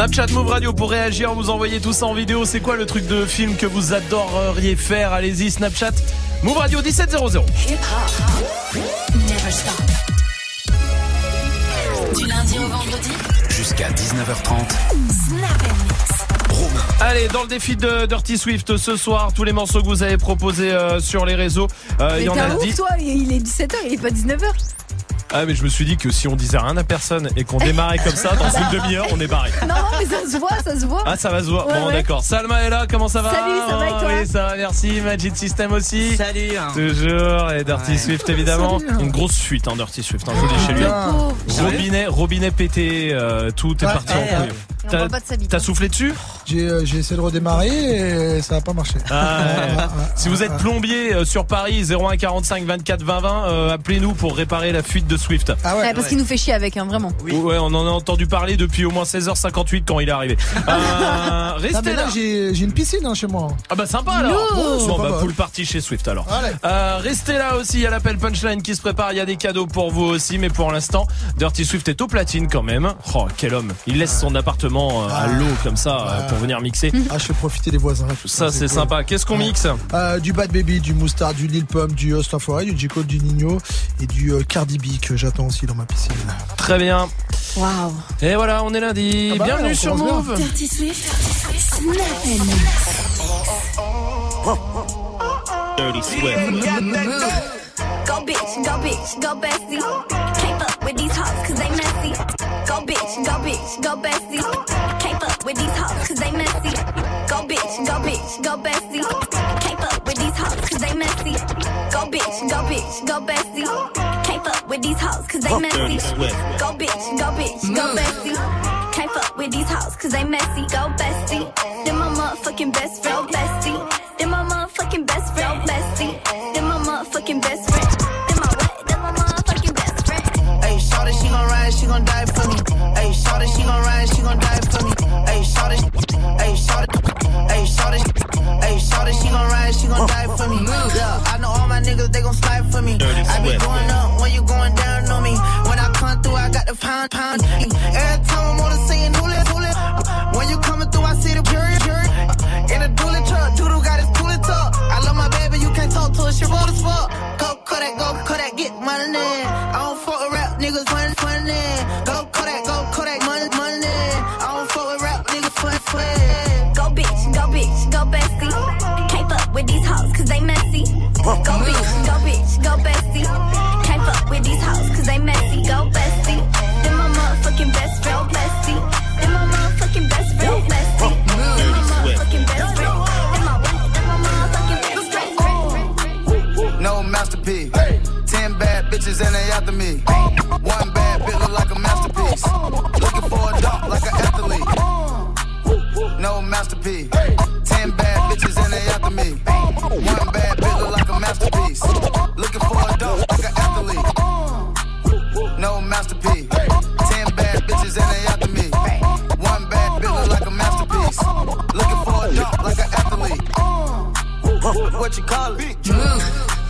Snapchat Move Radio pour réagir, vous envoyez tout ça en vidéo. C'est quoi le truc de film que vous adoreriez faire? Allez-y, Snapchat Move Radio 1700. Du lundi au vendredi Jusqu'à 19h30. Allez, dans le défi de Dirty Swift ce soir, tous les morceaux que vous avez proposés euh, sur les réseaux, euh, il y en a un ouf, 10. toi, il est 17h, il est pas 19h. Ah mais je me suis dit que si on disait rien à personne et qu'on démarrait comme ça dans une demi-heure, on est barré. Non, non, mais ça se voit, ça se voit. Ah ça va se voir. Ouais, bon ouais. d'accord. Salma est là, comment ça va Salut, ça va et toi Oui, ça va, merci. Magic System aussi. Salut. hein. Toujours et Dirty Ouais. Swift évidemment. Salut. Une grosse fuite en Dirty Swift, hein, je vous dis chez lui. Robinet, robinet pété, euh, tout est Ouais, parti ouais, en couille. T'as-. T'as soufflé dessus? J'ai euh, j'ai essayé de redémarrer et ça n'a pas marché. Ah, ouais. Ah, ah, Si vous ah, êtes ah. plombier euh, sur Paris 01 45 24 20 20, euh, appelez-nous pour réparer la fuite de Swift. Ah ouais. Ouais, parce qu'il nous fait chier avec, hein, vraiment. Oui. Ouais, on en a entendu parler depuis au moins 16h58 quand il est arrivé. Euh, Ah, restez mais là. là, j'ai j'ai une piscine hein, chez moi. Ah bah sympa alors. Bon Pas bah full party chez Swift alors. Euh, restez là aussi, il y a l'appel punchline qui se prépare, il y a des cadeaux pour vous aussi, mais pour l'instant, Dirty Swift est au platine quand même. Oh quel homme, il laisse son appartement euh, à Ah. l'eau comme ça pour venir mixer. Ah, je fais profiter des voisins. tout Ça c'est cool. sympa. Qu'est-ce qu'on mixe Euh, du Bad Baby, du Moustard, du Lil Pump, du Host Forêt, du J. Cole, du Nino et du euh, Cardi B que j'attends aussi dans ma piscine. Très bien. Waouh. Et voilà, on est lundi. Ah bah Bienvenue sur Move. Dirty Swift, Snap and Dirty Swift. Go bitch, go bitch, go bestie. Can't fuck with these hoes cause they messy. Go bitch, go bitch, go bestie. Can't fuck with these hoes cause they messy. Go bitch, go bitch, go bestie. Can't fuck with these hoes cause they messy. Go bitch, go bitch, go bestie. Can't fuck with these hoes cause they messy. Go bitch, go bitch, go bestie. Can't fuck with these hoes cause they messy. Go bestie. Then my motherfucking best friend, bestie. Then my motherfucking best friend, bestie. Then my motherfucking best friend. Then my what? Then my motherfucking best friend. Hey, shawty, she gon' ride, she gon' die me. Hey, shawty, she gon' ride, she gon' die for me. Hey, shawty, hey, shawty, hey, shawty, hey, shawty, she gon' ride, she gon' die for me. Yeah, I know all my niggas, they gon' slide for me. I be going up when you going down on me. When I come through, I got the pound, pound. Every time I'm on the scene, who lit, who lit. When you coming through, I see the jury, jury. In a dually truck, Doodle got his coolie tuck. I love my baby, you can't talk to her, she roll as fuck. Go Kodak, go Kodak, get money. I don't fuck with rap niggas, fun, funny. Go Kodak, go Kodak, hoes cause they messy. Go bitch, go bitch, go bestie. Can't fuck with these hoes cause they messy. Go bestie. Then my motherfucking best friend, bestie. Then my motherfucking best friend, bestie. Then my motherfucking best friend. Then my? My motherfucking best friend. No masterpiece. Ten bad bitches and they after me. One bad bitch look like a masterpiece. Looking for a dog like an athlete. No masterpiece. Ten bad bitches and they after me. One bad bitch look like a masterpiece. Looking for a dog like an athlete. No masterpiece. Ten bad bitches and they after me. One bad bitch look like a masterpiece. Looking for a dog like an athlete. What you call it? Mm.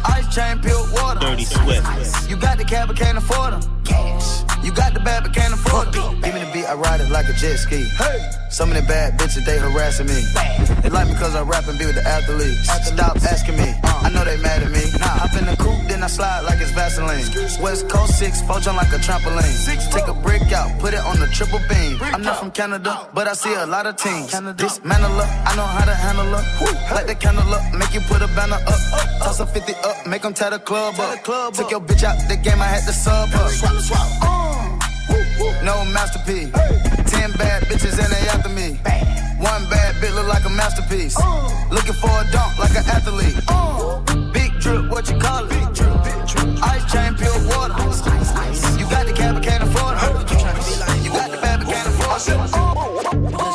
Ice chain, pure water. Dirty Swift. You got the cab, but can't afford them. Cash. You got the bad, but can't afford them. Give me the beat, I ride it like a jet ski. Hey. Some of the bad bitches, they harassing me. Bad. They like me cause I rap and be with the athletes. Stop asking me. I know they mad at me. Nah, hop in the coupe, then I slide like it's Vaseline. West Coast 6, four jump like a trampoline. Six, Take a brick out, put it on the triple beam. I'm not from Canada, but I see a lot of teams. Dismantle her, I know how to handle her. Light the candle up, make you put a banner up. Toss a 50 up, make them tie the club up. Took your bitch out the game, I had to sub her. Uh. No masterpiece. Ten bad bitches and they after me. One bad bitch look like a masterpiece. Looking for a dunk like an athlete. Big drip, what you call it? Ice chain, pure water. You got the cab, can't afford it. You got the bad, can't afford it.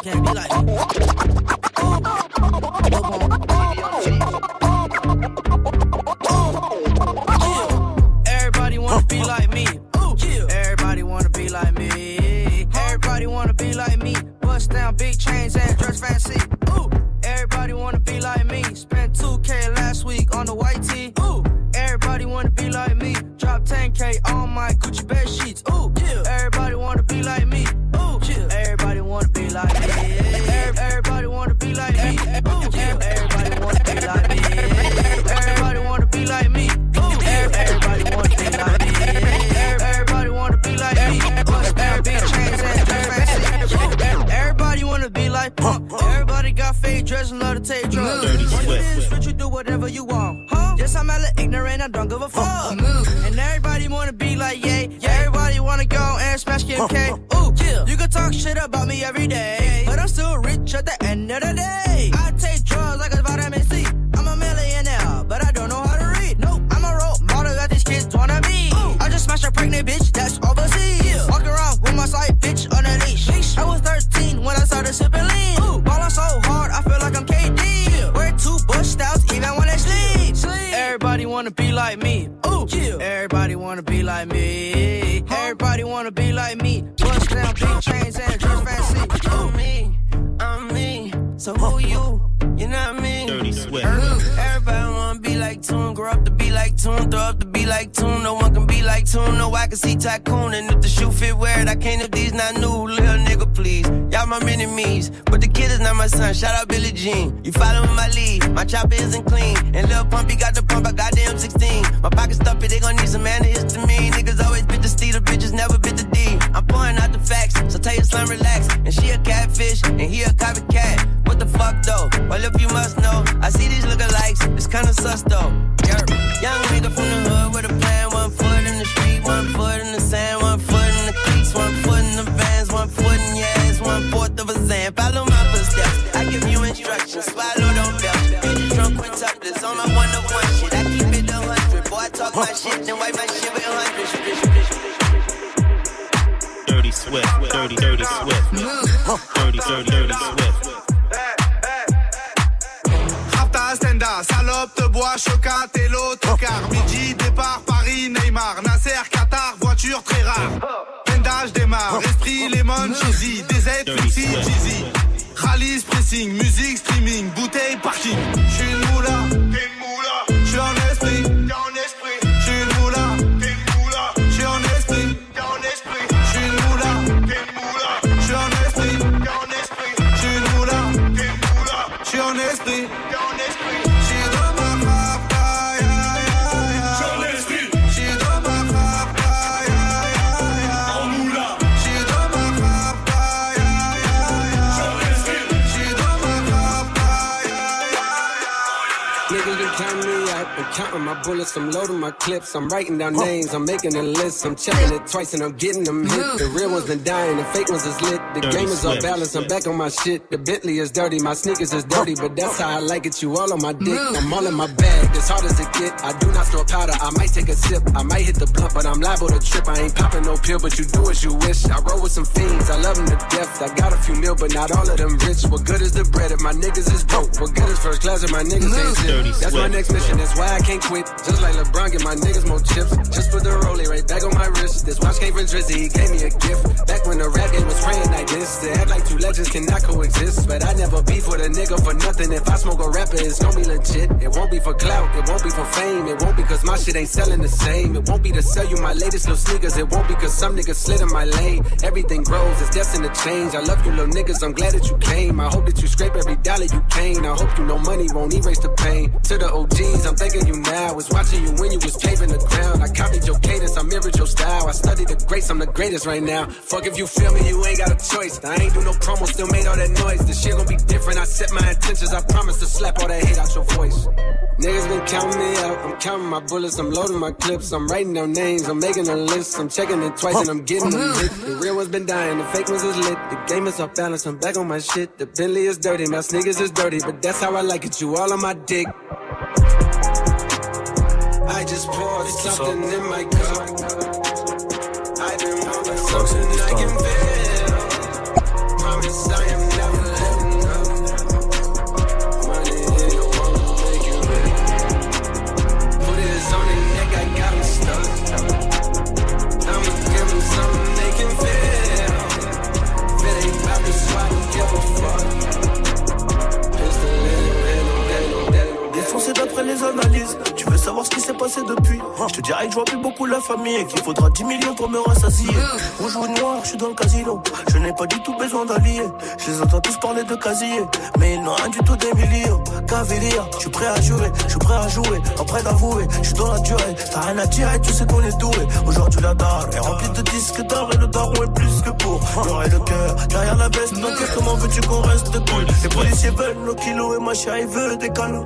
My son. Shout out Billy Jean. You following my lead, my chopper isn't I'm writing down names. I'm making a list. I'm checking it twice and I'm getting them hit. The real ones been dying. The fake ones is lit. The Dirty game is off balance. I'm back on my shit. The Bentley is dirty. My sneakers is dirty. But that's how I like it. You all on my dick. I'm all in my bag. As hard as it get. I do not store powder. I might take a sip. I might hit the blunt, but I'm liable to trip. I ain't popping no pill, but you do as you wish. I roll with some fiends. I love them to death. I got a few mil, but not all of them rich. What good is the bread if my niggas is broke? What good is first class if my niggas ain't shit? That's my next mission. That's why I can't quit. Just like LeBron, get my niggas more chips. Just put the rollie right back on my wrist. This watch came from Drizzy, he gave me a gift. Back when the rap game was praying like this. To act like two legends cannot coexist. But I never beef with a nigga for nothing. If I smoke a rapper, it's gonna be legit. It won't be for clout, it won't be for fame. It won't be cause my shit ain't selling the same. It won't be to sell you my latest little sneakers. It won't be cause some niggas slid in my lane. Everything grows, it's destined to change. I love you little niggas, I'm glad that you came. I hope that you scrape every dollar you came. I hope you know money won't erase the pain. To the OGs, I'm thanking you now. Was watching you when you was paving the ground. I copied your cadence, I mirrored your style. I studied the greats, I'm the greatest right now. Fuck if you feel me, you ain't got a choice. I ain't do no promo, still made all that noise. This shit gon' be different. I set my intentions, I promise to slap all that hate out your voice. Niggas been counting me out. I'm counting my bullets, I'm loading my clips, I'm writing down names, I'm making a list, I'm checking it twice and I'm getting them hit. The real ones been dying, the fake ones is lit. The game is off balance, I'm back on my shit. The Bentley is dirty, my sneakers is dirty, but that's how I like it. You all on my dick. I just poured something in my cup. I've been wanting something I can feel. Promise I am d'après les analyses. Tu veux savoir ce qui s'est passé depuis? Je te dirais que je vois plus beaucoup la famille et qu'il faudra 10 millions pour me rassasier. Rouge ou noir, je suis dans le casino. Je n'ai pas du tout besoin d'alliés. Je les entends tous parler de casier, mais ils n'ont rien du tout des millions. Je suis prêt à jouer, je suis prêt à jouer, prêt d'avouer. Je suis dans la durée, t'as rien à dire et tu sais qu'on est doué. Aujourd'hui la dalle est remplie de disques d'or et le daron est plus que pour. J'aurai le cœur derrière la veste. Donc comment veux-tu qu'on reste cool Les policiers veulent nos kilos et ma chérie veut des câlins.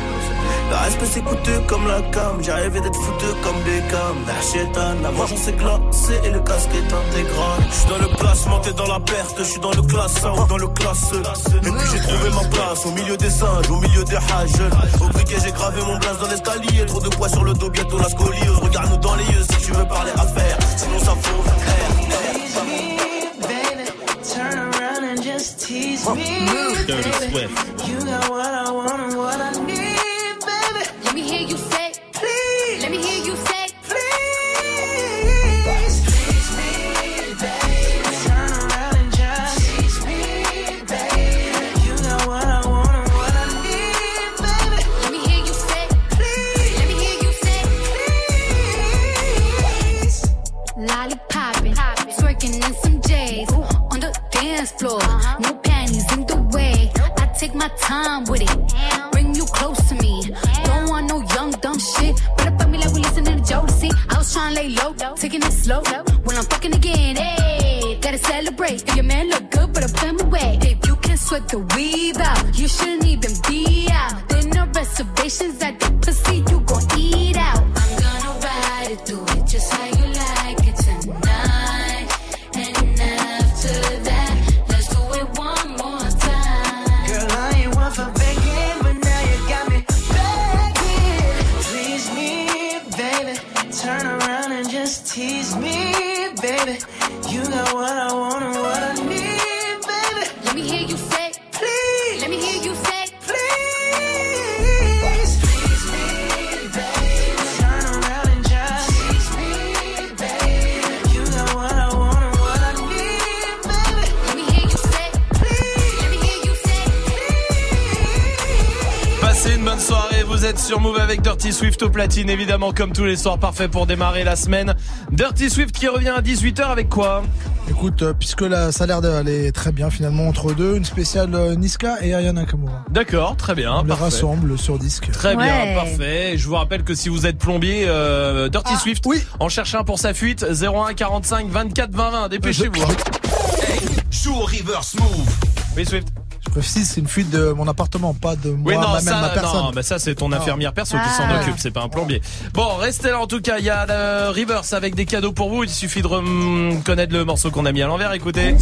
Le respect c'est coûteux comme la cam, j'ai rêvé d'être foutu comme Beckham. La chétane, la vengeance est glacée et le casque est intégral. Je suis dans le classement, t'es dans la perte, je suis dans le classeur ou dans le classe. Et puis j'ai trouvé ma place au milieu des singes, au milieu des hages. Au briquet j'ai gravé mon blaze dans l'escalier, trop de poids sur le dos, bientôt la scoliose. Regarde-nous dans les yeux si tu veux parler affaires, sinon ça faut Turn around and just tease me. Dirty baby. Swift. You got what I want and what I my time with it. Bring you close to me. Don't want no young dumb shit. Better fuck me like we listening to Jodeci. I was trying to lay low, taking it slow. When I'm fucking again, hey, gotta celebrate. If your man look good, but I put him away. If you can sweat the weave out, you shouldn't even be out. There no reservations at sur Move avec Dirty Swift au platine, évidemment comme tous les soirs, parfait pour démarrer la semaine. Dirty Swift qui revient à 18h avec quoi Écoute, euh, puisque là, ça a l'air d'aller très bien finalement entre deux, une spéciale euh, Niska et Aya Nakamura. D'accord, très bien, On les rassemble sur disque. Très bien, parfait. Je vous rappelle que si vous êtes plombier, euh, Dirty Ah, Swift, oui. en cherche un pour sa fuite, 01 45 24 20 20, dépêchez-vous. hein. Joue au reverse move. Oui Swift. Précise, c'est une fuite de mon appartement, pas de moi, Oui non, ma, même ma ça, personne. non, bah ça c'est ton Non. infirmière perso qui s'en Ah. occupe, c'est pas un plombier. Bon, restez là en tout cas, il y a le Reverse avec des cadeaux pour vous, il suffit de rem- connaître le morceau qu'on a mis à l'envers, écoutez.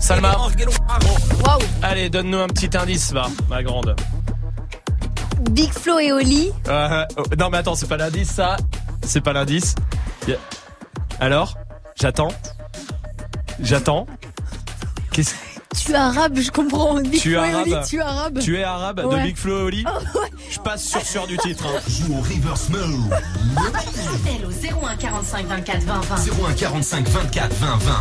Salma. Waouh. Allez, donne-nous un petit indice, va, ma grande. Big Flo et Oli. Euh, oh, non mais attends, c'est pas l'indice ça. C'est pas l'indice. Alors J'attends. J'attends. Qu'est-ce Tu es arabe, je comprends. Big Tu es et Oli, arabe. tu es arabe. Tu es arabe de Ouais. Big Flo et Oli Oh, ouais. Je passe sur sur du titre. hein. Joue au reverse move. Appel au 01 45 24 20 20. 01 45 24 20 20.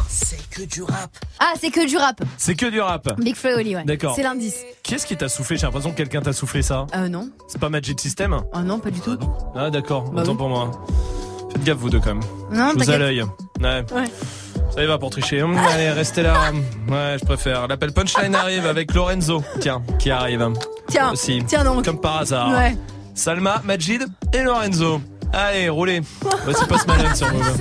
Ah, c'est que du rap. C'est que du rap. Big Flo et Oli, ouais. D'accord. C'est l'indice. Qu'est-ce qui t'a soufflé? J'ai l'impression que quelqu'un t'a soufflé ça. Euh, non. C'est pas Magic System? Oh non, pas du tout. Ah d'accord, Bah autant oui. pour moi. Faites gaffe vous deux quand même. Non, Je vous à l'œil. Ouais. Ouais. Ça y va pour tricher. Hum, Allez, restez là. Ouais, je préfère. L'appel punchline arrive avec Lorenzo. Tiens, qui arrive. Tiens, Aussi. tiens donc. Comme par hasard. Ouais. Salma, Majid et Lorenzo. Allez, roulez. Voici Post Malone sur Move.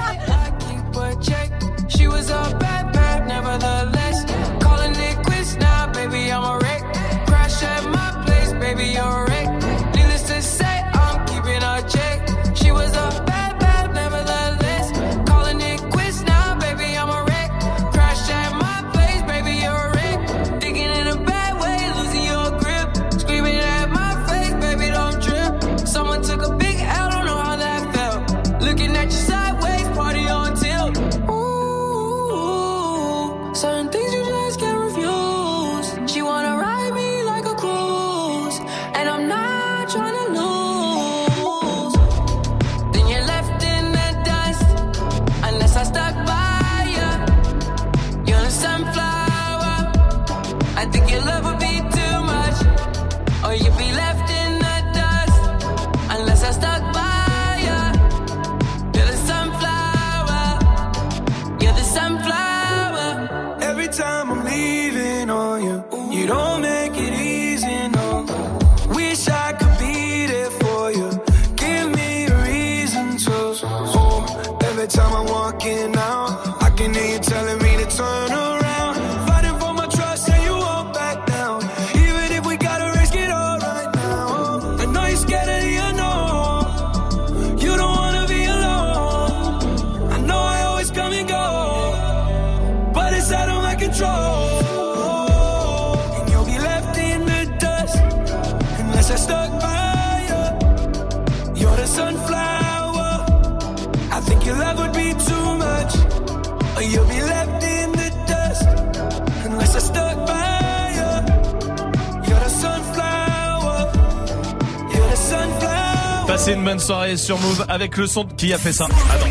Passez une bonne soirée sur Move avec le son. Qui a fait ça Attends.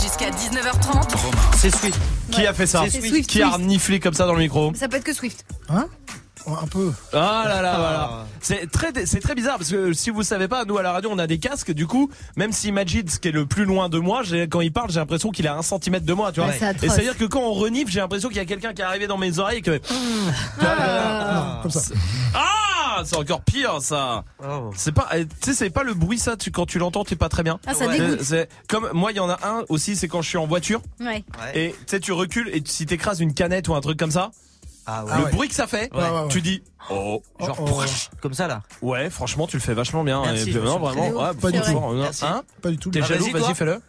Jusqu'à 19h30. C'est Swift. Qui a fait ça C'est Swift. Qui a reniflé comme ça dans le micro Ça peut être que Swift. Hein Un peu. Ah là là, voilà. C'est très, c'est très bizarre parce que si vous savez pas, nous à la radio on a des casques. Du coup, même si Majid, ce qui est le plus loin de moi, j'ai- quand il parle, j'ai l'impression qu'il est à un centimètre de moi, tu vois. Ouais, et c'est à dire que quand on renifle, j'ai l'impression qu'il y a quelqu'un qui est arrivé dans mes oreilles et que. Comme ça. Ah, c'est encore pire ça. C'est pas, eh, tu sais, c'est pas le bruit ça. Tu, quand tu l'entends, t'es pas très bien. Ah, ça C'est- dégoûte. C'est comme moi, il y en a un aussi, c'est quand je suis en voiture Ouais. et tu sais, tu recules et si t'écrases une canette ou un truc comme ça. Ah le ouais. bruit que ça fait, Ouais, ouais, ouais. tu dis oh, Genre, Oh, oh. comme ça là. Ouais, franchement, tu le fais vachement bien. Merci, Et je me non, suis vraiment, entraîné. ouais, Pas du franchement, tout. Merci. Hein Pas du tout. T'es Ah, jaloux vas-y, Vas-y, toi. fais-le.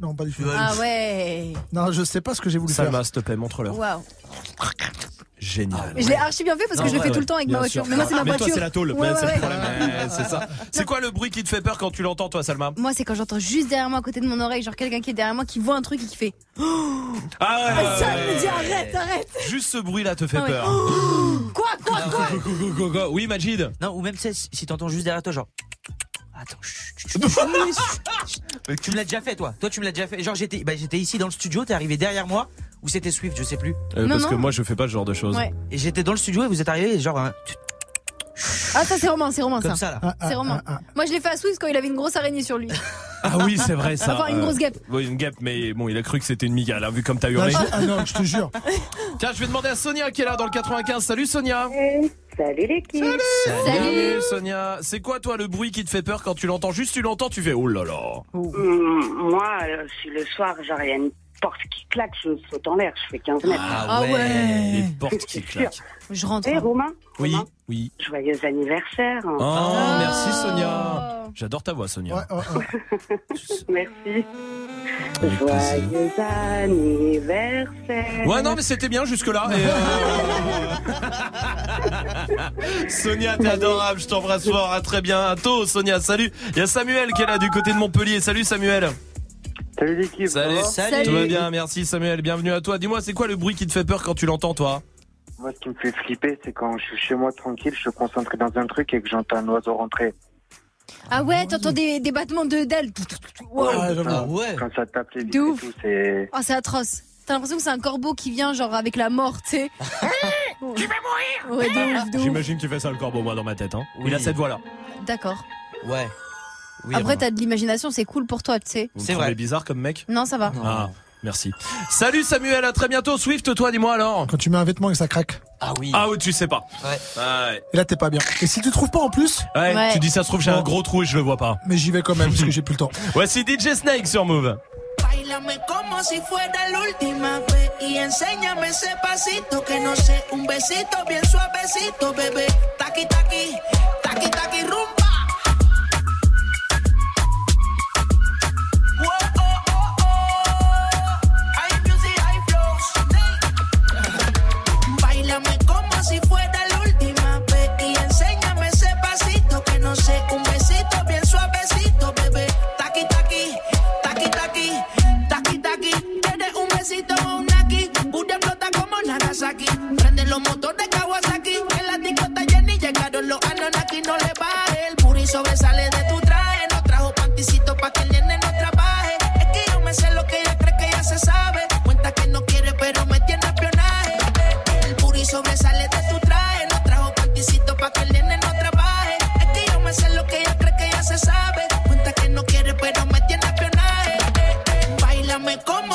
Non, pas du tout. Ah ouais. Non, je sais pas ce que j'ai voulu faire. Salma, s'il te plaît, montre-leur. Waouh. Génial. Mais Je l'ai archi bien fait parce que Non, je le fais ouais, tout le temps avec ma voiture. sûr. Mais moi, c'est ma Mais voiture. toi, c'est la tôle. Ouais, Mais c'est ça. C'est quoi le bruit qui te fait peur quand tu l'entends, toi, Salma? Moi, c'est quand j'entends juste derrière moi, à côté de mon oreille, genre quelqu'un qui est derrière moi, qui voit un truc et qui fait. Ah ouais, Ah, ça ouais, me dit ouais. arrête, arrête. Juste ce bruit-là te fait Ah ouais. peur. Quoi, quoi, quoi go, go. Oui, Majid. Non, ou même si t'entends juste derrière toi, genre. Attends, chut, chut, chut, chut. tu me l'as déjà fait, toi. Toi, tu me l'as déjà fait. Genre, j'étais, bah, j'étais ici dans le studio, t'es arrivé derrière moi, ou c'était Swift, je sais plus. Euh, Non, parce non. que moi, je fais pas ce genre de choses. Ouais. Et j'étais dans le studio et vous êtes arrivé, genre, hein, Ah, ça, c'est Romain, c'est Romain, comme ça. ça là. Ah, ah, C'est Romain. ah, ah. Moi, je l'ai fait à Swiss quand il avait une grosse araignée sur lui. Ah oui, c'est vrai ça. Enfin, une Euh, grosse guêpe. Oui, une guêpe, mais bon, il a cru que c'était une migale, hein, vu comme t'as hurlé. je- ah non, je te jure. Tiens, je vais demander à Sonia qui est là dans le 95. Salut Sonia. Salut l'équipe. Bienvenue Sonia. C'est quoi toi le bruit qui te fait peur quand tu l'entends? Juste tu l'entends, tu fais oh là là. Hum, Moi, euh, si le soir, genre, il y a une porte qui claque, je saute en l'air, je fais 15 mètres. Ah ouais. Les portes qui claquent. Je rentre. Hé, Romain Oui, Romain, oui. Joyeux anniversaire. Oh, Ah. merci Sonia. J'adore ta voix Sonia. Ouais, ouais, ouais. Merci. Joyeux anniversaire. Ouais non mais c'était bien jusque là. euh, Sonia t'es adorable, je t'embrasse fort, à très bientôt Sonia, salut. Il y a Samuel qui est là du côté de Montpellier, salut Samuel. Salut l'équipe. Salut. Salut. Tout va bien, merci Samuel, bienvenue à toi. Dis-moi c'est quoi le bruit qui te fait peur quand tu l'entends toi Moi, ce qui me fait flipper, c'est quand je suis chez moi tranquille, je suis concentré dans un truc et que j'entends un oiseau rentrer. Ah ouais, t'entends des, des battements de d'ailes. Wow. Ouais, j'avoue. Ah ouais. Quand ça tape les vitres et tout, c'est. Oh, c'est atroce. T'as l'impression que c'est un corbeau qui vient, genre, avec la mort, tu sais. tu vas mourir Ouais. J'imagine qu'il fait ça le corbeau moi dans ma tête. Hein. Oui. Il a cette voix là. D'accord. Ouais. Oui, Après, t'as de l'imagination, c'est cool pour toi, tu sais. C'est vrai. bizarre comme mec Non, ça va. Ah, merci. Salut Samuel, à très bientôt. Swift, toi, dis-moi alors. Quand tu mets un vêtement et que ça craque. Ah oui. Ah oui, tu sais pas. Ouais. Ouais. Et là, t'es pas bien. Et si tu trouves pas en plus, Ouais, Ouais. tu dis ça se trouve j'ai un gros trou et je le vois pas. mais j'y vais quand même parce que j'ai plus le temps. Voici DJ Snake sur Move. Bailame como si fuera la última vez y enséñame ese pasito que no sé, un besito bien suavecito, bebé. Taqui taqui, taqui taqui rumba. Nagasaki. Prende los motores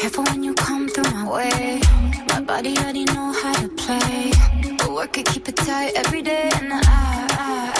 Careful when you come through my way. My body already know how to play. But work it, keep it tight every day. And I, I, I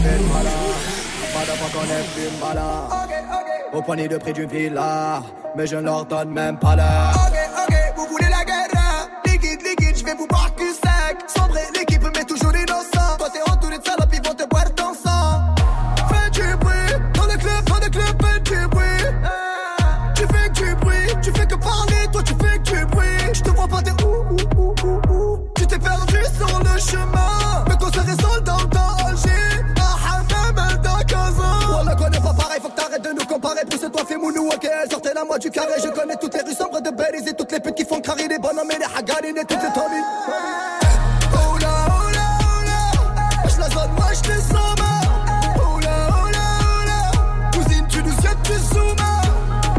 Stop. Au poignet de prix d'une villa, mais je ne leur donne même pas l'heure. Ok, ok, vous voulez la guerre Liquide, liquide, je vais vous boire fais mounou, ok, sortez la moi du carré. Je connais toutes les rues sombres de Belize et toutes les putes qui font carrer les bonhommes et les hagarines et toutes les Tommy. Oh là, oh là, la zone, moi je oh là, oh là. Cousine, tu nous jettes, tu zoomes.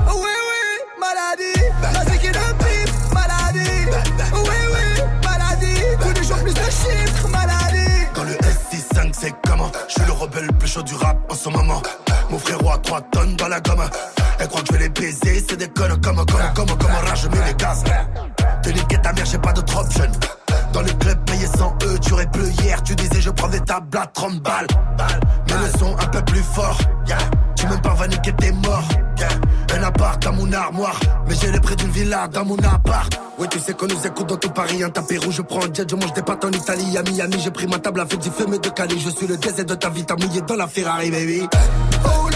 Oh oui, oui, maladie. La zéguille de pif, maladie. Oh oui, oui, maladie. Tous les jours plus de chiffres, maladie. Quand le S65 c'est comment? Je suis le rebelle le plus chaud du rap en ce moment Mon frérot a 3 tonnes dans la gomme C'est des connes comme comme comme comme rage mets les gaz. Te niquer ta mère j'ai pas d'autre option. Dans le club payé sans eux tu aurais plus hier. Tu disais je prends des tables à 30 balles. Mais le son un peu plus fort Tu même pas niquer t'es mort Un appart dans mon armoire. Mais j'ai le prix d'une villa dans mon appart. Ouais tu sais qu'on nous écoute dans tout Paris Un tapis rouge je prends un jet Je mange des pâtes en Italie À Miami. J'ai pris ma table à fait du feu de Cali. Je suis le désert de ta vie T'as mouillé dans la Ferrari baby. Oh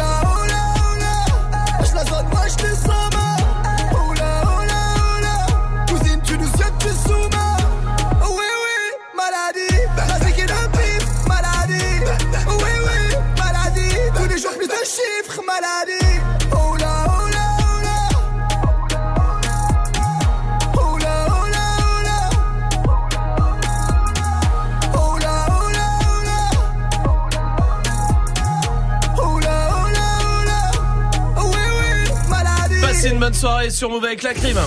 sur Move avec la crime.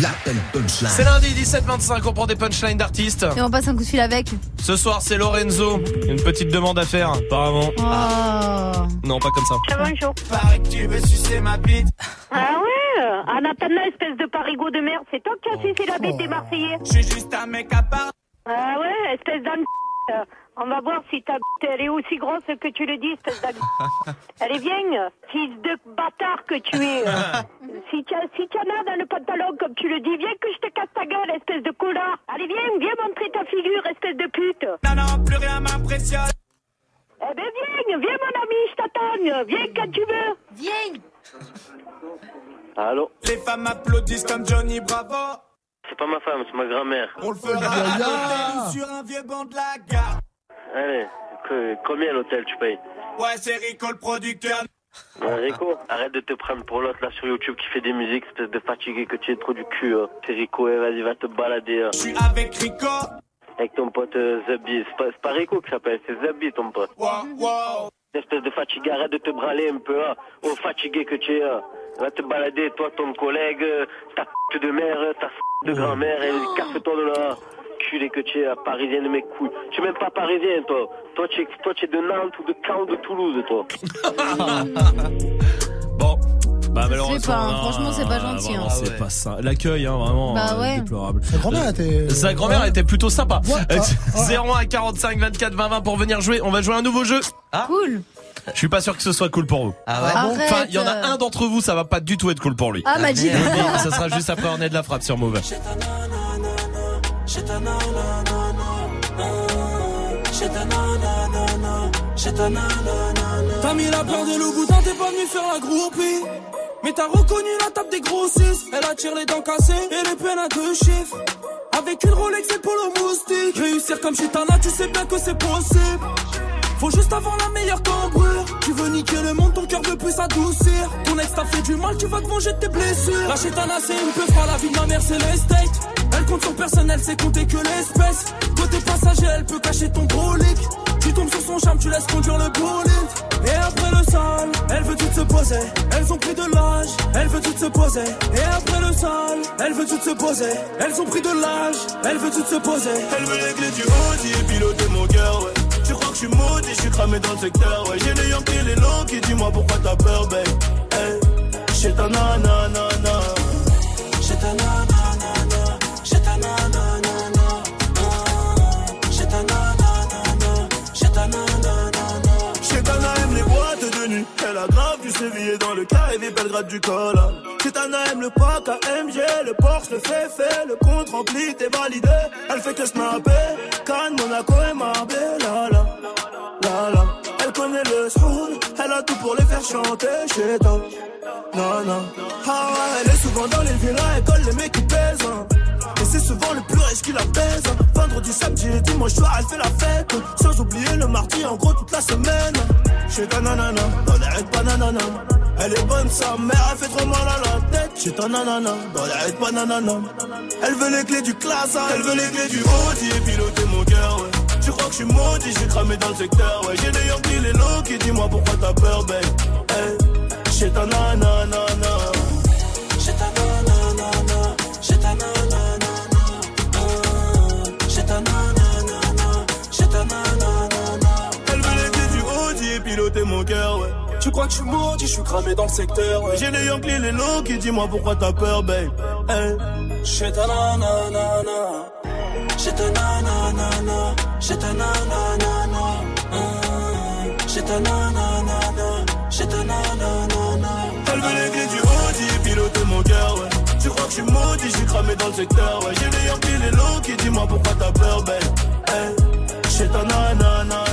L'appel punchline. C'est lundi 17-25, on prend des punchlines d'artistes. Et on passe un coup de fil avec. Ce soir, c'est Lorenzo. Une petite demande à faire, apparemment. Oh. Non, pas comme ça. Bonjour. Pareil que tu veux sucer ma bite. Ah ouais Ah Nathana, espèce de parigot de merde, c'est toi qui as sucé la bite des Marseillais Je suis juste un mec à part. Ah ouais, espèce d'âne. On va voir si ta elle est aussi grosse que tu le dis, espèce d'âne. Allez, viens, fils de bâtard que tu es. si tu si tu en as dans le pantalon, comme tu le dis, viens que je te casse ta gueule, espèce de connard. Allez, viens, viens montrer ta figure, espèce de pute. Non, non, plus rien m'impressionne. Eh ben viens, viens mon ami, je t'attends. Viens quand tu veux. Viens. Allô Les femmes applaudissent comme Johnny Bravo. C'est pas ma femme, c'est ma grand-mère. On le fera à l'hôtel ou sur un vieux banc de la gare. Allez, que- combien l'hôtel tu payes Ouais, c'est Rico le producteur. Ouais, Rico, arrête de te prendre pour l'autre là sur YouTube qui fait des musiques, espèce de fatigué que tu es trop du cul. hein. C'est Rico, et vas-y, va te balader. hein. Je suis avec Rico. Avec ton pote euh, Zubby. C'est pas, Rico qui s'appelle, c'est Zubby ton pote. Wow, wow. Espèce de fatigué, arrête de te braler un peu. Hein. Oh, fatigué que tu es. hein. Va te balader, toi, ton collègue, euh, ta p de mère, euh, ta de grand-mère, et casse-toi de là. Culé que tu es, euh, parisien de mes couilles. Tu es même pas parisien, toi. Toi, tu es, toi, tu es de Nantes ou de Caen ou de Toulouse, toi. Bon. Bah Je malheureusement. sais pas, hein, franchement, c'est pas gentil, hein. C'est pas ça. L'accueil, hein, vraiment. Bah euh, ouais. Déplorable. Sa grand-mère était. Sa grand-mère était plutôt sympa. Ouais, Euh, ah, 01 45 24 20 20 pour venir jouer. On va jouer un nouveau jeu. Cool. Je suis pas sûr que ce soit cool pour vous. Ah ouais Arrête. Enfin, il y en a un d'entre vous, ça va pas du tout être cool pour lui. Ah, Majid. Ça sera juste après on est de la frappe sur Move. T'as mis la peur de loup boutin, t'es pas venu faire la groupie. Mais t'as reconnu la table des grossistes. Elle attire les dents cassées et les peines à deux chiffres. Avec une Rolex et polo moustique. Réussir comme Chitana, tu sais bien que c'est possible. Faut juste avoir la meilleure cambrure. Tu veux niquer le monde, ton cœur veut plus s'adoucir. Ton ex t'a fait du mal, tu vas te venger de tes blessures. La Chitana, c'est une peu froide, la vie de ma mère, c'est l'estate. Elle compte sur personne, elle sait compter que l'espèce. Côté passager, elle peut cacher ton brolic. Tu tombes sur son charme, tu laisses conduire le bolide. Et après le sale, elle veut tout se poser. Elles ont pris de l'âge, elle veut tout se poser. Et après le sale, elle veut tout se poser. Elles ont pris de l'âge, elle veut tout se poser. Elle veut les clés du Audi et piloter mon cœur, ouais. Tu crois que je suis maudit, je suis cramé dans le secteur, ouais. J'ai les Yankees, les longs qui dis-moi pourquoi t'as peur, babe? Hey, j'ai ta nanana. J'ai ta nanana. Dans le carré Belgrade du col. Chetana aime le pack AMG, le Porsche, le fait fait, le compte rempli, t'es validé. Elle fait que snapper. Cannes, Monaco et Marbella. La, la, la. Elle connaît le soul, elle a tout pour les faire chanter chez toi. Non, non. Ah elle est souvent dans les villas, elle colle les mecs qui pèsent. hein. Et c'est souvent le plus riche qui la pèse. Vendredi, samedi, et dimanche soir, elle fait la fête. Sans oublier le mardi, en gros, toute la semaine. Chez ta nanana, dans les raids pas nanana. Elle est bonne, sa mère, elle fait trop mal à la tête. Chez ta nanana, dans les. Elle veut les clés du classe, elle veut les clés du Audi et piloter mon cœur, ouais. Tu crois que je suis maudit, j'ai cramé dans le secteur, ouais. J'ai des Yankees, les low qui dis-moi pourquoi t'as peur, babe? Hey, chez ta nanana. Tu crois que je suis maudit, je suis cramé dans le secteur, ouais. J'ai des Yankees, les low qui dis-moi pourquoi t'as peur, babe. Hey, chez ta nanana. Chez ta nanana. Chez ta nanana. Chez ta nanana. Chez ta nanana. Elle veut les clés du Audi et piloter mon cœur, ouais. Tu crois que je suis maudit, je suis cramé dans le secteur, ouais. J'ai des Yankees, les low qui dis-moi pourquoi t'as peur, babe. Hey, chez ta nanana.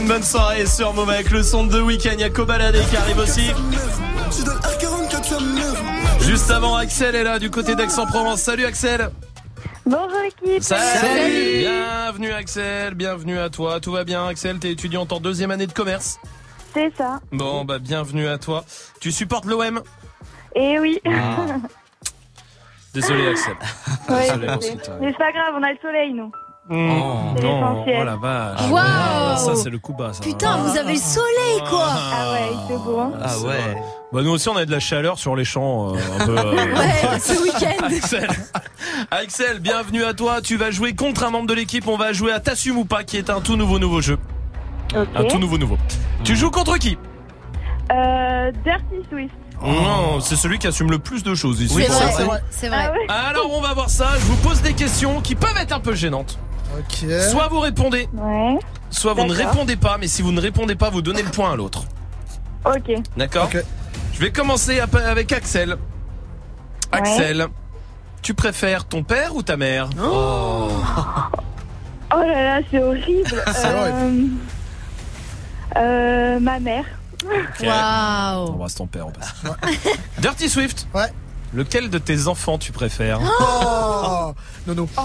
Une bonne soirée sur Move avec le son de The Weeknd. Il y a Kobalade qui arrive aussi. Je donne R44, ça meurt. Juste avant, Axel est là du côté d'Aix-en-Provence. Salut Axel. Bonjour équipe. Salut. Bienvenue Axel, bienvenue à toi. Tout va bien Axel, t'es étudiante en deuxième année de commerce? C'est ça. Bon bah bienvenue à toi. Tu supportes l'OM Et oui. Ah. Désolé Axel. Ouais, Désolé c'est pas grave, on a le soleil nous. Oh, C'est non, oh la vache. Waouh. Ah, ça c'est le coup bas ça. Putain, vous avez le soleil, quoi. Ah ouais, c'est beau. Hein. Ah ouais. Bah nous aussi on a de la chaleur sur les champs euh, un peu. euh, Ouais, ce week-end. Axel. Axel, bienvenue à toi. Tu vas jouer contre un membre de l'équipe. On va jouer à T'assumes ou pas, qui est un tout nouveau nouveau jeu. Un tout nouveau nouveau. Tu joues contre qui? Euh, Dirty Swift. Non, c'est celui qui assume le plus de choses ici. C'est pour vrai, l'instant. c'est vrai. C'est vrai. Alors on va voir ça. Je vous pose des questions qui peuvent être un peu gênantes. Soit vous répondez, Ouais. soit vous ne répondez pas. Mais si vous ne répondez pas, vous donnez le point à l'autre. Ok. D'accord Je vais commencer avec Axel. Axel, tu préfères ton père ou ta mère? Oh là là, c'est horrible. C'est euh, euh, ma mère. Waouh. Embrasse ton père en passant. Dirty Swift Ouais. Lequel de tes enfants tu préfères Oh Non, non. Ah,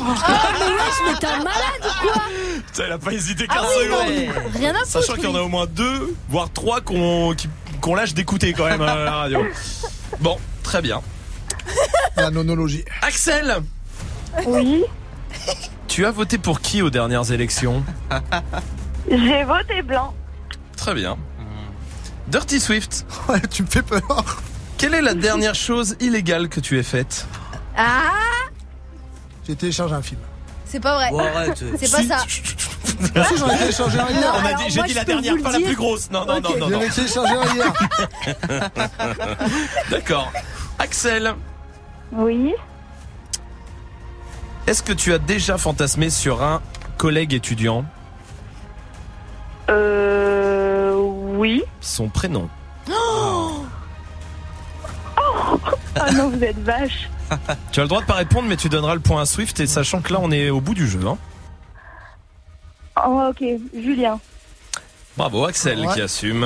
mais wesh, mais t'es un malade ou quoi Putain, elle a pas hésité Ah 15 oui, non, secondes. rien à foutre, Sachant qu'il y en a au moins deux, voire trois qu'on qui- qu'on lâche d'écouter quand même à la radio. Bon, très bien. La nonologie. Axel Oui. Tu as voté pour qui aux dernières élections J'ai voté blanc. Très bien. Dirty Swift. Ouais, tu me fais peur. Quelle est la dernière chose illégale que tu aies faite Ah, J'ai téléchargé un film. c'est pas vrai. Bon, arrête. C'est pas ça. Ah, si, j'en ai téléchargé un hier. Non, On a alors, dit, j'ai dit la dernière, pas la plus grosse. Non, non, non, non, non. J'en ai téléchargé un hier. D'accord. Axel, Oui. est-ce que tu as déjà fantasmé sur un collègue étudiant? Euh. Oui. Son prénom. Ah non, vous êtes vache. Tu as le droit de pas répondre, mais tu donneras le point à Swift et sachant que là on est au bout du jeu. Hein. Oh, ok, Julien. Bravo Axel Ouais. qui assume.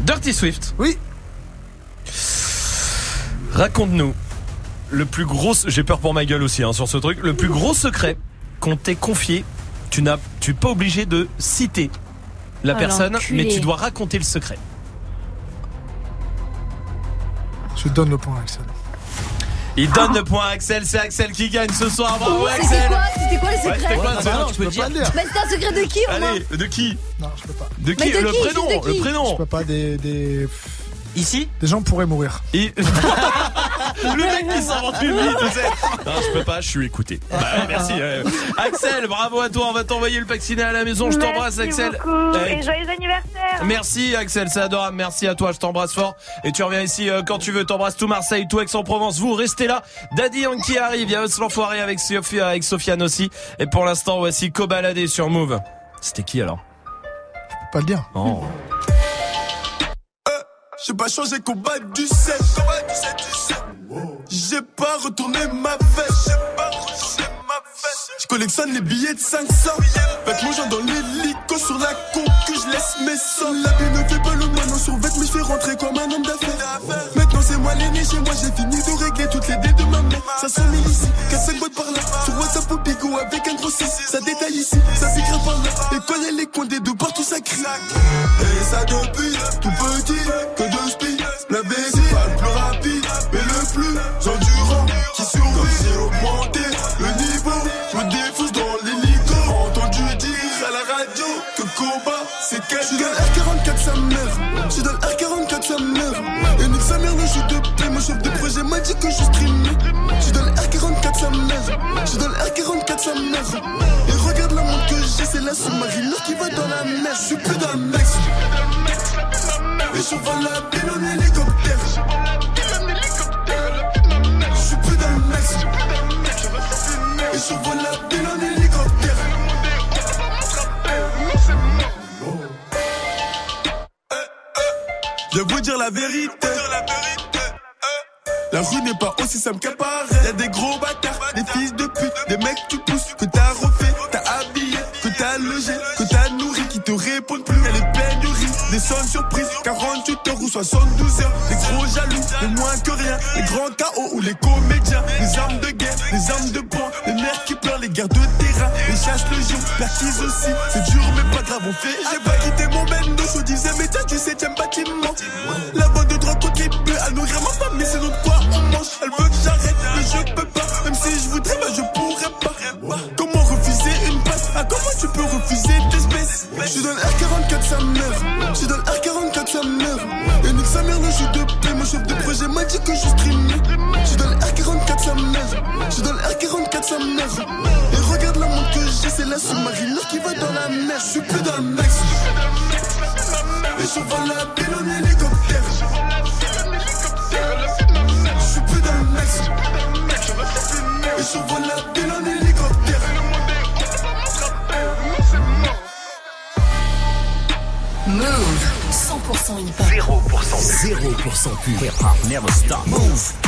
Dirty Swift. Oui. Raconte-nous le plus gros. J'ai peur pour ma gueule aussi hein, sur ce truc. Le plus gros secret qu'on t'ait confié. Tu n'as, tu es pas obligé de citer la Ah, personne, mais tu dois raconter le secret. Je donne le point à Axel. Il donne le point à Axel. C'est Axel qui gagne ce soir. Bravo C'était Axel. quoi C'était quoi le Ouais, secret c'était quoi le Ah, secret non, Tu peux peux dire. pas le dire. Mais c'était un secret de qui Allez, de qui Non, je peux pas. De qui Mais de Le qui prénom, Juste de le qui Je prénom. peux pas des. des... Ici Des gens pourraient mourir. Et- le mec qui s'invente une vie, tu sais. Non, je peux pas, je suis écouté. Bah, ouais, merci. euh. Axel, bravo à toi. On va t'envoyer le pack ciné à la maison. Je t'embrasse, Merci Axel. beaucoup. Euh, Et joyeux anniversaire. Merci Axel, c'est adorable. Merci à toi, je t'embrasse fort. Et tu reviens ici euh, quand tu veux. T'embrasses tout Marseille, tout Aix-en-Provence. Vous restez là. Daddy Yankee arrive. Il y a Os l'enfoiré avec Sophie, avec Sofiane aussi. Et pour l'instant, voici Cobaladé sur Move. C'était qui alors? Je peux pas le dire. Oh. J'ai pas changé combat du 7. J'ai pas retourné ma veste. Collectionne les billets de 500. Faites mon genre dans l'hélico sur la concu, je laisse mes sons. La vie ne fait pas le moineau sur vête, mais je fais rentrer comme un homme d'affaires. Maintenant c'est moi l'aîné, chez moi j'ai fini de régler toutes les dettes de ma mère. Ça sonne ici, 4-5 boîtes par là. Sur WhatsApp au bigot avec un gros 6. Ça détaille ici, ça piquera par là. Et quand y'a les coins des deux partout ça crie. Et ça depuis tout petit, que de speed. La baisse, pas le plus rapide, mais le plus endurant. Qui survit, comme me défonce dans l'hélico. Entendu dire à la radio que combat, c'est quelqu'un. Je suis dans le R44, sa mère. Je suis dans le R44, sa mère. Et nique sa mère, le jeu de paix. Mon chef de projet m'a dit que je streamais. Je suis dans le R44, sa mère. Je suis dans le R44, sa mère. Et regarde la montre que j'ai, c'est la sous-marine qui va dans la mer. Je suis plus dans le mec. Et je vole la ville en hélicoptère. Je vous dire la vérité. La rue n'est pas aussi simple qu'elle paraît. Y'a des gros bâtards, des fils de pute, des mecs que tu pousses, que t'as sonne surprise. 48 heures ou 72 heures. Les gros jaloux, les moins que rien. Les grands KO ou les comédiens. Les armes de guerre, les armes de poing. Les mères qui pleurent, les guerres de terrain. Les chasses le jour, perquise aussi. C'est dur mais pas grave, on fait. J'ai pas quitté mon même je disais, mais t'as du 7ème bâtiment. 100% pure hip hop, never stop. Move.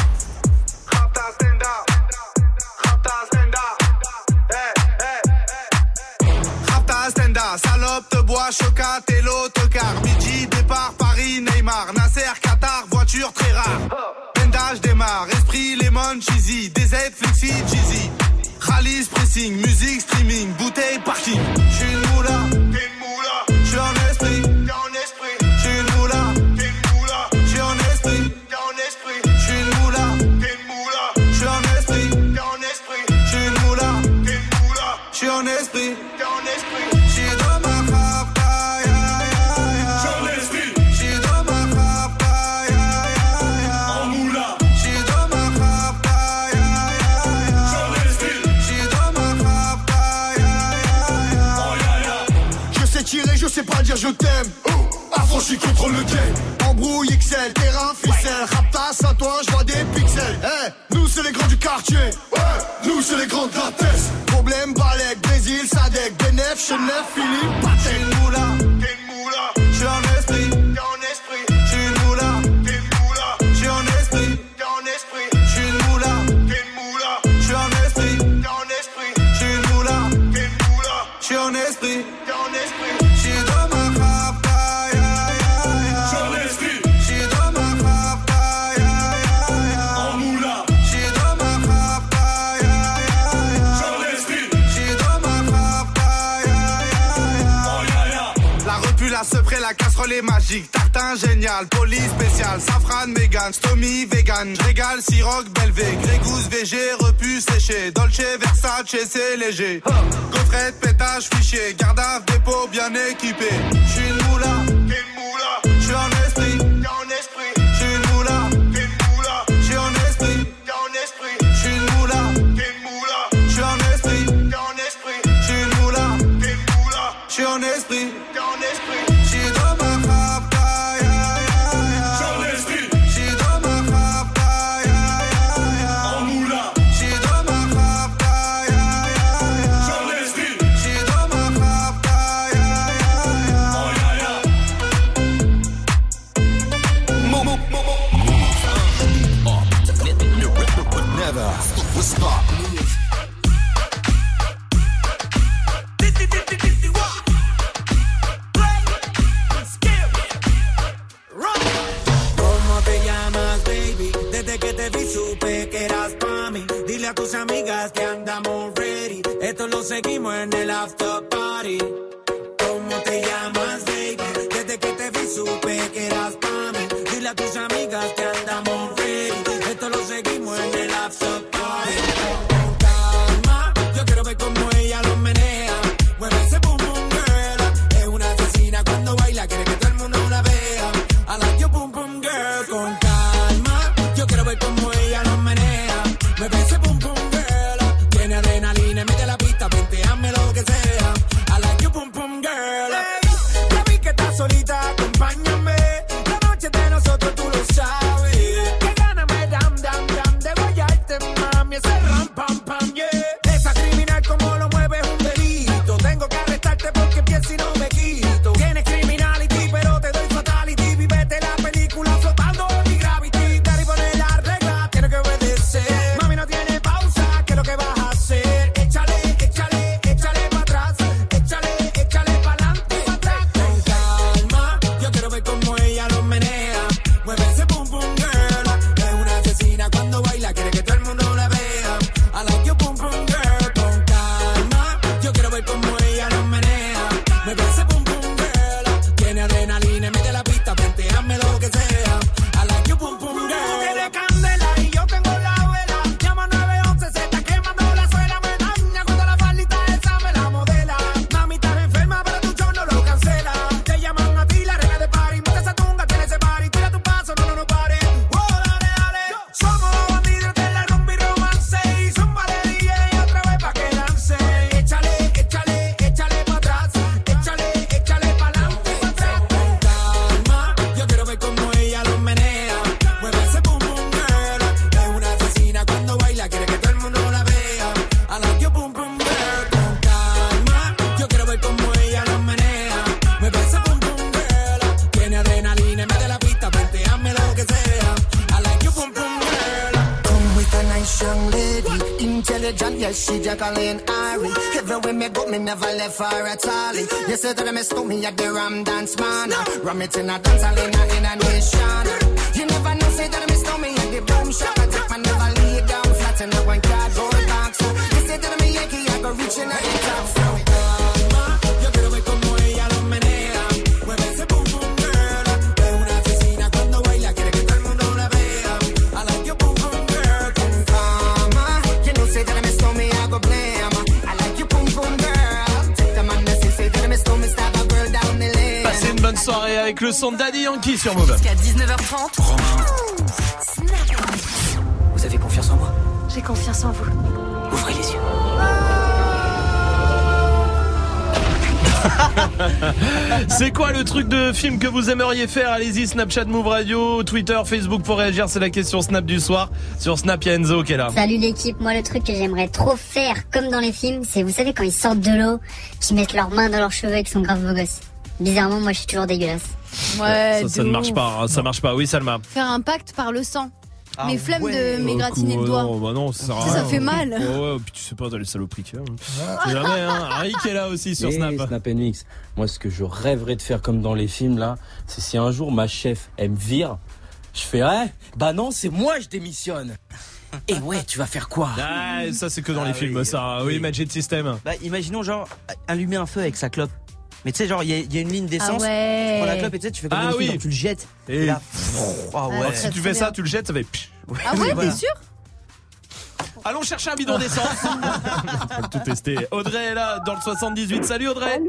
Jacqueline Ari. Everywhere me go, me never left her at all. You say that I miss me at the Ram Dance Man. Ram it in a dance hall in a, in a nation. You never know, say that I miss me at the boom shop. I take my never lay down flat in a one avec le son de Daddy Yankee sur Move. Jusqu'à 19h30. Vous avez confiance en moi? J'ai confiance en vous. Ouvrez les yeux. C'est quoi le truc de film que vous aimeriez faire? Allez-y, Snapchat, Move Radio, Twitter, Facebook pour réagir. C'est la question Snap du soir. Sur Snap, il y a Enzo qui est là. Salut l'équipe, moi le truc que j'aimerais trop faire, comme dans les films, c'est vous savez quand ils sortent de l'eau, qu'ils mettent leurs mains dans leurs cheveux et qu'ils sont grave beaux gosses. Bizarrement, moi je suis toujours dégueulasse. Ouais, ça, ne marche pas, hein, ça marche pas. Oui, Salma. Faire un pacte par le sang. Ah Mes flemmes ouais. de m'égratigner le Oh, doigt. Non, bah non, ça, sert à Ça, ça fait mal. Ouais, ouais, puis tu sais pas, t'as les saloperies qu'il y a. hein. C'est jamais, hein. Harry qui est là aussi sur Et Snap. Snap NX. Moi, ce que je rêverais de faire comme dans les films, là, c'est si un jour ma chef, elle me vire, je fais, ouais, bah non, c'est moi, je démissionne. Et ouais, tu vas faire quoi? Ah, ça c'est que dans Ah les films, oui, ça. Oui, Magic System. Bah, imaginons, genre, allumer un feu avec sa clope. Mais tu sais, genre, il y, a- il y a une ligne d'essence. Ah ouais. Tu prends la clope et tu sais, tu fais comme Ah oui. tu le jettes. Et Et là, ah ouais. Alors, si tu fais ça, tu le jettes, ça fait. Ah ouais, Voilà. t'es sûr Allons chercher un bidon d'essence. Faut tout tester. Audrey est là dans le 78. Salut Audrey.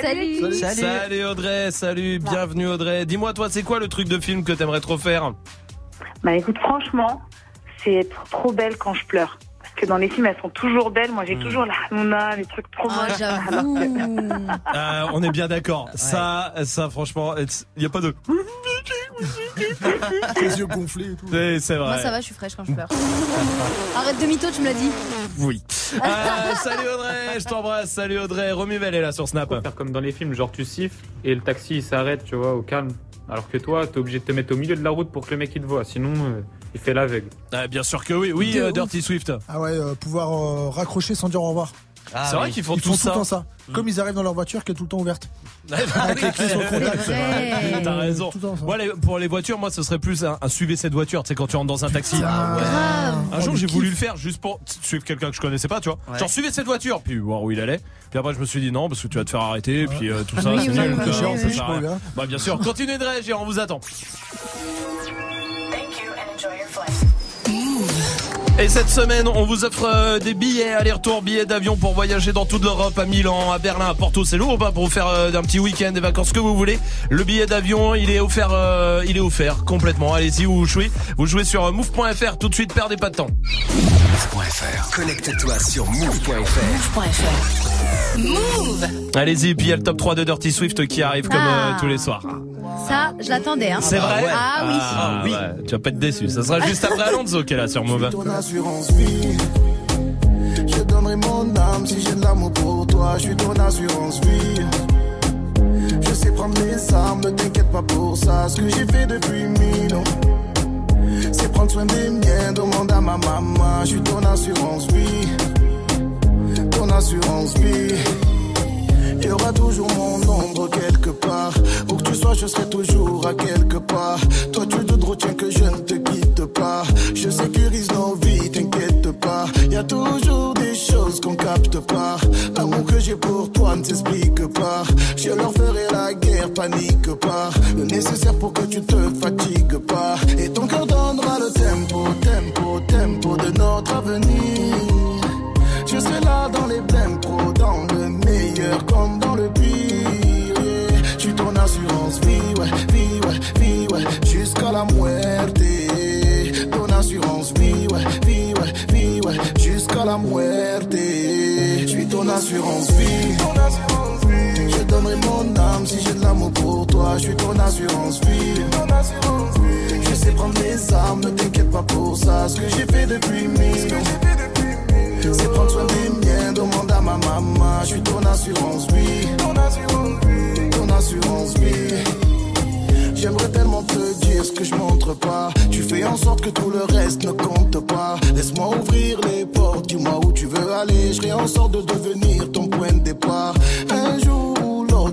Salut. Salut. Audrey, salut, bienvenue Audrey. Dis-moi toi, c'est quoi le truc de film que t'aimerais trop faire? Bah écoute, franchement, c'est être trop belle quand je pleure. Parce que dans les films, elles sont toujours belles. Moi, j'ai Hmm. toujours la Hanouna, les trucs trop Ah, moches. j'avoue. Euh, On est bien d'accord. Ça, ça franchement, il y a pas de. Les yeux gonflés et tout. C'est c'est vrai. Moi ça va, je suis fraîche quand je pleure. Arrête de mytho, tu me l'as dit. Oui. Euh, salut Audrey, je t'embrasse. Salut Audrey. Romuvel est là sur Snap. Faire comme dans les films, genre tu siffles et le taxi il s'arrête, tu vois, au calme. Alors que toi, t'es obligé de te mettre au milieu de la route pour que le mec il te voit, sinon euh, il fait l'aveugle. Ah, bien sûr que oui. Oui, euh. Dirty Swift. Ah ouais, euh, pouvoir euh, raccrocher sans dire au revoir. Ah c'est vrai qu'ils font Ils tout font ça. tout le temps ça. Comme ils arrivent dans leur voiture qui est tout le temps ouverte. Avec les clés sur le contact. C'est vrai. T'as raison. Tout le temps, ça. Moi, les- pour les voitures, moi, ce serait plus un, un suivez cette voiture. Tu sais, quand tu rentres dans un taxi. Grave. Un jour, Oh, j'ai voulu le faire juste pour suivre quelqu'un que je connaissais pas, tu vois. Ouais. Genre, suivez cette voiture, puis voir où il allait. Puis après, je me suis dit non, parce que tu vas te faire arrêter, puis euh, tout ça, Oui, c'est nul. ça gars. Bah, bien sûr. Continuez de réagir, on vous attend. Et cette semaine, on vous offre euh, des billets aller-retour, billets d'avion pour voyager dans toute l'Europe, à Milan, à Berlin, à Porto. C'est lourd ou pas pour vous faire euh, un petit week-end, des vacances que vous voulez. Le billet d'avion, il est offert, euh, il est offert complètement. Allez-y, vous jouez, vous jouez sur euh, move.fr tout de suite, perdez pas de temps. Move.fr. Connecte-toi sur move.fr. Move Allez-y, puis il y a le top 3 de Dirty Swift qui arrive comme euh, Ah. tous les soirs. Ça, je l'attendais. Hein. C'est vrai Ah oui. Ah, ouais, Tu vas pas être déçu. Ça sera juste après Alonso qui est là sur Move. Ton assurance vie. Je donnerai mon âme si j'ai de l'amour pour toi. Je suis ton assurance vie. Je sais prendre mes armes, ne t'inquiète pas pour ça. Ce que j'ai fait depuis mille ans, c'est prendre soin des miens. Demande à ma maman. Je suis ton assurance vie. Ton assurance vie. Il y aura toujours mon ombre quelque part. Où que tu sois, je serai toujours à quelque part. Toi, tu te retiens que je ne te quitte pas. Je sécurise nos vies, t'inquiète pas. Y a toujours des choses qu'on capte pas. L'amour que j'ai pour toi ne s'explique pas. Je leur ferai la guerre, panique pas. Le nécessaire pour que tu te fatigues pas. Et ton cœur donnera le tempo, tempo, tempo de notre avenir. Je serai là dans les blèmes comme dans le pire. Je suis ton assurance vie, ouais, vie, ouais, vie, ouais, jusqu'à la muerte. Ton assurance vie, ouais, vie, ouais, vie, ouais, jusqu'à la muerte. Je suis ton assurance vie. Je donnerai mon âme si j'ai de l'amour pour toi. Je suis ton assurance vie. Je sais prendre mes armes, ne t'inquiète pas pour ça. Ce que j'ai fait depuis mille. C'est prendre soin des miens, demande à ma maman. Je suis ton assurance vie. Ton assurance vie. J'aimerais tellement te dire ce que je montre pas. Tu fais en sorte que tout le reste ne compte pas. Laisse-moi ouvrir les portes, dis-moi où tu veux aller. Je ferai en sorte de devenir ton point de départ. Un jour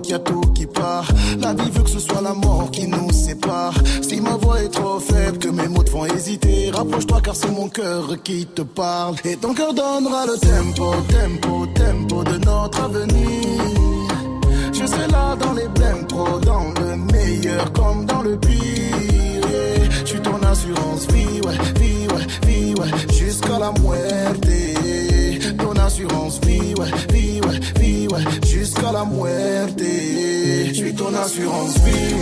l'autre, y a tout qui part. La vie veut que ce soit la mort qui nous sépare. Si ma voix est trop faible, que mes mots te font hésiter, rapproche-toi car c'est mon cœur qui te parle. Et ton cœur donnera le tempo, tempo, tempo de notre avenir. Je serai là dans les blèmes pro, dans le meilleur comme dans le pire. Je suis ton assurance vie, ouais, vie, ouais, vie, ouais, jusqu'à la muerte. Ton assurance vie, ouais, vie, ouais, vie, ouais, jusqu'à la muerte. Je suis ton assurance vie.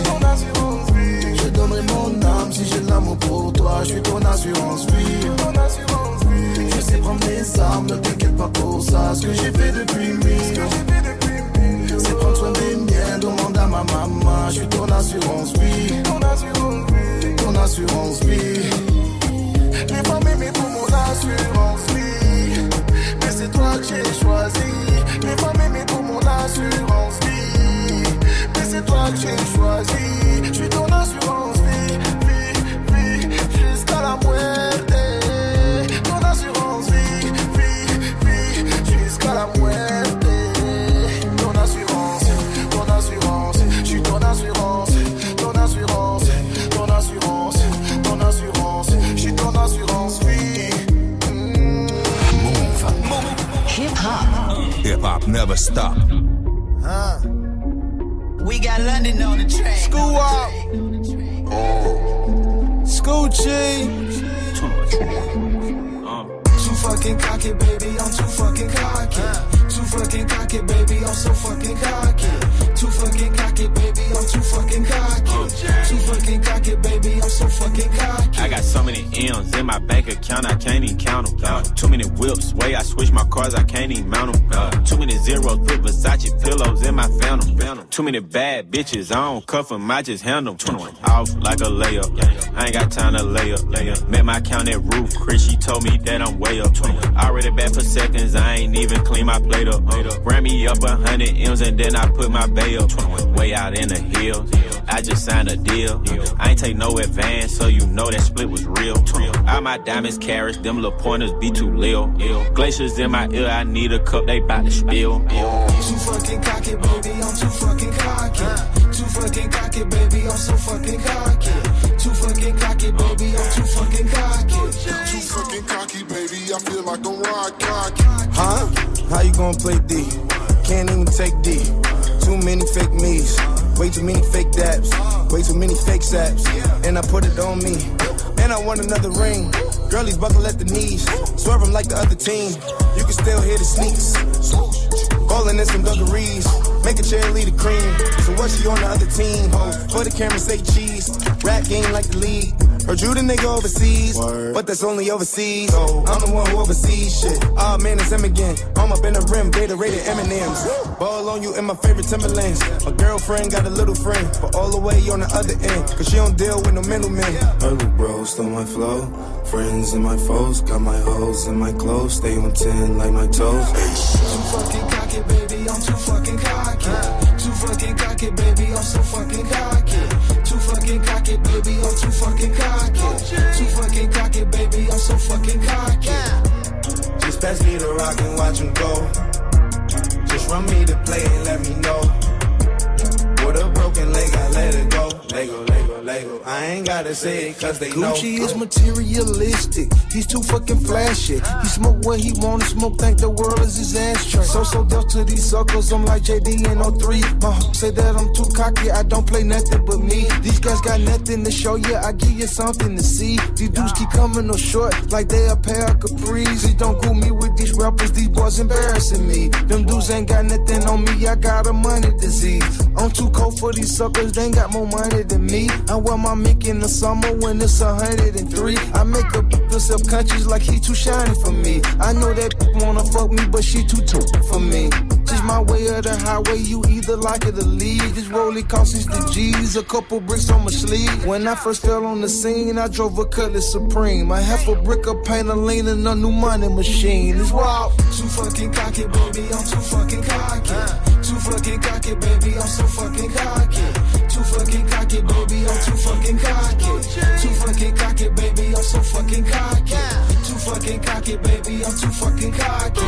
Je donnerai mon âme si j'ai l'amour pour toi. Je suis ton assurance vie. Je sais prendre mes armes, ne t'inquiète pas pour ça. Ce que j'ai fait depuis mille. C'est prendre soin des miens, demande à ma maman. Je suis ton assurance vie. Ton assurance vie. Les femmes aimées pour mon assurance vie. Mais c'est toi que j'ai choisi. Les femmes aimées pour mon assurance vie. Mais c'est toi que j'ai choisi. Je suis ton assurance vie. Vie, vie, jusqu'à la muerte. Never stop. Huh. We got London on the track. School up. Oh. School G. Too fucking cocky, baby. I'm too fucking cocky. Too fucking cocky, baby. I'm so fucking cocky. Too fucking cocky, baby. I'm too fucking cocky. Oh, too fucking cocky, baby. I'm so fucking cocky. I got so many M's in my bank account, I can't even count them. Uh. too many whips, way I switch my cars, I can't even mount them. Uh. too many zeros, put Versace pillows in my phantom. Too many bad bitches, I don't cuff them, I just handle them. Off like a layup, I ain't got time to lay up. Lay up. Met my count at roof, Chris, she told me that I'm way up. I Already back for seconds, I ain't even clean my plate up. Ran me up a hundred M's and then I put my bay up. Way out in the hills, I just signed a deal. I ain't take no advance, so you know that split was real. All my diamonds carrots, them little pointers be too lil. Glaciers in my ear, I need a cup, they bout to spill. Too fucking cocky, baby. I'm too fucking cocky. Too fucking cocky, baby. I'm so fucking cocky. Too fucking cocky, baby. I'm too fucking cocky. Too fucking cocky, baby. I feel like I'm ride cocky. Huh? How you gonna play D? Can't even take D. Many fake me's. Way too many fake dabs. Way too many fake saps. And I put it on me. And I want another ring. Girlies buckle at the knees. Swerve 'em like the other team. You can still hear the sneaks. Ballin' in some dungarees. Make a cheerleader cream. So what she on the other team? Ho, for the camera say cheese. Rap game like the league. Heard you the nigga overseas, but that's only overseas. So I'm the one who oversees shit. Ah man, it's him again. I'm up in the rim, data rated M&M's. Ball on you in my favorite Timberlands. My girlfriend got a little friend, but all the way on the other end, cause she don't deal with no middlemen. Little bro stole my flow. Friends and my foes, got my hoes and my clothes. Stay on 10 like my toes. Fucking cocky, baby. I'm too fucking cocky. Too fucking cocky, baby. I'm so fucking cocky. Too fucking cocky, baby. I'm too fucking cocky. Too fucking cocky, baby. I'm so fucking cocky. Just pass me the rock and watch him go. Just run me the play and let me know. With a broken leg, I let it go. Lego, Lego, Lego. I ain't gotta say it cause they know. Gucci is materialistic. He's too fucking flashy. He smoke what he wanna smoke. Think the world is his ashtray. So so dealt to these suckers. I'm like JD and 03. Uh, say that I'm too cocky. I don't play nothing but me. These guys got nothing to show you. I give you something to see. These dudes keep coming up short like they a pair of capris. Don't cool me with these rappers. These boys embarrassing me. Them dudes ain't got nothing on me. I got a money disease. I'm too cold for these suckers. They ain't got more money than me. I wear my mink in the summer when it's 103. I make a feel self-conscious like he too shiny for me. I know that wanna fuck me, but she too too for me. Just my way of the highway, you either like it or leave. This rollie cost 60 G's, a couple bricks on my sleeve. When I first fell on the scene, I drove a Cutlass Supreme. I half a brick of paint, a lean, and a new money machine. It's wild. Too fucking cocky, baby, I'm too fucking cocky. Too fucking cocky, baby, I'm so fucking cocky. Too fucking cocky, baby. I'm too fucking cocky. Too fucking cocky, baby. I'm so fucking cocky. Too fucking cocky, baby. I'm too fucking cocky.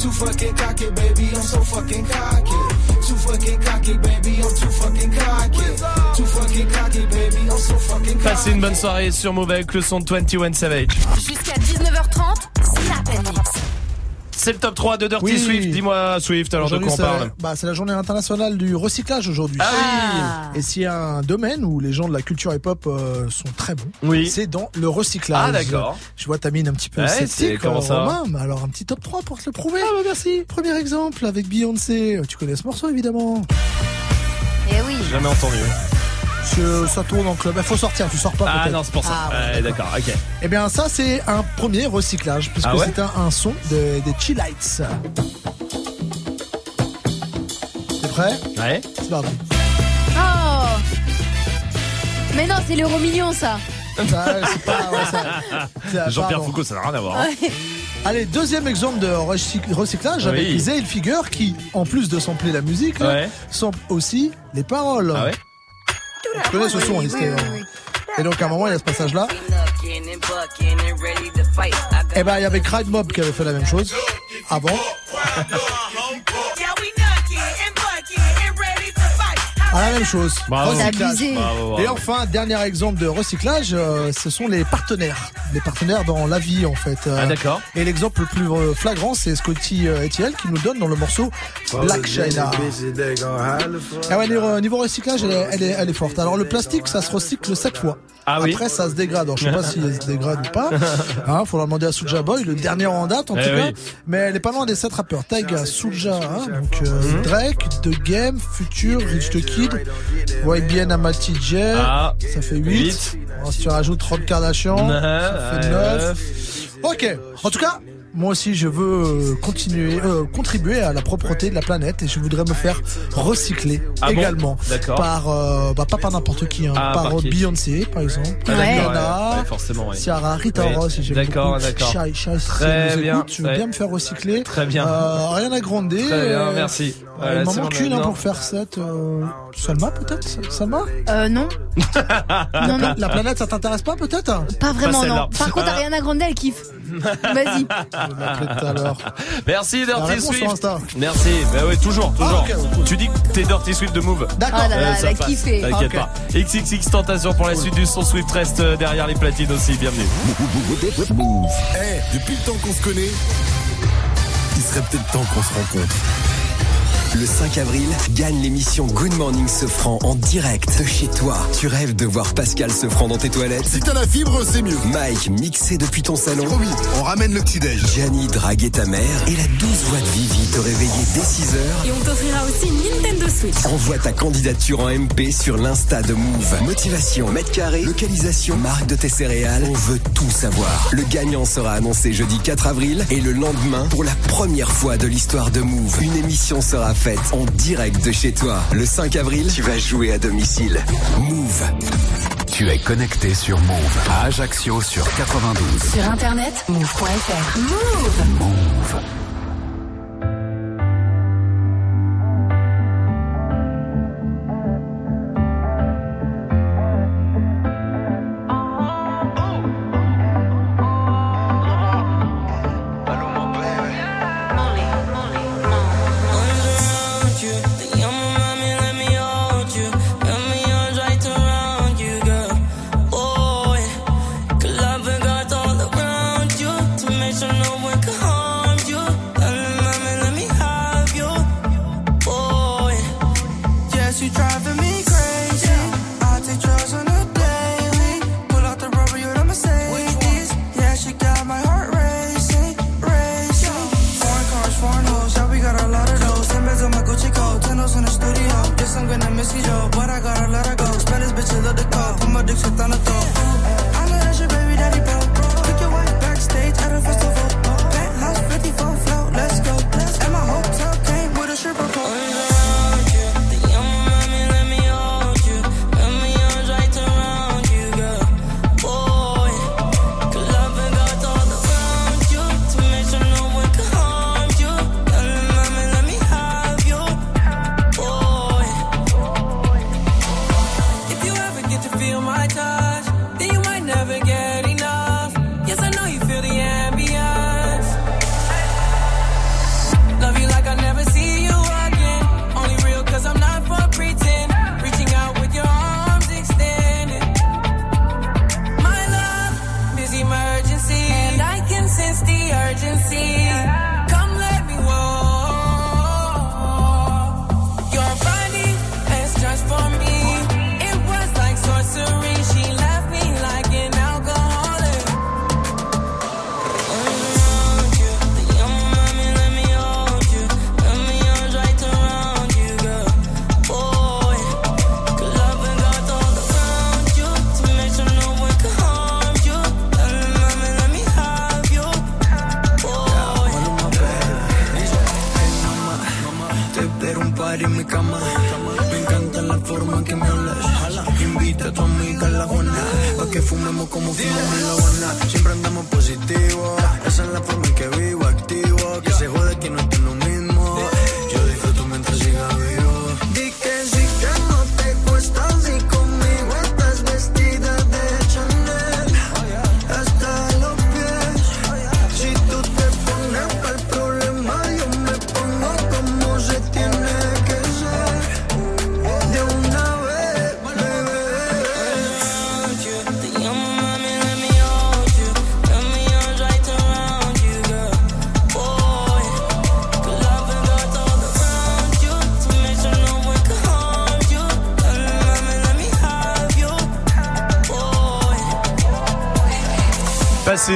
Too fucking cocky, baby. I'm so fucking cocky. Too fucking cocky, baby. I'm too fucking cocky. Too fucking cocky, baby. I'm so fucking cocky. Passez une bonne soirée sur Move avec le son de 21 Savage. Jusqu'à 19h30, Snap Mix. C'est le top 3 de Dirty Oui. Swift. Dis-moi Swift, alors de quoi on c'est- parle bah, C'est la journée internationale du recyclage aujourd'hui. Ah Et s'il y a un domaine où les gens de la culture hip-hop euh, sont très bons, Oui. c'est dans le recyclage. Ah, d'accord. Je vois ta mine un petit peu Ouais, c'est- sceptique, comment euh, ça Romain, mais alors un petit top 3 pour te le prouver. Ah bah merci. Premier exemple avec Beyoncé. Tu connais ce morceau évidemment. Eh oui. Jamais entendu. Ça tourne en club. Il faut sortir, tu sors pas Ah non, c'est pour ça. Ah, Ouais, d'accord, ok. Eh bien, ça, c'est un premier recyclage, puisque Ah ouais c'est un, un son de- des Chillites. T'es prêt Ouais. C'est parti. Oh Mais non, c'est l'euro million ça. Ça, c'est pas- ouais, ça- Jean-Pierre. Foucault, ça n'a rien à voir. hein. Ouais. Allez, deuxième exemple de recyc- recyclage Oui. avec Zale Figure qui, en plus de sampler la musique, là, sample aussi les paroles. Ah ouais Tu connais ce son, il était, euh, Et donc à un moment, il y a ce passage-là. Et ben, il y avait Cried Mob qui avait fait la même chose avant. Ah, la même chose. Bravo. Recyclage. C'est abusé. Bravo, bravo. Et enfin, dernier exemple de recyclage, euh, ce sont les partenaires. Les partenaires dans la vie, en fait. Euh, Ah d'accord. Et l'exemple le plus euh, flagrant, c'est Scotty euh, Etiel qui nous donne dans le morceau Black China. Ah ouais, niveau, niveau recyclage, elle est, elle, est, elle est forte. Alors le plastique, ça se recycle 7 fois. Ah oui. Après, ça se dégrade. Alors, je sais pas si elle se dégrade ou pas. Hein, faudra demander à Soulja Boy, le dernier en date en Eh tout cas. oui. Mais elle est pas loin des 7 rappeurs. Taiga, Soulja, hein, donc euh, Mhm. Drake, The Game, Future, Rich the Kid, YBN Amati J. Ah. Ça fait 8. Huit. si tu rajoutes 30 Kardashian, ça fait Euh, 9. Ok. En tout cas, moi aussi, je veux euh, continuer, euh, contribuer à la propreté de la planète et je voudrais me faire recycler Ah également D'accord. par, euh, bah, pas par n'importe qui, hein, Ah, par, par qui Beyoncé, par exemple, Ah, Rihanna, ouais, ouais, forcément, ouais. Ciara, Rita Oui. Ross, si j'aime D'accord, beaucoup. d'accord. Shai, si Très bien, écoute, je veux ouais. bien me faire recycler. Très bien. Euh, Ariana Grande. Très bien, euh, merci. euh, il m'en manque une hein, pour faire cette. Euh, Salma peut-être Salma? Euh, non. non, non. La planète, ça t'intéresse pas peut-être? Pas vraiment, non. Par contre. Ariana Grande, elle kiffe. Vas-y. Je vais l'appeler tout à l'heure. Merci Dirty Swift. Merci. Bah ouais, toujours, toujours. Ah. Tu dis que t'es Dirty Swift de Move. D'accord. Oh là là, ça elle a passe. kiffé. T'inquiète Ok. pas. XXX Tentation pour la suite du son Swift reste euh, derrière les platines aussi. Bienvenue. Move. Eh, depuis le temps qu'on se connaît, il serait peut-être temps qu'on se rencontre. Le 5 avril, gagne l'émission Good Morning Sofran en direct de chez toi. Tu rêves de voir Pascal Sofran dans tes toilettes? Si t'as la fibre, c'est mieux. Mike mixé depuis ton salon Promis, on ramène le petit-déj. Gianni draguer ta mère et la douce voix de Vivi te réveiller dès 6h Et on t'offrira aussi une Nintendo Switch. Envoie ta candidature en MP sur l'Insta de Move. Motivation, mètre carré, localisation, marque de tes céréales. On veut tout savoir. Le gagnant sera annoncé jeudi 4 avril et le lendemain, pour la première fois de l'histoire de Move, une émission sera en direct de chez toi. Le 5 avril, tu vas jouer à domicile. Move. Tu es connecté sur Move à Ajaccio sur 92. Sur internet, move.fr. Move. Move.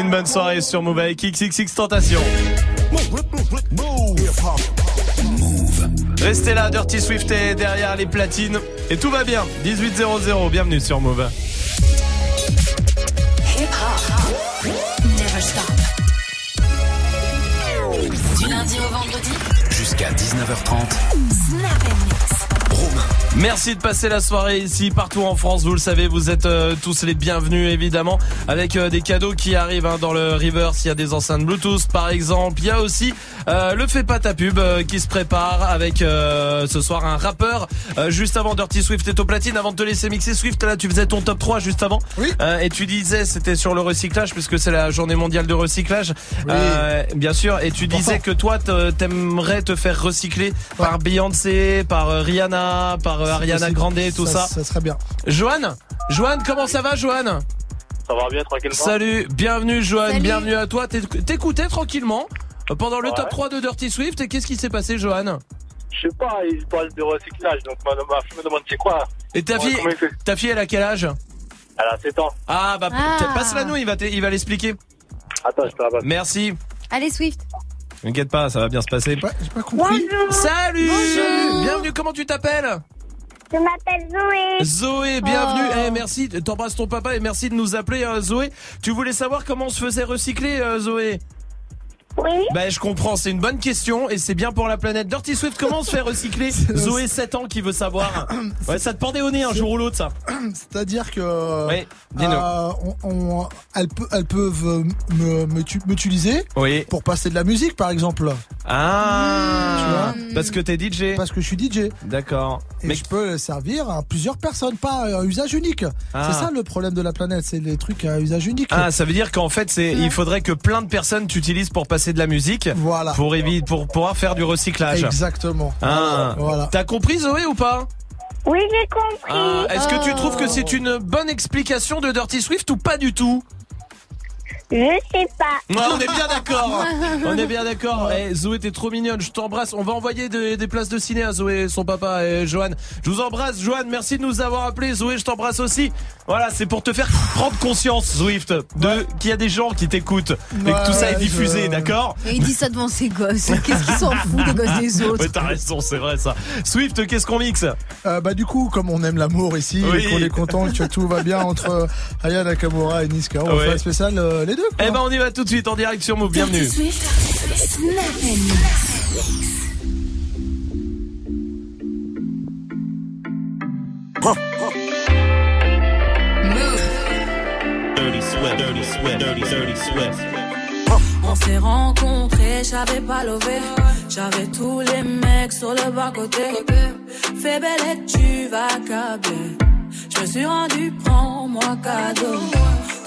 une bonne soirée sur Move avec XXX Tentation. Restez là, Dirty Swift est derrière les platines. Et tout va bien. 18.00, bienvenue sur Move. Merci de passer la soirée ici, partout en France. Vous le savez, vous êtes euh, tous les bienvenus, évidemment, avec euh, des cadeaux qui arrivent hein, dans le Reverse. Il y a des enceintes Bluetooth, par exemple. Il y a aussi euh, le fait pas ta pub euh, qui se prépare avec euh, ce soir un rappeur. Juste avant Dirty Swift et au platine. Avant de te laisser mixer Swift là tu faisais ton top 3 juste avant. Oui. et tu disais c'était sur le recyclage puisque c'est la journée mondiale de recyclage. Bien sûr. Et tu disais que toi t'aimerais te faire recycler par Beyoncé par Rihanna par Ariana Grande tout ça, ça. serait bien. Joanne Joanne comment ça va Joanne ça va bien tranquillement. Salut, bienvenue Joanne, bienvenue à toi. T'écoutais tranquillement pendant le top 3 de Dirty Swift. Qu'est-ce qui s'est passé, Johan? Je sais pas, ils parlent de recyclage, donc ma, fille me demande c'est quoi? Et ta fille, ta fille, elle a quel âge? Elle a 7 ans. Ah, bah ah. passe-la nous, il va, il va l'expliquer. Attends, je peux la Merci. Allez, Swift. T'inquiète pas, ça va bien se passer. Pas, pas compris. Bonjour. Salut Bienvenue, comment tu t'appelles? Je m'appelle Zoé. Zoé, bienvenue. Oh. Eh, merci, t'embrasses ton papa et merci de nous appeler, hein, Zoé. Tu voulais savoir comment on se faisait recycler, euh, Zoé? Oui. Bah, je comprends, c'est une bonne question et c'est bien pour la planète. Dirty Swift, comment se faire recycler Zoé, 7 ans, qui veut savoir. Ouais, ça te pendait au nez hein, un jour ou l'autre, ça. C'est-à-dire que. Euh, oui, euh, on, elles, peuvent m'utiliser oui. pour passer de la musique, par exemple. Ah tu vois Parce que t'es DJ. Parce que je suis DJ. D'accord. Mais je peux servir à plusieurs personnes, pas à usage unique. Ah. C'est ça le problème de la planète, c'est les trucs à usage unique. Ah, ça veut dire qu'en fait, il faudrait que plein de personnes t'utilisent pour passer de la musique. Pour éviter, pour pouvoir faire du recyclage. Exactement. Ah. T'as compris Zoé ou pas? Oui, j'ai compris. Ah. Est-ce que tu ah. trouves que c'est une bonne explication de Dirty Swift ou pas du tout? Je sais pas. Ouais, on est bien d'accord. on est bien d'accord. Eh, Zoé, t'es trop mignonne. Je t'embrasse. On va envoyer des, places de ciné à Zoé, son papa et Johan. Je vous embrasse, Johan. Merci de nous avoir appelés. Zoé, je t'embrasse aussi. Voilà, c'est pour te faire prendre conscience, Swift, de qu'il y a des gens qui t'écoutent et que tout ça est diffusé, d'accord il dit ça devant ses gosses. Qu'est-ce qu'ils s'en foutent des gosses des autres Mais t'as raison, c'est vrai ça. Swift, qu'est-ce qu'on mixe euh, Bah du coup, comme on aime l'amour ici oui. et qu'on est content que tout va bien entre euh, Aya Nakamura et Niska, on va faire un spécial euh, les deux. Eh ben on y va tout de suite en direct sur Move, bienvenue. On s'est rencontrés, j'avais pas levé. J'avais tous les mecs sur le bas côté. Fais belle et tu vas caber. Je me suis rendu, prends-moi cadeau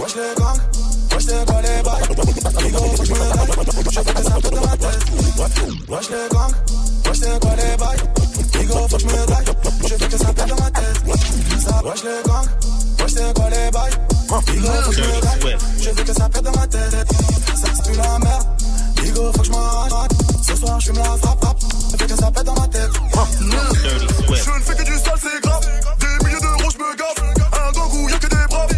Wesh le gang, wesh c'est quoi les bails. Bigo, faut que je me lève, je veux que ça me de ma tête. Wesh le gang, wesh c'est quoi les bails. Bigo, faut que je me lève, je veux que ça me de ma tête. Wesh le gang, wesh c'est quoi les bails. Bigo, faut que je me lève, je veux que ça me de ma tête. Ça c'est la merde, Bigo, faut que je m'arrête Ce soir, je me la frappe, frappe, je veux que ça pète dans ma tête. Je ne fais que du sale, c'est grave. Des milliers d'euros, je me gaffe. Un gang où y'a que des braves.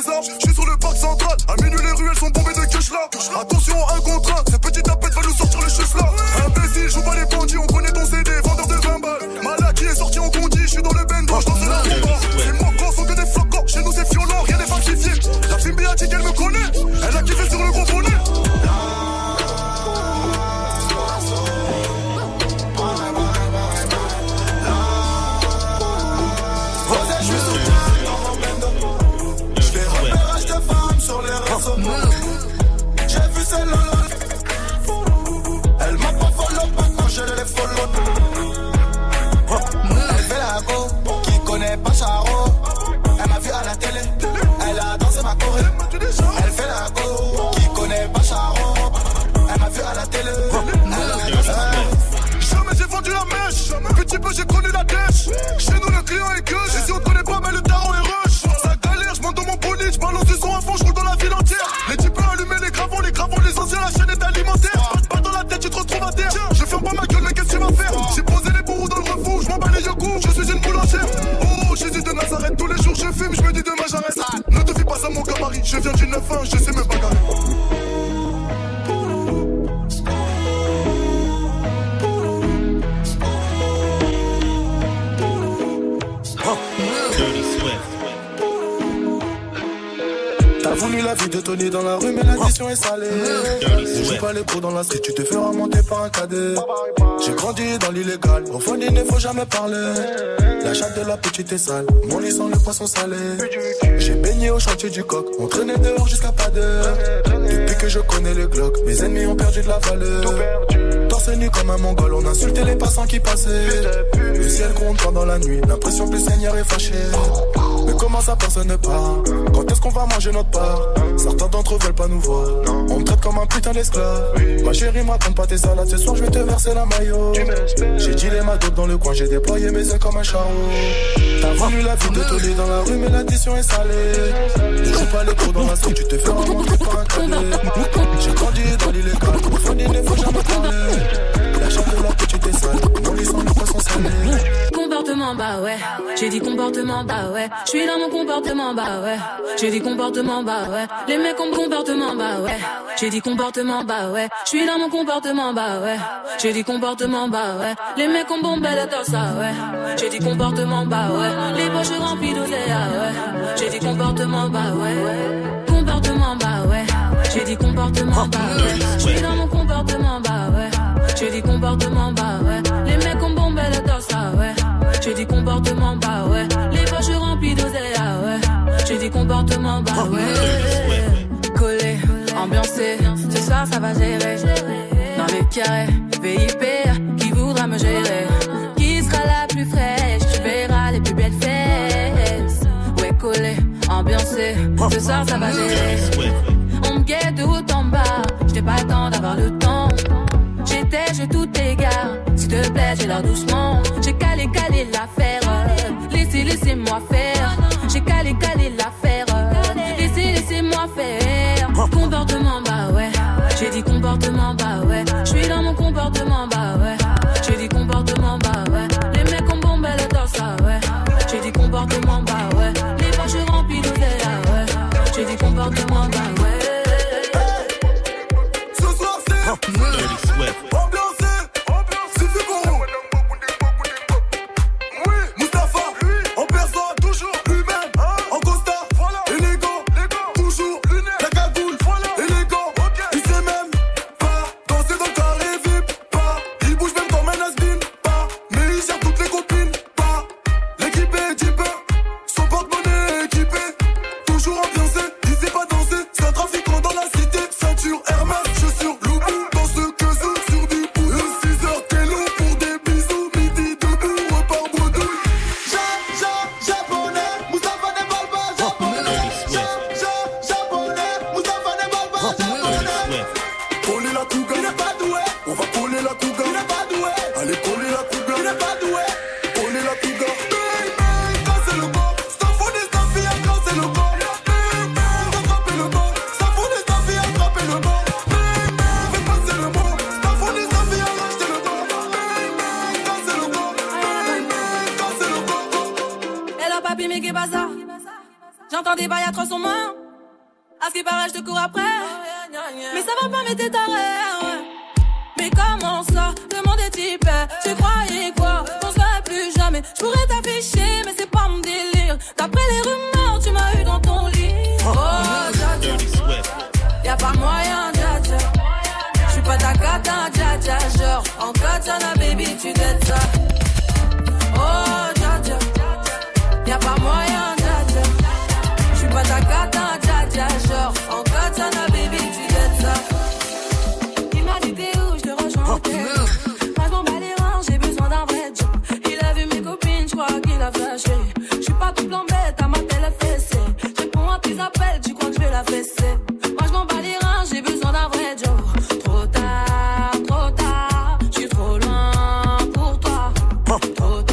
Les. Je suis sur le parc central. À minuit, les ruelles sont bombées de cash là. Attention, un contre un. Ce petit tapette va nous sortir le chus là. Imbécile, joue pas les bandits. On connaît ton CD, vendeur de 20 balles. Malaki est sorti en condi. Je suis dans le bendo, je danse le combat. Les moquants sont que des flocons. Chez nous, c'est violent, rien n'est falsifié. La fille elle me connaît. Elle a kiffé sur le gros bonnet. Les dans la street, tu te feras monter par un cadet. J'ai grandi dans l'illégal, au fond il ne faut jamais parler. La chatte de la petite est sale, mon lit sent le poisson salé. J'ai baigné au chantier du coq, on traînait dehors jusqu'à pas d'heure. Depuis que je connais le Glock, mes ennemis ont perdu de la valeur. Torse nu comme un mongol, on insultait les passants qui passaient. Le ciel gronde pendant la nuit, l'impression que le Seigneur est fâché. Mais comment ça personne ne part? Quand est-ce qu'on va manger notre part? Certains d'entre eux veulent pas nous voir. On me traite comme un putain d'esclave. Ma chérie raconte pas tes salades Ce soir je vais te verser la maillot. J'ai dit les madocs dans le coin J'ai déployé mes ailes comme un charreau T'as voulu la vie de Tony dans la rue Mais l'addition est salée. Ne joue pas les cours dans la street Tu te fais remonter par un cadet. J'ai grandi dans l'illégal Au fond il ne faut jamais parler. La chatte de la petite est sale Mon lit sent le poisson salé Bah. J'ai dit comportement, bah ouais. Je suis dans mon comportement, bah ouais. J'ai dit comportement, bah ouais. Les mecs ont comportement, bah ouais. J'ai dit comportement, bah ouais. Je suis dans mon comportement, bah ouais. J'ai dit comportement, bah ouais. Les mecs ont bombé le torse, ah ouais. J'ai dit comportement, bah ouais. Les poches remplies d'oseille, ah ouais. J'ai dit comportement, bah ouais. Comportement, bah ouais. J'ai dit comportement, bah ouais. Je suis dans mon comportement, bah ouais. J'ai dit comportement, bah ouais. Les mecs ont bombé le torse, ah ouais. J'ai dit comportement, bah ouais. Les poches remplies d'oseille, ah ouais. J'ai dit comportement, bah ouais. Collé, ambiancé, ce soir ça va gérer. Dans les carrés, VIP, qui voudra me gérer? Qui sera la plus fraîche? Tu verras les plus belles fesses. Ouais, collé, ambiancé, ce soir ça va gérer. On me guette de haut en bas, j'étais pas le temps d'avoir le temps. J'étais, je tout égare. S'il te plaît, j'ai l'air doucement. J'ai Laissez, laissez-moi faire. J'ai calé, calé l'affaire. Laissez, laissez-moi faire. Comportement, bah ouais. J'ai dit comportement, bah ouais. Je suis dans mon comportement, bah ouais. pas moyen, dja. J'suis pas ta cata, hein, dja dja. Genre, en katana, baby, tu dettes ça. Oh, dja dja. Y'a pas moyen, dja dja. J'suis pas ta cata, hein, dja dja. Genre, en katana, baby, tu dettes ça. Il m'a dit t'es où, j'te rejoins. Oh, Moi j'm'en bats les j'ai besoin d'un vrai job. Il a vu mes copines, j'crois qu'il a flashé. J'suis pas tout blanc bête, à ma télé fessée. Réponds à tes appels, tu crois que j'vais la fesser j'ai besoin d'un vrai job. Trop tard, trop tard, je suis trop loin pour toi. Trop tard.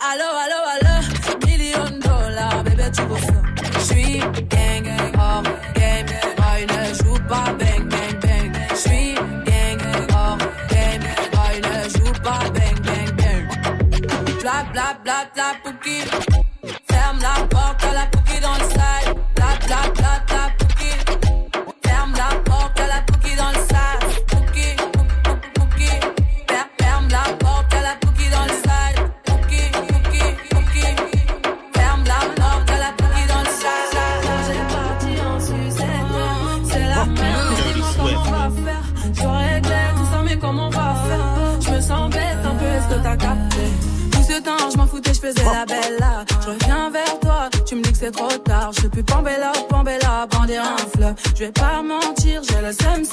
allo, allo, allo. Million dollars, bébé, tu veux ça. J'suis gang, hors game. Boy, ne joue pas bang, bang, bang. J'suis gang, hors game. Boy, ne joue pas bang, bang, bang. Bla, bla, bla, bla, pouki. depuis Pambella, Pambella, bandé un fleuve. Je vais pas mentir, j'ai le seum,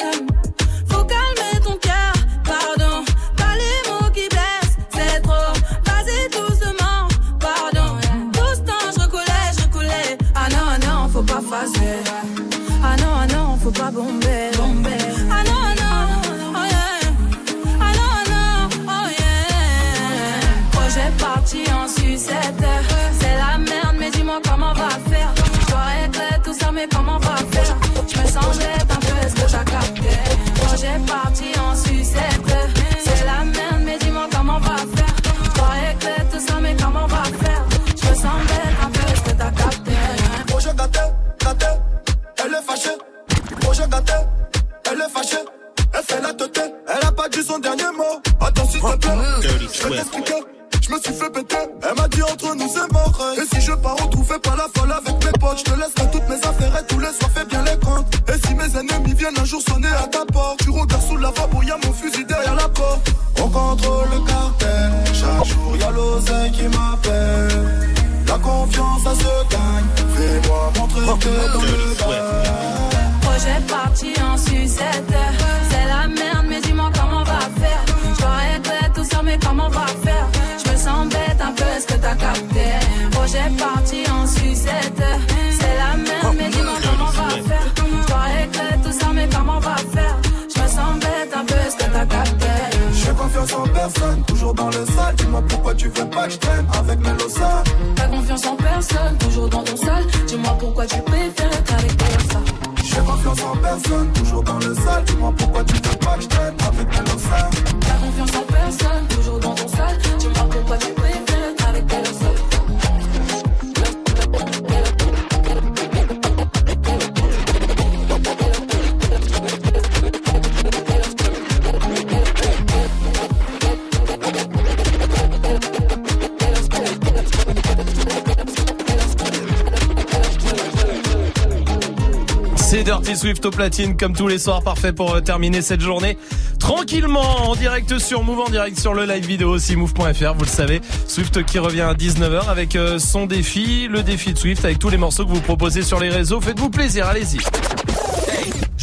Platine comme tous les soirs, parfait pour terminer cette journée tranquillement en direct sur Move, en direct sur le live vidéo aussi move.fr, vous le savez. Swift qui revient à 19h avec son défi, le défi de Swift avec tous les morceaux que vous proposez sur les réseaux. Faites-vous plaisir, allez-y.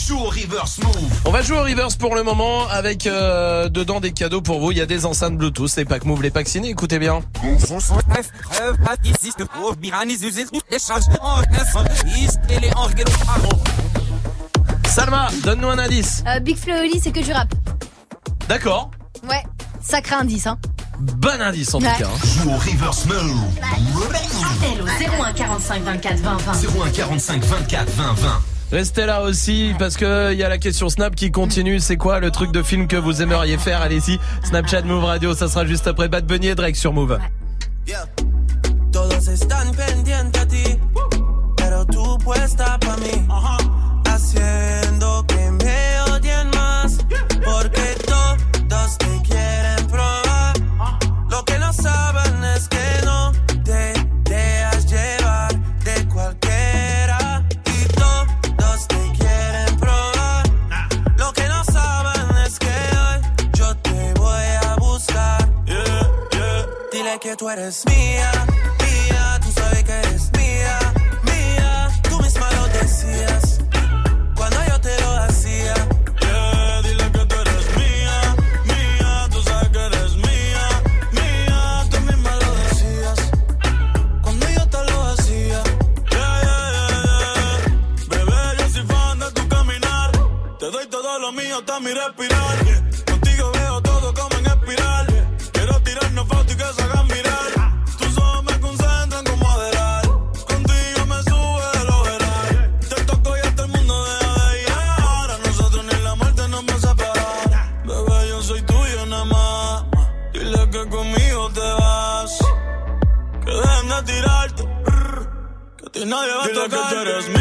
Au reverse. On va jouer au reverse pour le moment avec dedans des cadeaux pour vous. Il y a des enceintes Bluetooth, les packs move, les packs ciné. Écoutez bien. Salma, donne-nous un indice. Euh, Big Flo et Oli, c'est que du rap. D'accord. Ouais, sacré indice, hein. Bon indice en Ouais. tout cas. hein. Joue au reverse move. Appel au 01 45 24 20 20. 01 45 24 20 20. Restez là aussi parce que il y a la question Snap qui continue. C'est quoi le truc de film que vous aimeriez faire? Allez-y, Snapchat Move Radio, ça sera juste après Bad Bunny et Drake sur Move. Todos están pendientes a ti, pero tú puesta pa' mí, tú eres mía, que tú eres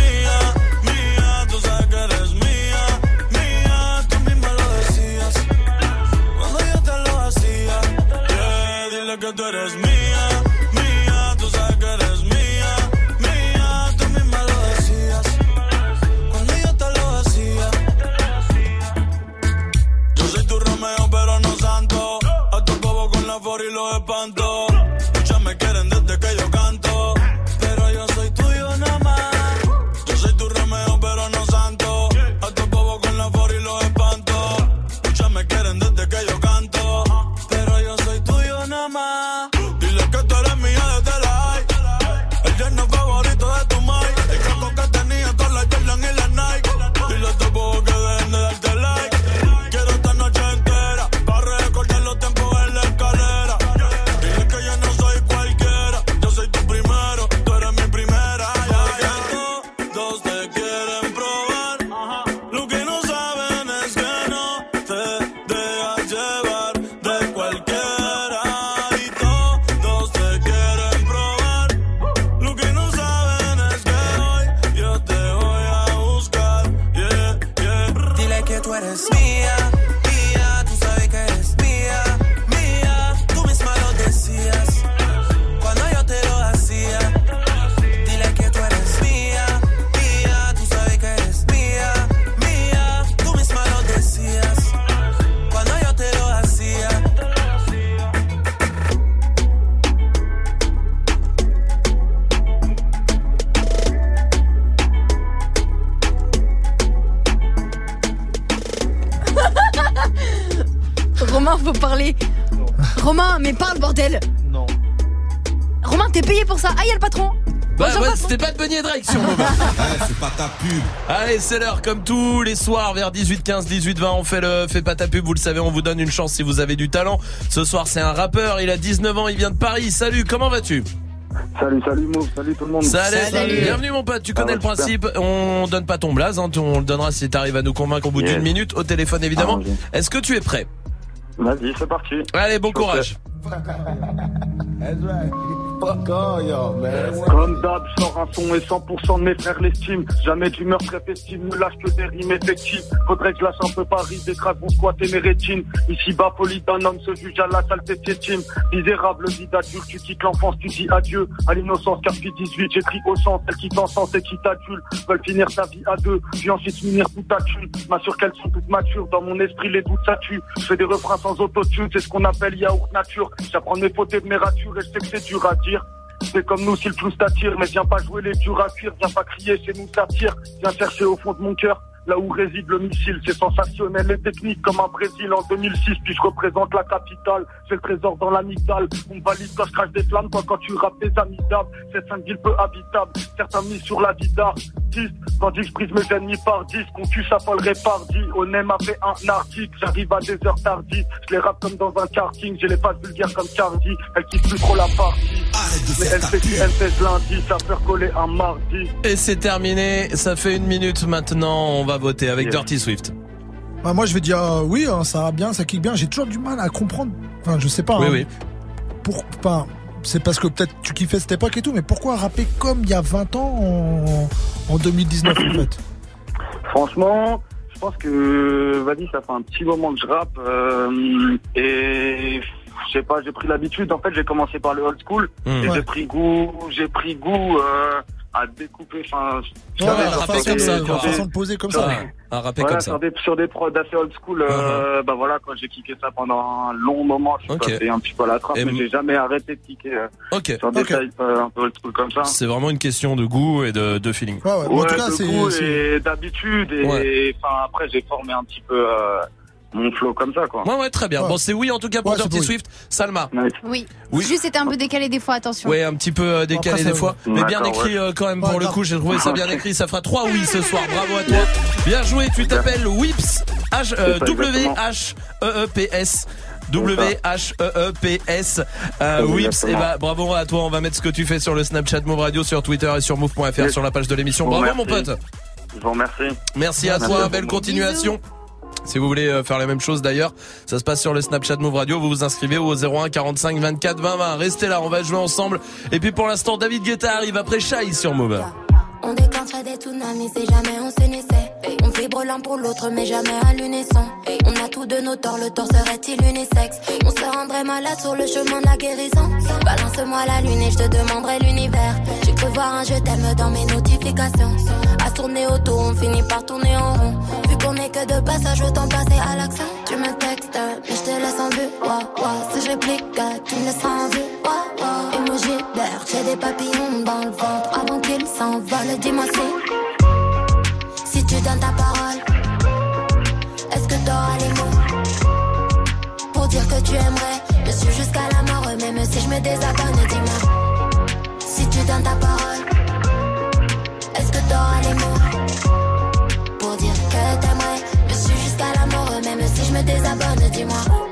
Allez, c'est l'heure comme tous les soirs vers 18h15, 18h20, on fait le fait pas ta pub, vous le savez, on vous donne une chance si vous avez du talent. Ce soir, c'est un rappeur, il a 19 ans, il vient de Paris. Salut, comment vas-tu? Salut, salut Move, salut tout le monde. Salut, bienvenue mon pote, tu connais Ah le ouais, super. principe, on donne pas ton blaze, hein, on le donnera si t'arrives à nous convaincre au bout Yes. d'une minute, au téléphone évidemment. Est-ce que tu es prêt? Vas-y, c'est parti. Allez, bon Je courage. Comme d'hab, sors un son et 100% de mes frères l'estiment. Jamais d'humeur très festive, ne lâche que des rimes effectives. Faudrait que je lâche un peu Paris, des craques vont squatter mes rétines. Ici bas, folie d'un homme se juge à la saleté teams. Misérable vie d'adulte, tu quittes l'enfance, tu dis adieu à l'innocence. Car 18, j'écris au sens, celles qui t'encensent et qui t'adulent. Veulent finir sa vie à deux, puis ensuite finir toute ta thune. M'assure qu'elles sont toutes matures, dans mon esprit les doutes ça tue. Je fais des refrains sans autotune, c'est ce qu'on appelle yaourt nature. J'apprends mes fautes et mes ratures et je sais que c'est dur à dire. C'est comme nous si le flou t'attire, mais viens pas jouer les durs à cuire, viens pas crier chez nous ça tire, viens chercher au fond de mon cœur. Là où réside le missile, c'est sensationnel et technique comme un Brésil en 2006, puis je représente la capitale. J'ai le trésor dans l'amygdale. On me valide quand je crache des flammes, toi quand tu rappes des amidables. Cette sainte ville peu habitable, certains mis sur la vie d'artiste. Tandis que je brise mes ennemis par 10, qu'on tue ça Paul Répardi. Onem a fait un article, j'arrive à des heures tardives. Je les rappe comme dans un karting, j'ai les faces vulgaires comme Cardi. Elle kiffe plus trop la partie. Mais elle fait elle fait lundi, ça peut recoller un mardi. Et c'est terminé, ça fait une minute maintenant, on va voter avec Dirty Swift. Bah, moi, je vais dire euh, oui, hein, ça va bien, ça kick bien. J'ai toujours du mal à comprendre. Enfin, je sais pas. Oui, hein, oui. Pour, enfin, c'est parce que peut-être tu kiffais cette époque et tout, mais pourquoi rapper comme il y a 20 ans en, en 2019 en fait? Franchement, je pense que, vas-y, ça fait un petit moment que je rappe euh, et je sais pas, j'ai pris l'habitude. En fait, j'ai commencé par le old school Mmh. Ouais. j'ai pris goût, j'ai pris goût euh, à découper. Enfin, je Ouais, sur façon de ça, quoi, des- façon de poser comme sur ça. des- Un rapper voilà, comme ça. Sur des, sur des prods assez old school, euh, bah voilà, quand j'ai kické ça pendant un long moment, je suis Ok. passé un petit peu à la trappe, Et mais j'ai jamais arrêté de kicker euh, Ok. sur des Ok. types euh, un peu old school comme ça. C'est vraiment une question de goût et de, de feeling. Ouais, ouais. Bon, en Ouais, tout cas, de c'est. goût c'est- et d'habitude et Ouais. enfin après j'ai formé un petit peu euh, mon flow comme ça quoi. Ouais, ouais, très bien. Bon, c'est oui en tout cas pour Ouais, Dirty oui. Swift. Salma. Oui. Oui. Juste, c'était un peu décalé des fois, attention. Ouais, un petit peu euh, décalé Après, des fois, mais bien écrit ouais. euh, quand même Ouais, pour le coup. J'ai trouvé ça bien écrit. Ça fera 3 oui ce soir. Bravo à toi. Bien joué. Tu t'appelles Whips. H euh, W. H E E P S. W H E E P S euh, Oui, Whips et bah bravo à toi on va mettre ce que tu fais sur le Snapchat Move Radio sur Twitter et sur move.fr sur la page de l'émission bravo mon pote Je vous remercie. Merci à Merci toi, à belle continuation. Si vous voulez euh, faire la même chose d'ailleurs, ça se passe sur le Snapchat Move Radio, vous vous inscrivez au 01 45 24 20 20. Restez là, on va jouer ensemble. Et puis pour l'instant, David Guetta arrive après Shai sur Move. On déclencherait des tsunamis si jamais on s'unissait. On vibre l'un pour l'autre, mais jamais à l'unisson. On a tous de nos torts, le tort serait-il unisexe? On se rendrait malade sur le chemin de la guérison. Balance-moi la lune et je te demanderai l'univers. J'ai cru voir un je t'aime dans mes notifications. Tourner autour, on finit par tourner en rond. Vu qu'on est que de passage, autant passer à l'action. Tu me textes, mais je te laisse en vue. Ouah. Si je réplique, tu me laisseras en vue. Ouah, ouah. Emoji d'air, j'ai des papillons dans le ventre avant qu'ils s'envolent. Dis-moi si, si tu donnes ta parole, est-ce que t'auras les mots pour dire que tu aimerais? Je suis jusqu'à la mort, même si je me désabonne. Dis-moi si tu donnes ta parole, Dis-moi.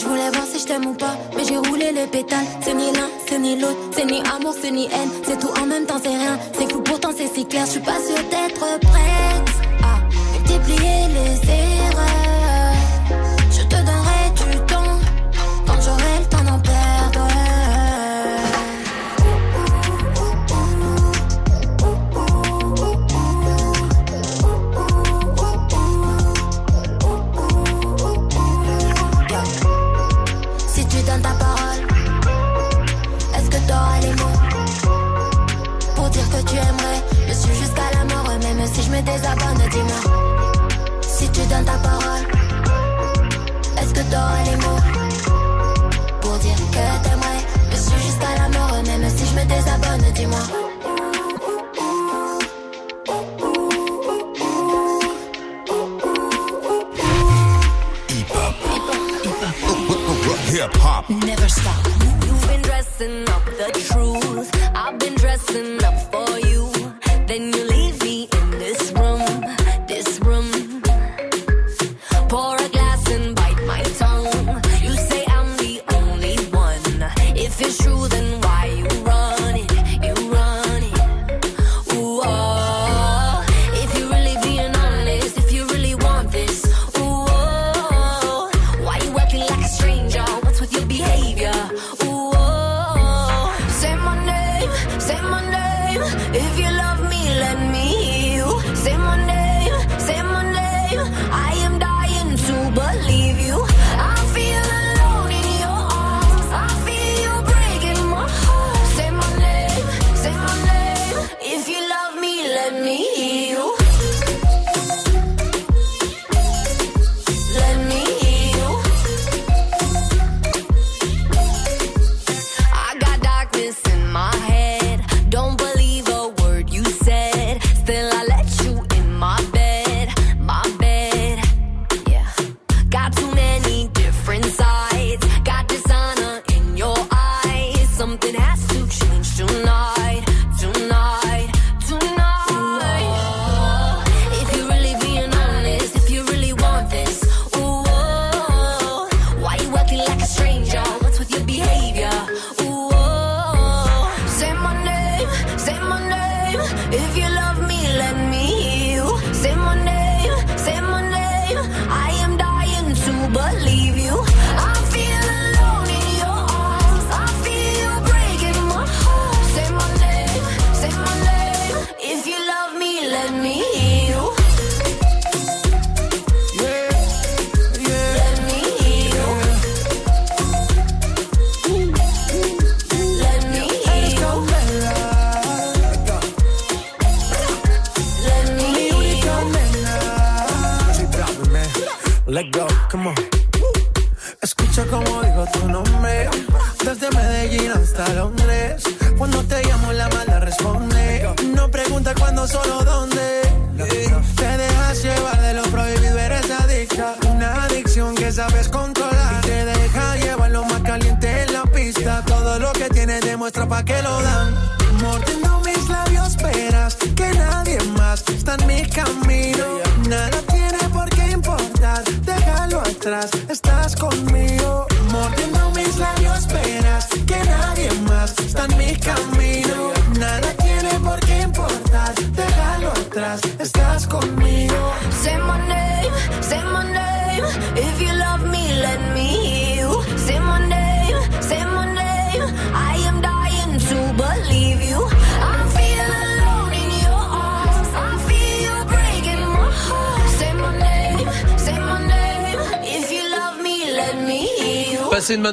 Je voulais voir si je t'aime ou pas, mais j'ai roulé les pétales. C'est ni l'un, c'est ni l'autre, c'est ni amour, c'est ni haine. C'est tout en même temps, c'est rien. C'est fou, pourtant c'est si clair. Je suis pas sûre d'être prête à multiplier les erreurs. T'auras les mots pour dire que t'aimerais Je suis jusqu'à la mort, même si je me désabonne, dis-moi. Hip hop. Never stop. You've been dressing up the truth. I've been dressing up for you.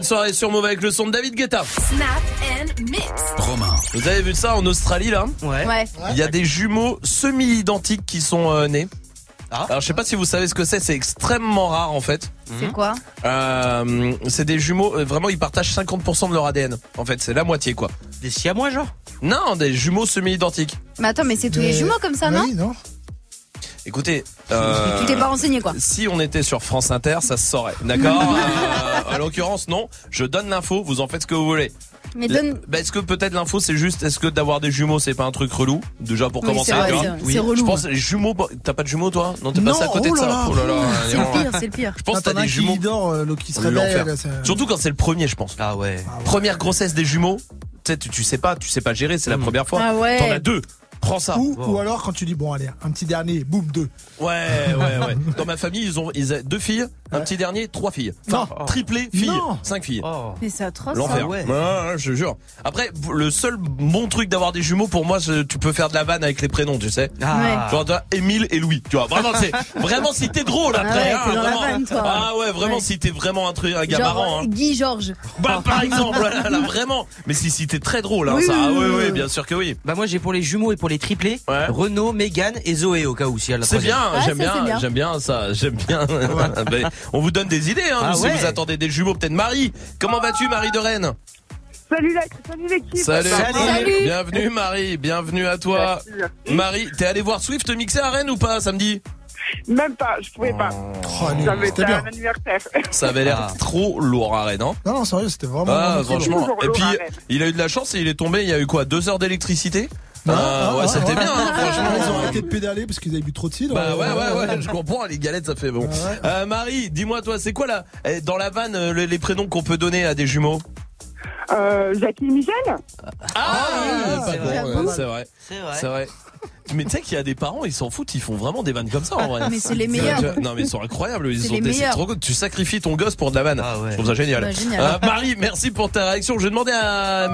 Soirée sur Move avec le son de David Guetta. Snap and mix. Romain. Vous avez vu ça en Australie là Ouais. Ouais. Il y a des jumeaux semi-identiques qui sont euh, nés. Alors je sais pas si vous savez ce que c'est, c'est extrêmement rare en fait. C'est quoi Euh, c'est des jumeaux, euh, vraiment ils partagent 50% de leur ADN. En fait, c'est la moitié quoi. Des siamois genre? Non, des jumeaux semi-identiques. Mais attends, mais c'est tous les Mais- jumeaux comme ça, non Oui, non Écoutez, euh, Tu t'es pas renseigné quoi si on était sur France Inter, ça se saurait. D'accord Euh, À l'occurrence, non. Je donne l'info, vous en faites ce que vous voulez. Mais donne. Bah, est-ce que peut-être l'info c'est juste est-ce que d'avoir des jumeaux c'est pas un truc relou? Déjà pour Oui, commencer c'est vrai, relou. Je pense les jumeaux bah, t'as pas de jumeaux toi? Non t'es Non, passé à côté oh de ça. là là. Oh là là, C'est le pire, c'est le pire. Je pense que t'as des qui jumeaux. dort, euh, l'autre qui se L'enfer. réveille. c'est- Surtout quand c'est le premier je pense. Ah ouais. Première grossesse des jumeaux. Tu sais tu, tu sais pas, tu sais pas gérer, c'est la première fois. Ah ouais. T'en as deux. Prends ça. Ou, ou alors quand tu dis bon allez un petit dernier boum deux Ouais, ouais, ouais. Dans ma famille, ils ont, ils ont deux filles, un petit dernier, trois filles. Enfin, Non. triplé, filles, Non. cinq filles. Oh. Mais c'est atroce. L'enfer. ça. ouais. Ouais, ouais, je jure. Après, le seul bon truc d'avoir des jumeaux, pour moi, c'est- tu peux faire de la vanne avec les prénoms, tu sais. Ah. Genre, toi, Émile et Louis. Tu vois, vraiment, c'est, vraiment, si t'es drôle Ah après, ouais, hein, dans la vraiment. vanne, toi. Ah ouais, vraiment, Ouais. si t'es vraiment un truc, un gars marrant, hein. Guy Georges. Bah, par exemple, là, là, vraiment. Mais si, si t'es très drôle, hein, Oui, ça, oui, ah, oui, ouais, oui, ouais, oui. bien sûr que oui. Bah moi j'ai pour les jumeaux et pour les triplés Ouais. Renaud, Mégane et Zoé au cas où si elle a la C'est bien, Ouais, j'aime bien, bien. j'aime bien ça, j'aime bien. On vous donne des idées, hein, Ah si ouais. vous attendez des jumeaux, peut-être Marie. Comment vas-tu, Marie de Rennes Salut, la... salut l'équipe. Salut. Salut. Bienvenue Marie, bienvenue à toi. Merci, merci. Marie, t'es allé voir Swift mixer à Rennes ou pas samedi Même pas, je pouvais pas. Oh, un anniversaire. Ça avait l'air Ah. trop lourd à Rennes, hein Non non sérieux c'était vraiment. Ah, franchement. Et puis, il a eu de la chance et il est tombé, il y a eu quoi Deux heures d'électricité Ah, Ah, ah, Ouais, ah, c'était ah, bien, hein, ah, franchement. Ils ont arrêté de pédaler parce qu'ils avaient bu trop de cidre. Bah euh, ouais, ouais, ouais, je comprends, les galettes, ça fait bon. Ouais. Euh, Marie, dis-moi toi, c'est quoi là eh, Dans la vanne, euh, les, prénoms qu'on peut donner à des jumeaux? Euh, Jackie et Michel? Ah, oui, pas c'est vrai. c'est vrai. C'est vrai. Mais tu sais qu'il y a des parents, ils s'en foutent, ils font vraiment des vannes comme ça en vrai. Mais c'est les meilleurs. Tu vois, Non mais ils sont incroyables, ils sont des- trop cool. Tu sacrifies ton gosse pour de la vanne. Ah ouais. Je trouve ça génial. Bah, génial. Euh, Marie, merci pour ta réaction. Je vais demander à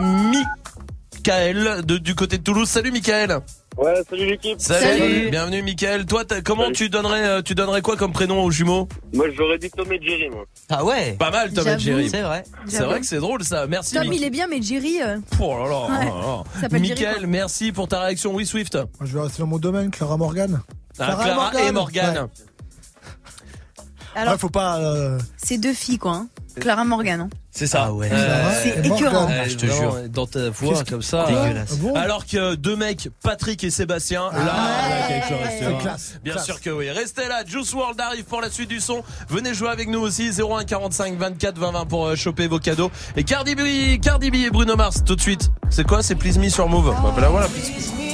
Michael de, du côté de Toulouse. Salut Michael. Ouais, salut l'équipe. Salut. Salut. Bienvenue Michael. Toi, comment Salut. tu donnerais, euh, tu donnerais quoi comme prénom aux jumeaux? Moi, j'aurais dit Tom et Jerry, moi. Ah ouais. Pas mal Tom et. Jerry. C'est vrai. C'est vrai que c'est drôle ça. Merci. Tom, il est bien, mais Jerry. euh, Oh là là, oh là là. Ça s'appelle Jerry, Michael, merci pour ta réaction. Oui, Swift. Moi, je vais rester dans mon domaine Clara Morgan. Ah, Clara, et Morgane. Alors, Ouais, faut pas. euh, c'est deux filles, quoi. hein. Clara Morgan. hein. C'est ça. Ah ouais. C'est Morgan. écœurant. Ouais, je te vraiment, jure. Dans ta voix comme ça. Ah, Dégueulasse. ah bon Alors que deux mecs, Patrick et Sébastien, là, Ah, il y a quelque chose. classe, Bien classe. sûr que oui. Restez là, Juice World arrive pour la suite du son. Venez jouer avec nous aussi, 01 45 24 20 20 pour euh, choper vos cadeaux. Et Cardi B, Cardi B et Bruno Mars tout de suite. C'est quoi C'est Please Me sur Move. Bah, bah, là, voilà, Please Me.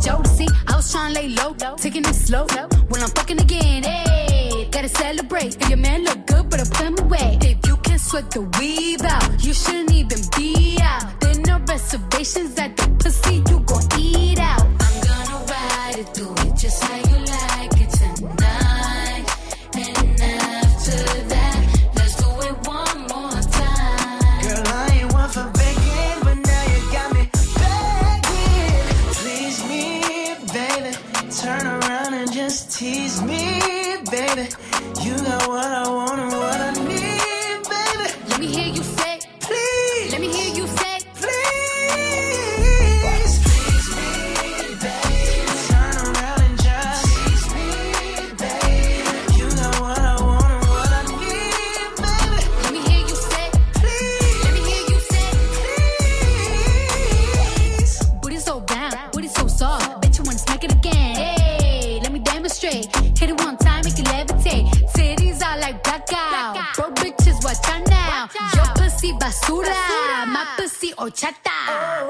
Jodeci. I was trying to lay low, taking it slow. When I'm fucking again, hey, gotta celebrate. If your man look good, but I put him away. If you can sweat the weave out, you shouldn't even be out. There no reservations at the pussy. You baby. You got what I want. お茶だ。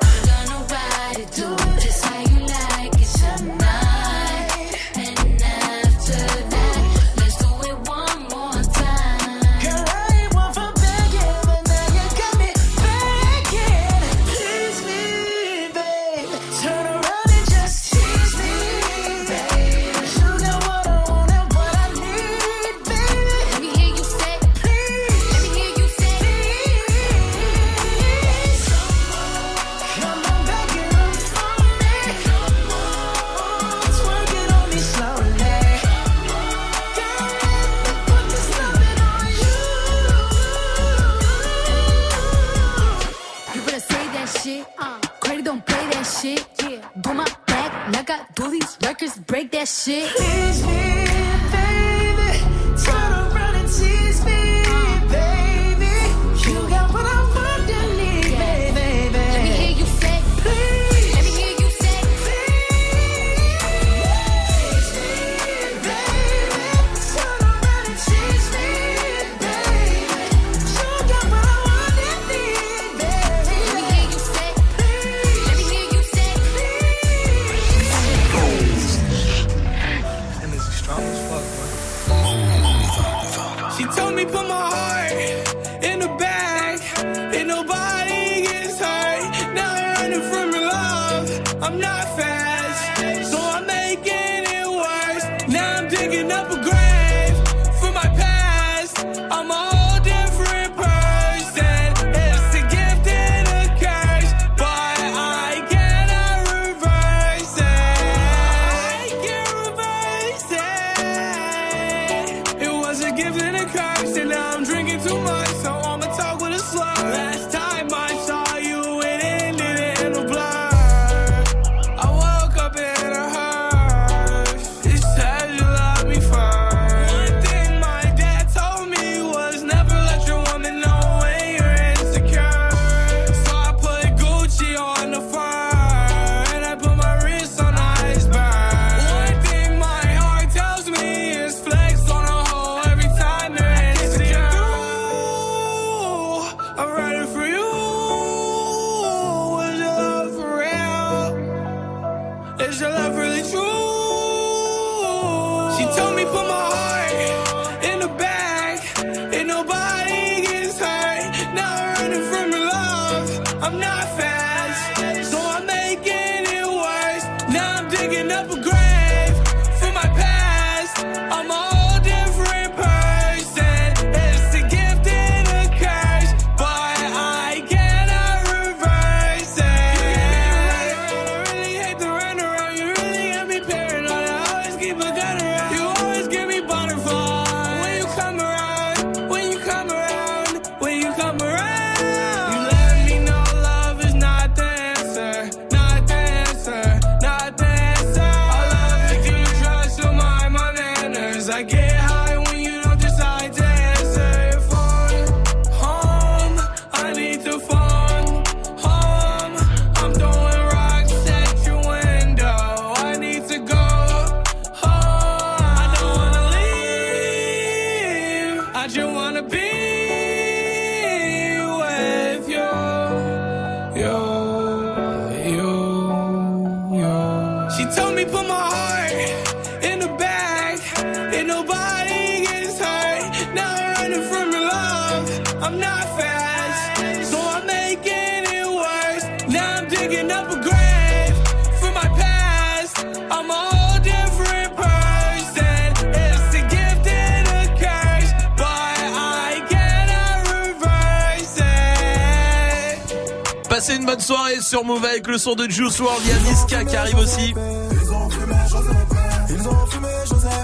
Avec le son de Juice WRLD. Il y a Niska qui arrive aussi.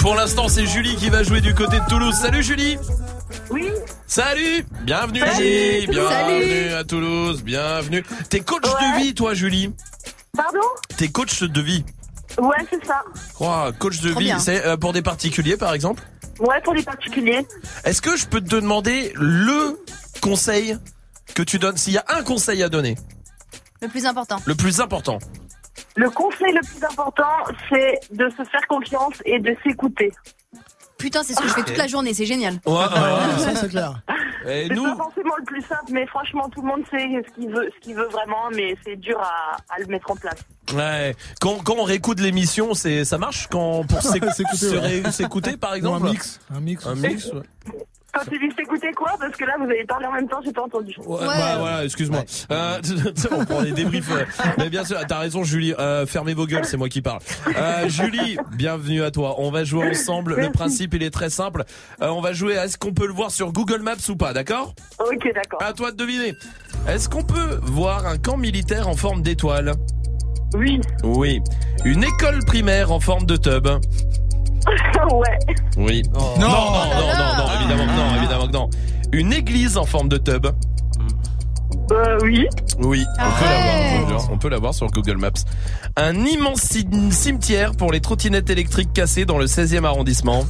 Pour l'instant, c'est Julie qui va jouer du côté de Toulouse. Salut Julie Oui. Salut Bienvenue Salut. Julie Bienvenue Salut. à Toulouse, bienvenue. T'es coach de vie toi Julie Pardon? T'es coach de vie Ouais, c'est ça. Oh, coach de Trop vie, c'est euh, pour des particuliers par exemple? Ouais, pour les particuliers. Est-ce que je peux te demander le conseil que tu donnes S'il y a un conseil à donner, Le plus important. le plus important Le conseil le plus important, c'est de se faire confiance et de s'écouter. Putain, c'est ce que je fais toute la journée, c'est génial. Ouais, ouais, ouais. Ça, c'est clair. Et C'est nous pas forcément le plus simple, mais franchement, tout le monde sait ce qu'il veut, ce qu'il veut vraiment, mais c'est dur à, à le mettre en place. Ouais. Quand, quand on réécoute l'émission, c'est ça marche? Quand pour s'éc- S'écouter, ouais. par Ou exemple? un mix. Un mix. Un mix. Ouais. Quand tu dis quoi Parce que là, vous avez parlé en même temps, j'ai pas entendu. Ouais, bah, voilà, excuse-moi. Euh, on prend des débriefs. euh, Mais bien sûr, t'as raison, Julie. Euh, fermez vos gueules, c'est moi qui parle. Euh, Julie, bienvenue à toi. On va jouer ensemble. Le principe, il est très simple. Euh, on va jouer. Est-ce qu'on peut le voir sur Google Maps ou pas D'accord? Ok, d'accord. À toi de deviner. Est-ce qu'on peut voir un camp militaire en forme d'étoile? Oui. Oui. Une école primaire en forme de tub? ouais. Oui. Non. non, non, non, non, non, évidemment que non, évidemment que non. Une église en forme de tub. Euh, oui. Oui, on peut Arrête. l'avoir, on peut l'avoir- sur Google Maps. Un immense ci- cimetière pour les trottinettes électriques cassées dans le 16e arrondissement.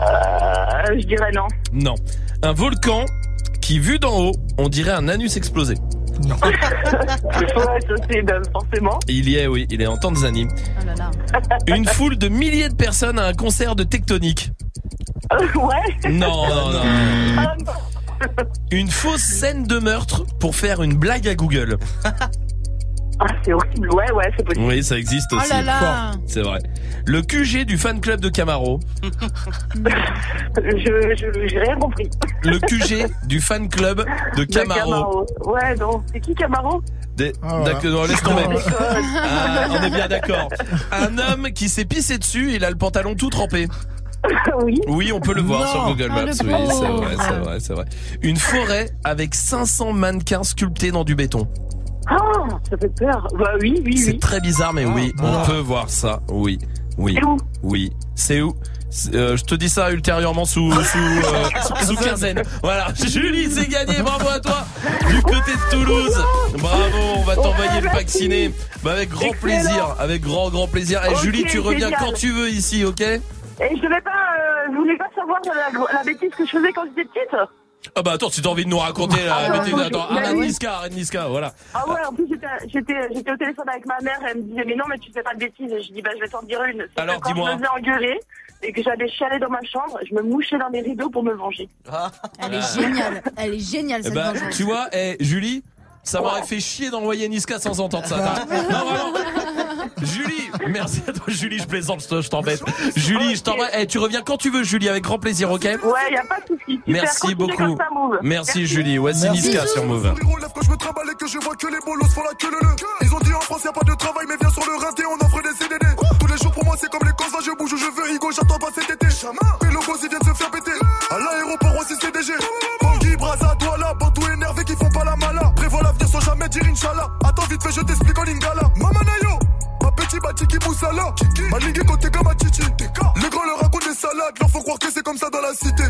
Euh, je dirais non. Non. Un volcan qui, vu d'en haut, on dirait un anus explosé. Ben, forcément. Il y est, oui, il est en Tanzanie. Une foule de milliers de personnes à un concert de tectonique. Euh, ouais. Non, non, non. Ah, non. Une fausse scène de meurtre pour faire une blague à Google. Ah, c'est horrible. Ouais, ouais, c'est possible. Oui, ça existe Oh aussi. là là. C'est vrai. Le QG du fan club de Camaro. Je, je, j'ai rien compris. Le QG du fan club de De Camaro. Ouais, non. C'est qui Camaro? Des- Ah, D'accord, non, laisse tomber. Oh, Ah, on est bien d'accord. Un homme qui s'est pissé dessus, il a le pantalon tout trempé. oui. Oui, on peut le voir Non. sur Google Maps. oui, c'est vrai, c'est vrai, c'est vrai. Une forêt avec 500 mannequins sculptés dans du béton. Ah, ça fait peur. Bah oui, oui, C'est oui. très bizarre, mais oui, on Ah. peut voir ça. Oui, oui, C'est où oui. C'est où C'est- euh, je te dis ça ultérieurement sous sous, euh, sous quinzaine. Voilà, Julie, c'est gagné. Bravo à toi. Du côté de Toulouse. Bravo, on va t'envoyer le merci. vacciné. Bah, avec grand Excellent. plaisir, avec grand grand plaisir. Et Ok, Julie, tu reviens génial. quand tu veux ici, ok? Et je devais pas, euh, vous voulez pas savoir la, la bêtise que je faisais quand j'étais petite Ah bah attends, si t'as envie de nous raconter la Ah, bêtise, attends, arrête Ouais. Niska, arrête Niska, voilà. Ah ouais, en plus j'étais, au téléphone avec ma mère, elle me disait mais non mais tu fais pas de bêtises. Et je dis bah je vais t'en dire une. Alors, que quand dis-moi. je me faisais engueuler et que j'allais chialer dans ma chambre, je me mouchais dans les rideaux pour me venger. Elle est géniale. Elle est géniale Eh cette bah, vengeance. tu vois, eh, Julie, ça m'aurait fait chier d'envoyer Niska sans entendre ça. Non, vraiment. Julie, merci à toi, Julie, je plaisante, je te- je t'embête. Julie, je t'envoie. Eh, tu reviens quand tu veux, Julie, avec grand plaisir, ok? Ouais, y a pas de souci. Merci beaucoup. Merci, Julie. Voici Merci. Niska sur Move. Quand je me trimballe et que je vois que les bolos font la queue le le. Ils ont dit en France y a pas de travail mais viens sur le rinté on offre des CDD Tous les jours pour moi c'est comme les causes je bouge où je veux Higo j'attends pas cet été Les logos ils viennent se faire péter À l'aéroport aussi CDG Bangui, Braza, Douala, Bantou énervé qui font pas la mala dire Inch'Allah. Attends vite fait je t'explique en lingala. Mama Nayo Ma petit Batiki Moussala Ma ligue côté comme à Chichi Les grands leur racontent des salades. Leur faut croire que c'est comme ça dans la cité.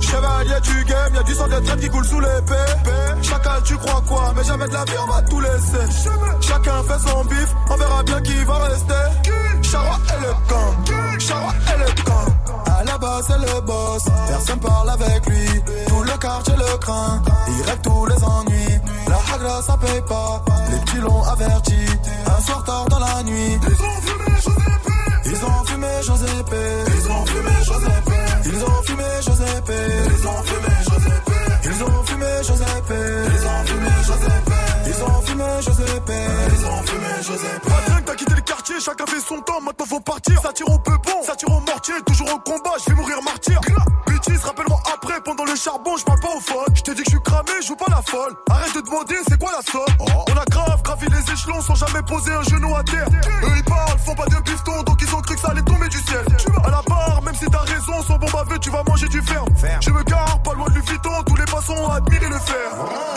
Chevalier du game, y'a du sang de traite qui coule sous l'épée Chacun tu crois quoi, mais jamais de la vie on va tout laisser. Chacun fait son bif, on verra bien qui va rester. Chara et le camp, Chara et le camp À la base c'est le boss, personne parle avec lui. Tout le quartier le craint, il règle tous les ennuis La hagra ça paye pas, les petits l'ont averti Un soir tard dans la nuit Ils ont fumé José P Ils ont fumé José P Ils ont fumé José P Ils ont fumé José P Ils ont fumé Giuseppe. Ils ont fumé Giuseppe. Ils ont fumé Giuseppe. Ils ont fumé Giuseppe. Ils ont fumé. Adrien, t'as quitté le quartier, chacun fait son temps, maintenant faut partir. Ça tire au peu bon, ça tire au mortier, toujours au combat, je vais mourir martyr. Bêtise, rappelle-moi après, pendant le charbon, je parle pas au phone. Je t'ai dit que je suis joue pas la folle. Arrête de demander, c'est quoi la somme? On a grave gravi les échelons sans jamais poser un genou à terre. Eux ils parlent, font pas de bifton, donc ils ont cru que ça allait tomber du ciel. À la barre, même si t'as raison, sans bon baveux, tu vas manger du ferme. Je me gare, pas loin du Vuitton, tous les passants ont admiré le fer.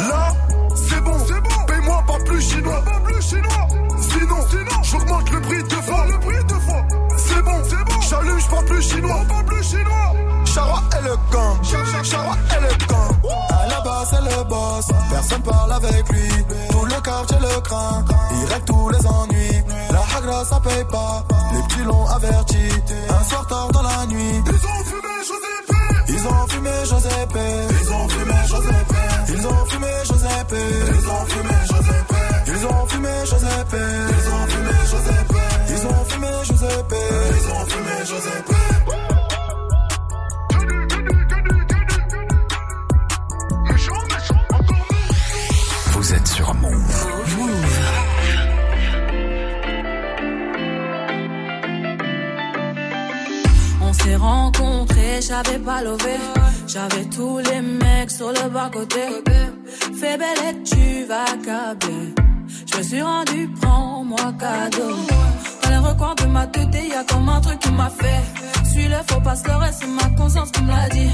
Là, c'est bon, c'est bon. Paye-moi pas plus chinois, pas plus chinois. Sinon, sinon, j'augmente le prix deux fois, le prix deux fois. C'est bon, c'est bon. J'allume, j'parle plus chinois, pas plus chinois. Chara est le gang, Chara est le gang. À la base, c'est le boss, personne parle avec lui. Tout le quartier le craint, il règle tous les ennuis. La hagra, ça paye pas, les petits l'ont averti. Un soir tard dans la nuit, Ils ont fumé Giuseppe. ils ont fumé Giuseppe. Ils ont fumé Giuseppe. Ils ont fumé Giuseppe. Ils ont fumé Giuseppe. Ils ont fumé Giuseppe. Ils ont fumé Giuseppe. Ils ont fumé Giuseppe. Rencontrés, j'avais pas levé. J'avais tous les mecs sur le bas côté. Fais belle et tu vas câbler. Je me suis rendu, prends-moi cadeau. Dans les recoins de ma tête, y a comme un truc qui m'a fait. Suis-le, faut pas se leurrer, c'est ma conscience qui me l'a dit.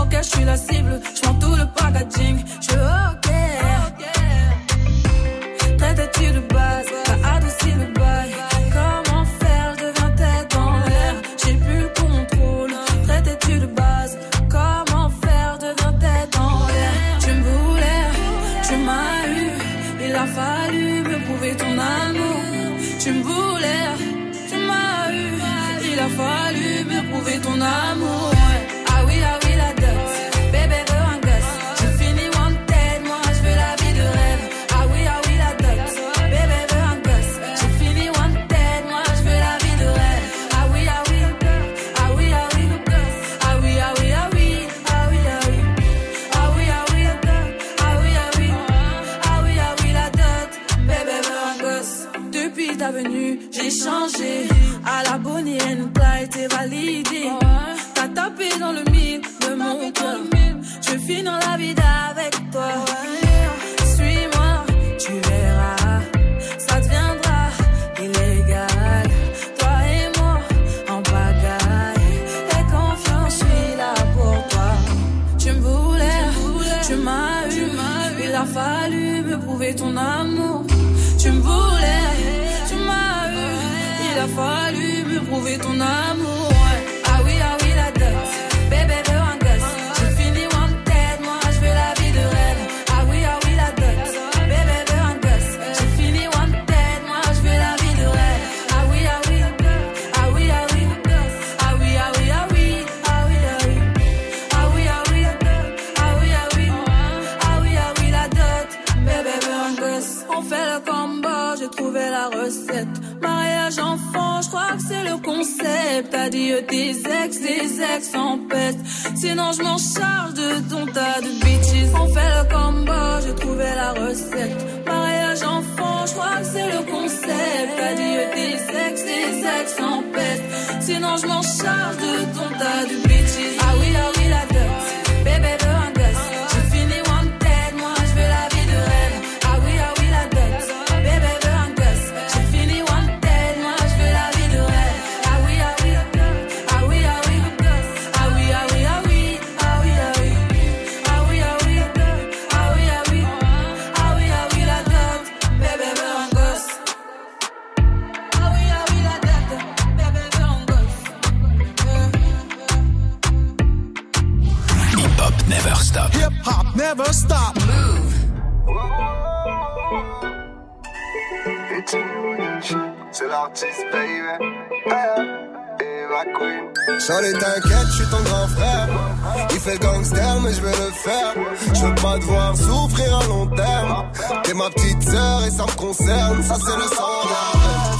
Ok, je suis la cible, je tout le packaging. Je ok. Traite-tu de base, t'as adouci le. Adieu tes ex, ex en peste. Sinon, je m'en charge de ton tas de bitches. On fait le combo, j'ai trouvé la recette. Mariage enfant, je crois que c'est le concept. Adieu tes ex, tes ex en peste. Sinon, je m'en charge de ton tas de bitches. Ah oui, ah oui, la dot. C'est l'artiste, baby. Et ma queen. Charlie, t'inquiète, je suis ton grand frère. Il fait gangster, mais je vais le faire. Je veux pas te voir souffrir à long terme. T'es ma petite sœur et ça me concerne. Ça, c'est le sang.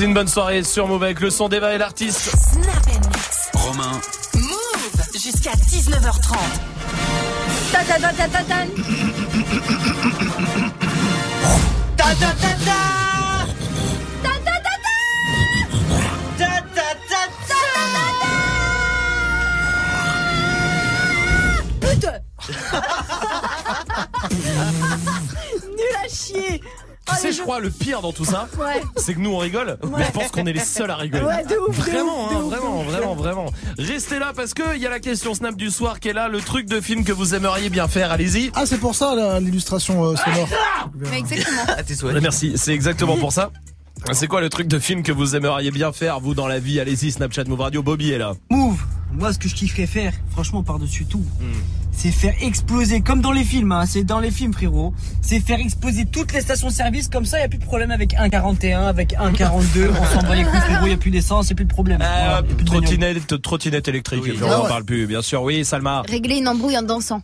Passez une bonne soirée sur Move avec le son d'Eva et l'artiste. Snap Mix. Romain, Move jusqu'à 19h30. Ta ta ta ta ta ta. Ta ta ta ta Ta Le pire dans tout ça, Ouais. c'est que nous on rigole, mais je pense qu'on est les seuls à rigoler. Ouais, de ouf, de Vraiment, ouf, hein, ouf, vraiment, ouf. vraiment, vraiment. Restez là parce que il y a la question Snap du soir qui est là, le truc de film que vous aimeriez bien faire. Allez-y. Ah, c'est pour ça l'illustration euh, sonore. Mais exactement. Ah, tes souhaits. Ouais, Merci, c'est exactement pour ça. C'est quoi le truc de film que vous aimeriez bien faire, vous, dans la vie? Allez-y, Snapchat Move Radio, Bobby est là. Move Moi, ce que je kifferais faire, franchement, par-dessus tout, Hmm. C'est faire exploser, comme dans les films, hein, c'est dans les films, frérot, c'est faire exploser toutes les stations-service, comme ça, il a plus de problème avec 1,41, avec 1,42, on s'en bat les couilles, frérot, il a plus d'essence, il a plus de problème. Euh, y a plus de bagnole. trottinette, trottinette électrique, Oui. on Ah n'en ouais. parle plus, bien sûr. Oui, Salma. Régler une embrouille en dansant.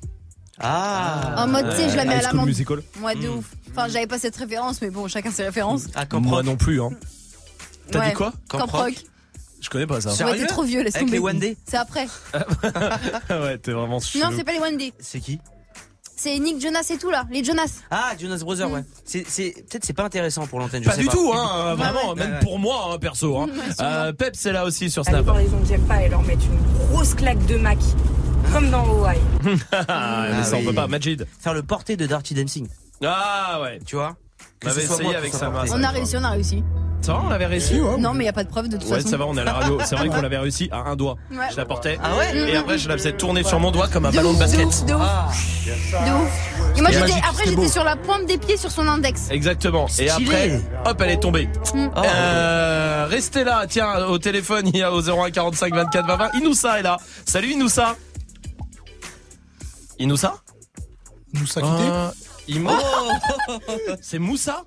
Ah. En mode, tu sais, je la mets à la main. Musical. Moi, de ouf. Enfin, j'avais pas cette référence, mais bon, chacun ses références. Ah, Moi non plus, hein. T'as Ouais. dit quoi? Camp Rock. Je connais pas ça. Ouais, t'es trop vieux, laisse Avec tomber. les One Day C'est après. ouais, t'es vraiment chelou. Non, c'est pas les One Day. C'est qui C'est Nick Jonas et tout là, les Jonas. Ah, Jonas Brothers, ouais. C'est, c'est, peut-être c'est pas intéressant pour l'antenne. je Pas sais du pas. tout, hein, euh, vraiment, ouais. même Ouais, pour moi, hein, perso. Hein. Euh, Pep, c'est là aussi sur Allez Snap. voir les j'aime pas et leur mettre une grosse claque de Mac. Comme dans Hawaii. Ah, mais ça, on oui. peut pas. Majid. Faire le porté de Dirty Dancing. Ah, ouais. Tu vois On avait ce soit essayé moi avec porter. ça, On a réussi, on a réussi. Ça va, on avait réussi Non, mais y a pas de preuve de toute Ouais, façon. ça va, on est à la radio. C'est vrai qu'on l'avait réussi à un doigt. Ouais. Je la portais. Ah ouais Et après, je la faisais tourner sur mon doigt comme un De ballon de ouf, basket. De ouf, de ouf. Ah. De ouf. Et moi, j'étais, après, j'étais sur la pointe des pieds sur son index. Exactement. Et après, hop, elle est tombée. Mm. Oh. Euh, restez là. Tiens, au téléphone, il y a au 01 45 24 20 20. Inoussa est là. Salut Inoussa. Inoussa quitté. Euh, Imo- C'est Moussa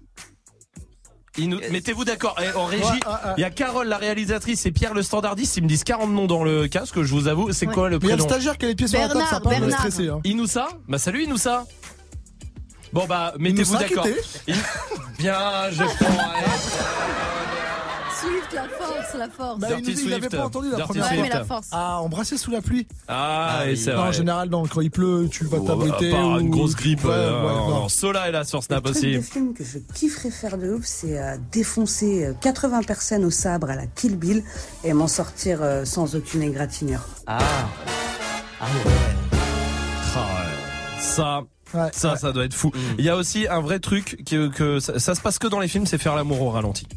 Inou- Mettez-vous d'accord. Eh, en régie, il Ouais, ouais, ouais. y a Carole, la réalisatrice, et Pierre, le standardiste. Ils me disent 40 noms dans le casque, je vous avoue. C'est Ouais. quoi le Mais il y a le prénom stagiaire qui a les pieds sur la table, ça a Bernard, pas me Bernard. stresser. Hein. Inoussa Bah salut Inoussa. Bon bah mettez-vous d'accord. In- Bien, je prends. Swift, la force, la force. Bah, Dirty il, nous- il avait Swift. pas entendu la Dirty première Ouais, fois. mais la force. Ah, embrasser sous la pluie. Ah, et c'est Non, en vrai. général, non, quand il pleut, tu vas Oh, t'abriter. par ou- une grosse grippe. Ouais, euh, ouais, non, non. Sola est là sur Snap Le truc aussi. de film que je kifferais faire de ouf, c'est euh, défoncer euh, 80 personnes au sabre à la Kill Bill et m'en sortir euh, sans aucune égratignure. Ah. Ah ouais. Ah ouais. Ça. Ouais, Ça, ouais. ça doit être fou. Mm. Il y a aussi un vrai truc que, que ça, ça se passe que dans les films, c'est faire l'amour au ralenti.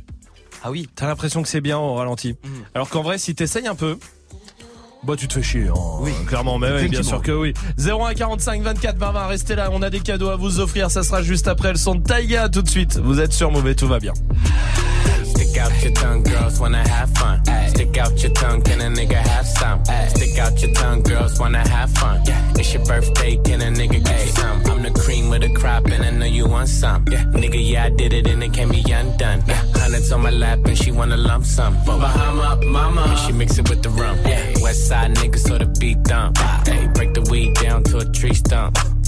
Ah oui. T'as l'impression que c'est bien au ralenti. Mm. Alors qu'en vrai, si t'essayes un peu, bah tu te fais chier. hein. Oui. Clairement, mais oui, bien sûr que oui. 01 45 24 20 20, restez là, on a des cadeaux à vous offrir. Ça sera juste après le son de Taiga tout de suite. Vous êtes sur mauvais, tout va bien. Stick out your tongue, girls wanna have fun. Stick out your tongue, can a nigga have some? Stick out your tongue, girls wanna have fun. It's your birthday, can a nigga get you some? I'm the cream of the crop, and I know you want some. Nigga, yeah, I did it, and it can be undone. Hundreds on my lap, and she wanna lump sum. Bahama, mama, and she mix it with the rum. West West side nigga, so the beat dump. Hey, break the weed down to a tree stump.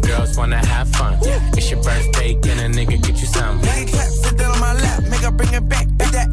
girls wanna have fun. It's your birthday, can a nigga get you some? It clap, sit down on my lap, make her bring it back. Beat that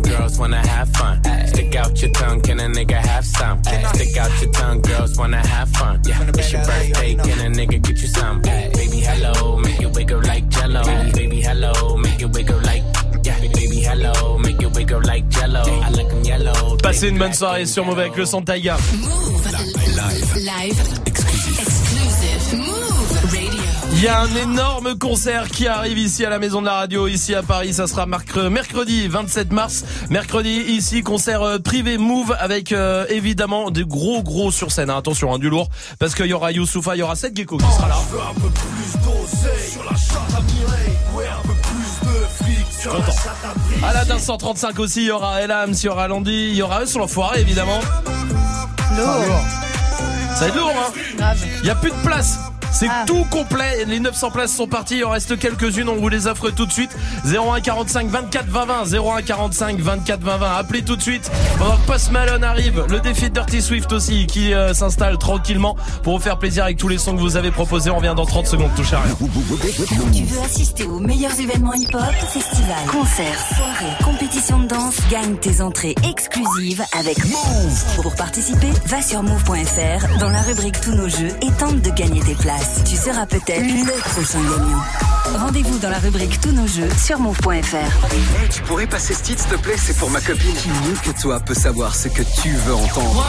girls wanna have fun. Stick out your tongue, can a nigga have some? Stick out your tongue, girls wanna have fun. It's your birthday, can a nigga get you some? Baby, hello, make it wiggle like jello. Baby, hello, make it wiggle like. Yeah, baby, hello, make it wiggle like jello. I like 'em yellow. Passez une bonne soirée sur Move avec le son de Taiga. Live. Live. Il y a un énorme concert qui arrive ici à la Maison de la Radio, ici à Paris. Ça sera mercre- mercredi 27 mars. Mercredi, ici, concert euh, privé Move avec euh, évidemment des gros gros sur scène. hein. Attention, hein, du lourd. Parce qu'il y aura Youssoufa, il y aura Seth Gecko qui sera là. Content. Aladdin 135 aussi, il y aura Elams, il y aura Landy, il y aura eux sur l'enfoiré évidemment. Lourd. Ça va être lourd, hein Il y a plus de place. C'est tout complet. Les 900 places sont parties. Il en reste quelques-unes. On vous les offre tout de suite. 01 45 24 20 20. 01 45 24 20 20. Appelez tout de suite. Pendant que Post Malone arrive. Le défi de Dirty Swift aussi qui euh, s'installe tranquillement pour vous faire plaisir avec tous les sons que vous avez proposés. On revient dans 30 secondes. Touche à rien. Tu veux assister aux meilleurs événements hip-hop, festivals, concerts, soirées, compétitions de danse, gagne tes entrées exclusives avec Move. Pour participer, va sur move.fr dans la rubrique Tous nos jeux et tente de gagner tes places. Tu seras peut-être le prochain gagnant. Rendez-vous dans la rubrique Tous nos jeux sur move.fr. Hey, tu pourrais passer ce titre, s'il te plaît, c'est pour ma copine. Qui mieux que toi peut savoir ce que tu veux entendre?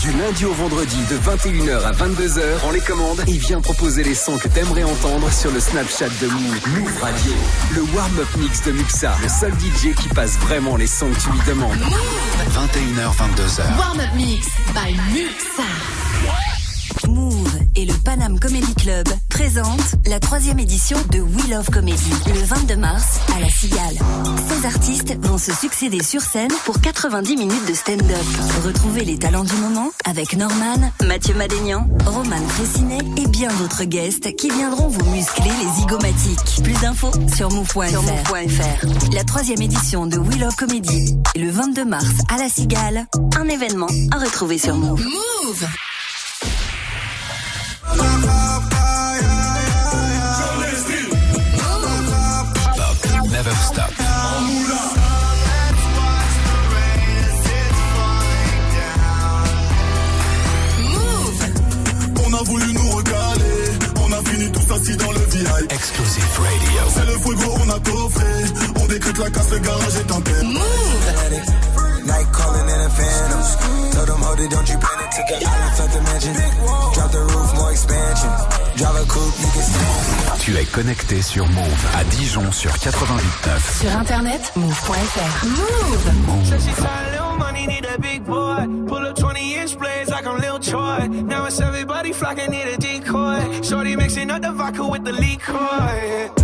Du lundi au vendredi de 21h à 22h, prends les commandes et viens proposer les sons que t'aimerais entendre sur le Snapchat de Move. Move Radio. Le warm-up mix de Muxa, le seul DJ qui passe vraiment les sons que tu lui demandes. 21h, 22h. Warm Up Mix by Muxa. Move et le Panam Comedy Club présentent la troisième édition de We Love Comedy le 22 mars à la Cigale. Ces artistes vont se succéder sur scène pour 90 minutes de stand-up. Retrouvez les talents du moment avec Norman, Mathieu Madénian, Roman Fressinet et bien d'autres guests qui viendront vous muscler les zygomatiques. Plus d'infos sur move.fr. La troisième édition de We Love Comedy le 22 mars à la Cigale. Un événement à retrouver sur Move. Move. Never stop. On a voulu nous recaler, on a fini tous assis dans le VIP. Exclusive Radio. C'est le fuego, on a coffré, on décrète la casse, le garage est en paix. Night calling in in phantoms. Told them, hold it, don't you panic. Took an island, left the mansion. Drop the roof, more Tu es connecté sur Move à Dijon sur 88.9. Sur internet, move.fr. Move. Said she tired, little money, need a big boy. Pull up 20 inch blades like I'm Lil Troy. Now it's everybody flocking, need a decoy. Shorty mixing up the vodka with the liquor.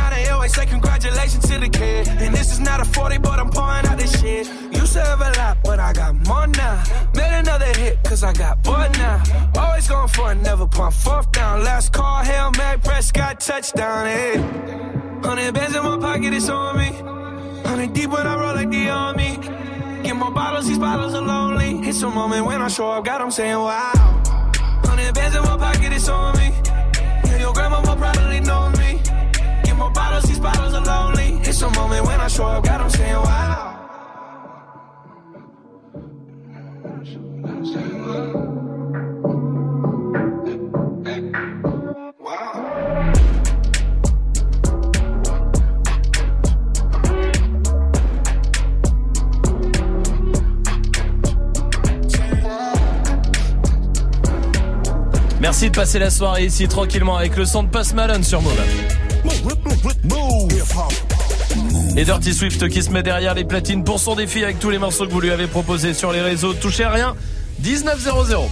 congratulations to the kid. And this is not a 40, but I'm pouring out this shit. Used to have a lot, but I got more now. Made another hit, cause I got bored now. Always going for it, never pump fourth down. Last call, Hail Mary, Prescott, touchdown, hey. Hundred bands in my pocket, it's on me. Hundred deep when I roll like the army. Get more bottles, these bottles are lonely. It's a moment when I show up, God, I'm saying wow. Hundred bands in my pocket, it's on me. Yeah, your grandma will probably know me. Merci de passer la soirée ici tranquillement avec le son de Post Malone sur Move. Et Dirty Swift qui se met derrière les platines pour son défi avec tous les morceaux que vous lui avez proposés sur les réseaux. Touchez à rien. 1900.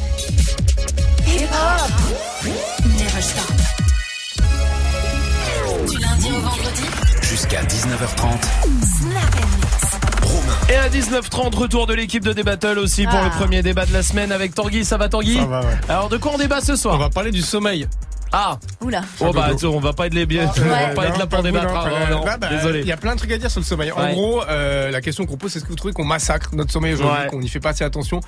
Hip hop. Never stop. Du lundi au vendredi. Jusqu'à 19h30. Snap and mix. Et à 19h30, retour de l'équipe de Débattle aussi pour Ah. le premier débat de la semaine avec Tanguy. Ça va Tanguy Ça va, ouais. Alors de quoi on débat ce soir On va parler du sommeil. Ah Oula. Oh bah attends, on va pas être les biens, on va pas être là pour vous, débattre. non, Ah, euh, non, là, bah, Désolé. Il y a plein de trucs à dire sur le sommeil. En gros, euh, la question qu'on pose, c'est est-ce que vous trouvez qu'on massacre notre sommeil aujourd'hui, Ouais. qu'on n'y fait pas assez attention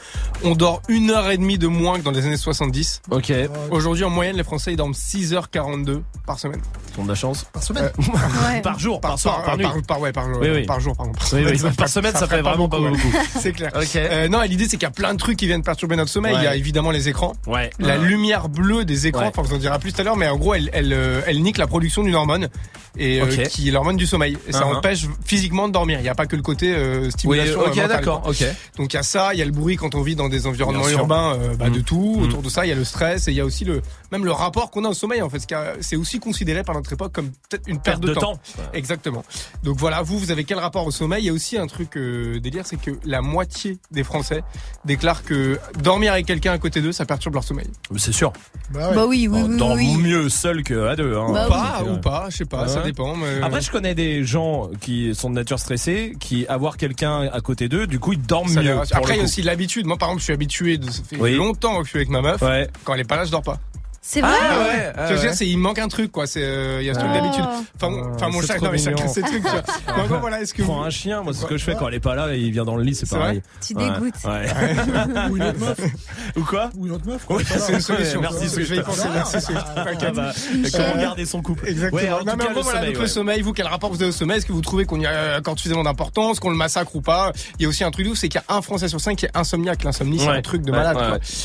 On dort une heure et demie de moins que dans les années 70. Ok. Aujourd'hui, en moyenne, les Français ils dorment 6h42 par semaine. Ils ont de la chance. Par semaine Par jour, par, soir, par, nuit. Par, par- ouais, par, Oui, oui. par jour, pardon. Par Oui, oui, semaine, par semaine, ça fait vraiment pas beaucoup. C'est clair. Ok. Euh, non, l'idée, c'est qu'il y a plein de trucs qui viennent perturber notre sommeil. Il y a évidemment les écrans. Ouais. La lumière bleue des écrans, enfin, on en dira plus tout à l'heure, mais en gros, elle, elle, euh, elle nique la production d'une hormone, et, euh, Ok. qui est l'hormone du sommeil. Et ça Uh-huh. empêche physiquement de dormir. Il n'y a pas que le côté euh, stimulation. Oui, ok, euh, mentale, d'accord, ok. Donc il y a ça, il y a le bruit quand on vit dans des environnements urbains, euh, bah, Mm. de tout. Mm. Autour de ça, il y a le stress, et il y a aussi le même le rapport qu'on a au sommeil. En fait, c'est aussi considéré par notre époque comme peut-être une perte, Perte de temps. Exactement. Donc voilà, vous, vous avez quel rapport au sommeil? Il y a aussi un truc euh, délire, c'est que la moitié des Français déclarent que dormir avec quelqu'un à côté d'eux, ça perturbe leur sommeil. C'est sûr. Bah ouais. Bah oui, oui, On oui. oui. mieux seul qu'à deux. Hein. Bah pas Donc, euh, ou pas, je sais pas, ça Dépend. Mais... Après, je connais des gens qui sont de nature stressée, qui avoir quelqu'un à côté d'eux, du coup, ils dorment ça mieux. Après, il y a aussi l'habitude. Moi, par exemple, je suis habitué, de, ça fait Oui. longtemps que je suis avec ma meuf. Ouais. Quand elle est pas là, je dors pas. C'est vrai Ah ouais, ah Je veux ouais. dire, c'est il manque un truc quoi. C'est euh, il y a ce truc Oh. d'habitude. Enfin, mon- enfin mon c'est chat, non mais chacun ses trucs. gros, voilà, est-ce que Prends vous- un chien, moi c'est ce que je fais quand elle est pas là et il vient dans le lit, c'est pareil. Tu Ouais, dégoûtes. Ouais. Ou une autre meuf. Ou quoi Ou une autre meuf. Ouais, c'est une solution. Merci, je vais y penser. Merci. Swift. Ah comment garder son couple Exactement. Non, mais en gros, le voilà, sommeil, donc ouais. le sommeil, vous, quel rapport vous avez au sommeil? Est-ce que vous trouvez qu'on y accorde suffisamment d'importance, qu'on le massacre ou pas? Il y a aussi un truc doux, c'est qu'il y a un Français sur cinq qui est insomniaque. L'insomnie, c'est un truc de malade.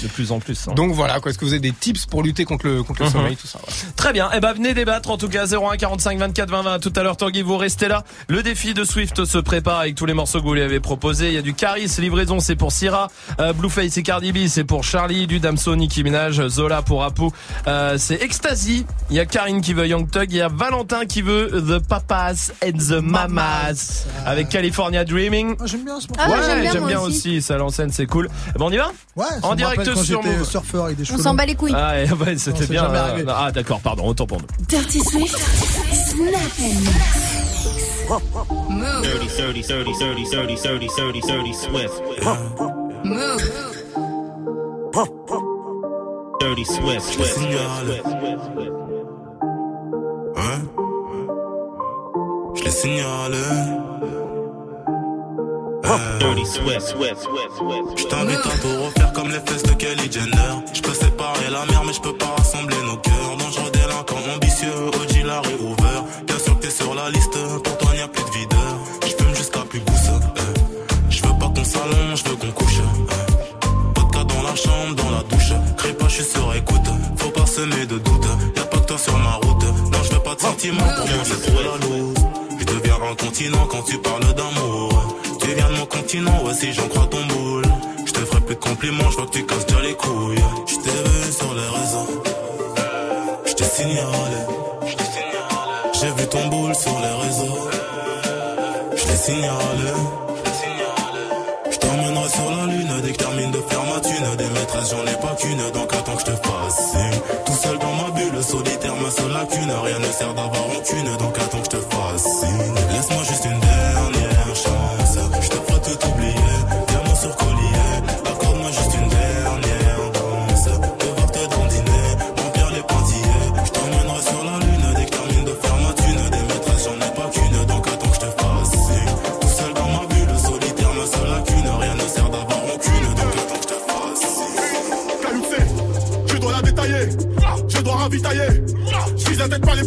De plus en plus. hein. Donc voilà, quoi. Est-ce que vous avez des tips pour lutter contre le, contre le Mhm. sommeil, tout ça. voilà. Très bien. Eh ben, venez débattre en tout cas 01 45 24 20 20. Tout à l'heure, Tanguy, vous restez là. Le défi de Swift se prépare avec tous les morceaux que vous lui avez proposés. Il y a du Caris, livraison, c'est pour Syrah. Euh, Blueface et Cardi B, c'est pour Charlie. Du Damso, Nicki Minaj. Zola pour Apu. Euh, c'est Ecstasy. Il y a Karine qui veut Young Thug. Il y a Valentin qui veut The Papas and the Mamas. Avec California Dreaming. J'aime bien ce morceau. Ah, ouais, j'aime bien, aussi. Ça l'enseigne, c'est cool. Eh ben, on y va Ouais, En direct sur surfeur avec des cheveux On s'en bat les couilles. Ah, ouais, ouais, c'était bien. euh, ah, d'accord, pardon, autant pour nous. Dirty Swift, Snap and Dirty, dirty, dirty, dirty, dirty, dirty, dirty, dirty, Swift. Move. Dirty Swift. Swift. signale. Hein Je les signale. Swift. Je t'invite à tout refaire comme les fesses de Kelly Jenner. Je peux séparer la mer, mais je peux pas rassembler nos cœurs. Dangereux délinquant ambitieux, OG Larry Hoover. Bien sûr que t'es sur la liste, pour toi n'y a plus de videur. Je fume jusqu'à plus gousse. Je veux pas qu'on s'allonge, je veux qu'on couche. eh. Pas de cas dans la chambre, dans la douche. Crie pas, je suis sur écoute. Faut pas semer de doute. Y'a pas que toi sur ma route. Non, je veux pas de sentiments, pour moi c'est trop la loose. Je deviens incontinent quand tu parles d'amour. Continent, ouais, si j'en crois ton boule. Je te ferai plus de compliments, je vois que tu casses déjà les couilles. Je t'ai vu sur les réseaux. Je t'ai signalé. J'ai vu ton boule sur les réseaux. Je t'ai signalé. Je t'emmènerai sur la lune dès que termine de faire ma thune. Des maîtresses, j'en ai pas qu'une, donc attends que je te fasse signe. Tout seul dans ma bulle, solitaire, ma seule lacune. Rien ne sert d'avoir rancune, donc attends que je te fasse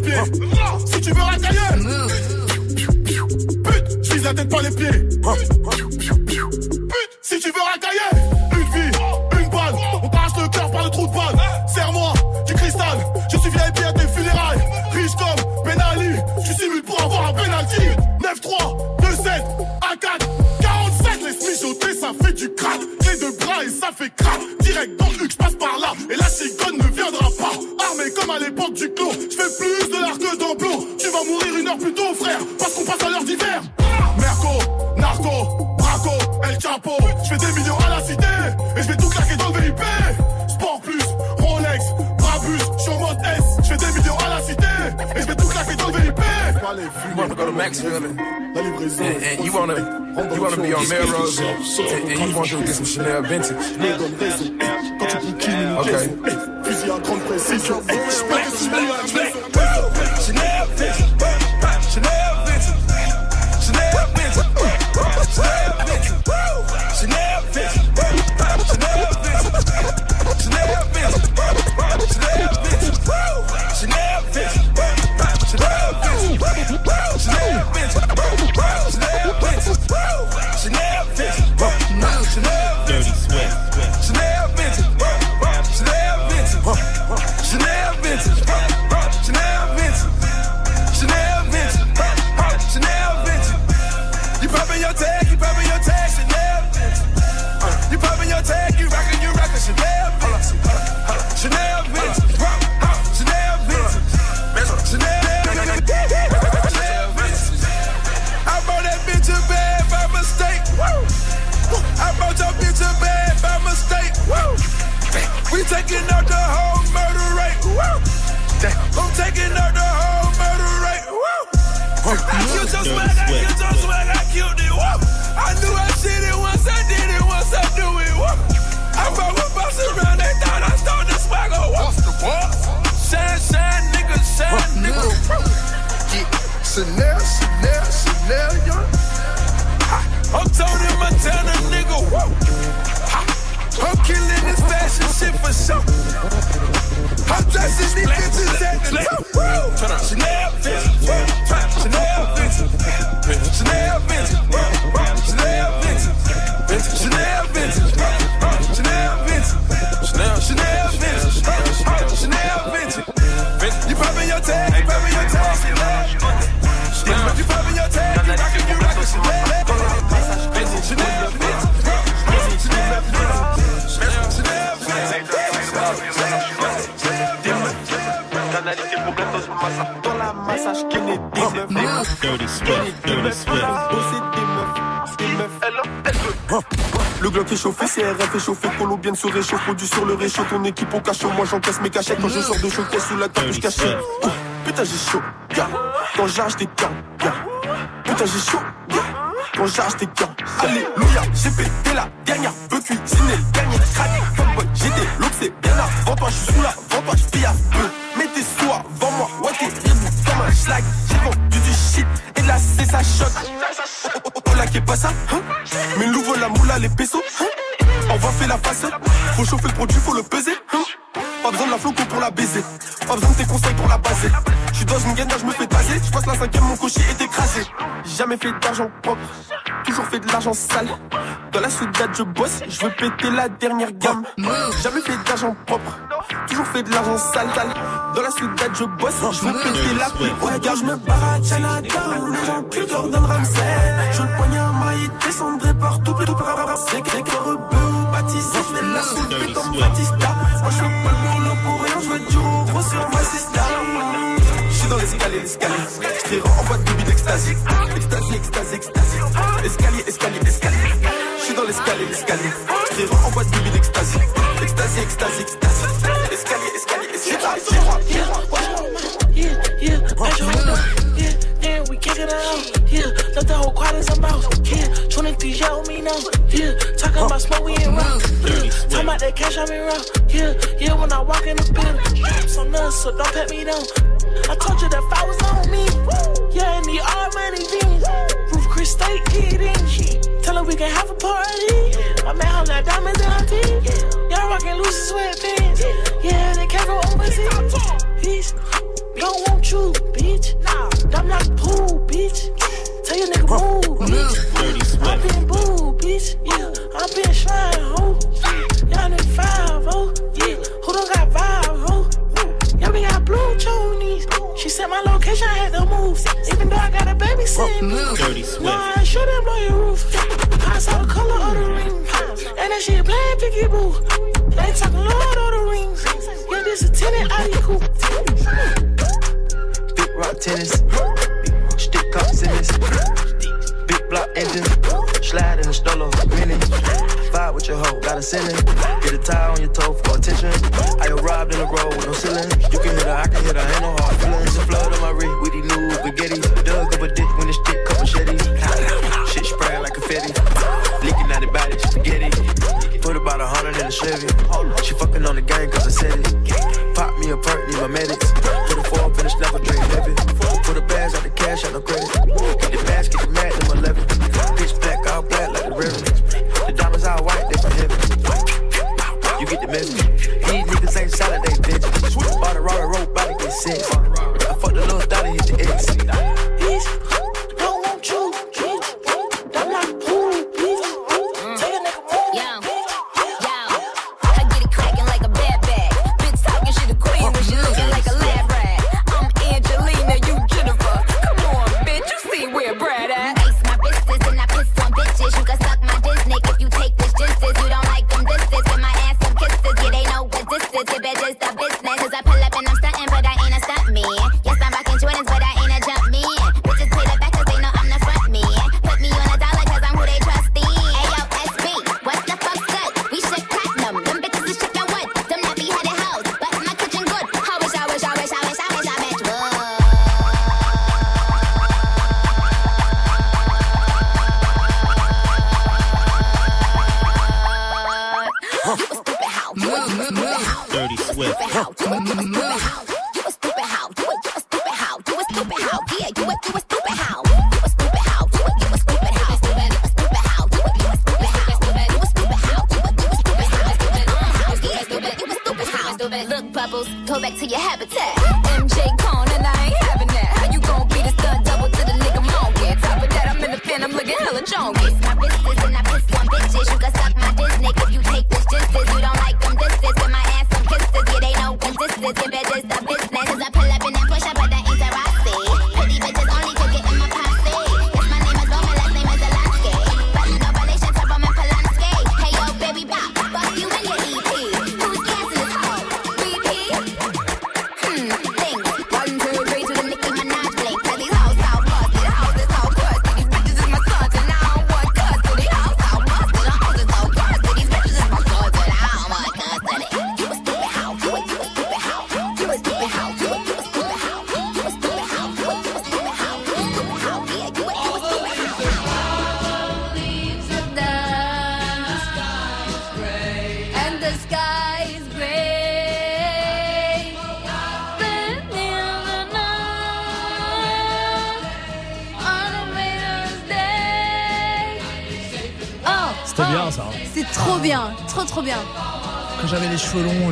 pieds. Si tu veux racailler. Pute, je vise la tête, pas les pieds. Maxville and, and, you wanna you wanna be on Melrose and, and, you want to go get some Chanel vintage. Okay. Est chauffé, CRF est chauffé, colombienne se réchauffe, produit sur le réchaud, ton équipe au cachot, moi j'encaisse mes cachettes quand je sors de showcase sous la capuche cachée. Oh, Putain j'ai chaud, gars, quand j'arrache des gars. Putain j'ai chaud, gars, quand j'arrache des gars. Alléluia, j'ai pété la dernière, veux cuisiner, gagner, craquer, fuckboy, j'étais l'autre c'est bien avant toi, je suis sous la, avant toi, je pille à peu. Mets tes sous avant moi, ouais t'es comme un schlag, j'ai vendu du shit, et là c'est ça choc. Oh, oh, oh, là qui est pas ça, hein Mais l'ouvre la moula, les pesos, la faut chauffer le produit, faut le peser, Pas besoin de la floco pour la baiser, pas besoin de tes conseils pour la baser. J'suis dans une gagne, je me fais taser, j'passe la cinquième, mon cocher est écrasé. Jamais fait d'argent propre, toujours fait de l'argent sale. Dans la soudade, je bosse, je veux péter la dernière gamme. Jamais fait d'argent propre, toujours fait de l'argent sale. sale. Dans la soudade, je bosse, je veux péter la plus haute gamme. Je me barre à Chinatown, les gens plus. Je le poignard maille, descendrai partout, plutôt par c'est que les baptisés. Je fais la comme Batista. Moi, je fais pas le boulot pour rien, je veux du gros sur ma sister. J'suis dans l'escalier, l'escalier. J'tire en boîte de bide extasie. Extasie, extasie, extasie. Escalier, escalier, escalier. J'suis dans l'escalier, l'escalier. J'tire en boîte de bide extasie. Extasie, extasie, extasie. Escalier, escalier. Yeah, let the whole crowd a mouse. Yeah, 23 yell me now. Yeah, talking about smoke, we ain't rock. Yeah, talking about that cash, I'm in rock. Yeah, yeah, when I walk in the building. So nuts, so don't pat me down. I told you that if I was on me. Yeah, in the all money jeans. Roof Chris State eating. Tell her we can have a party. My man, hold that diamonds in her teeth. Y'all rockin' loose sweatpants. Yeah, they can't go overseas. Bitch, don't want you, bitch. I'm not pool, bitch. Tell your nigga move, bitch. I'm being boo, bitch. Yeah, I'm being shrine, ho. Y'all need five, ho. Yeah, who don't got vibe, ho? Y'all be got blue chonies. She said my location, I had to move. Even though I got a baby sitting. Dirty Swift. No, I should have blow your roof. I saw the color of the ring. And that shit playing picky boo. They talking Lord of the Rings. Yeah, this a tenant out of cool. Big rock tennis. Stick cups in this. Big block engine. Slide in the stroller, Grinning. Vibe with your hoe. Got a sinning. Get a tie on your toe for attention. I arrived in the road with no ceiling. You can hit her, I can hit her. Ain't no hard feelings. A flood on my rig with these new spaghetti. Dug up a dick when the stick cup machetes. Shit spraying like confetti. Leaking out the body. Spaghetti. Put about a hundred in the Chevy. She fucking on the gang cause I said it. Pop me a perk, need my medics. Put a four finish, never drink cash, out no credit. Get the bags, get the mat, them 11. Pitch black, all black like the river. The diamonds all white, they from heaven. You get the message. These niggas ain't solid, they bitches. Bought a Rari rope, body get sick. Dirty You a Swift. stupid hoe. You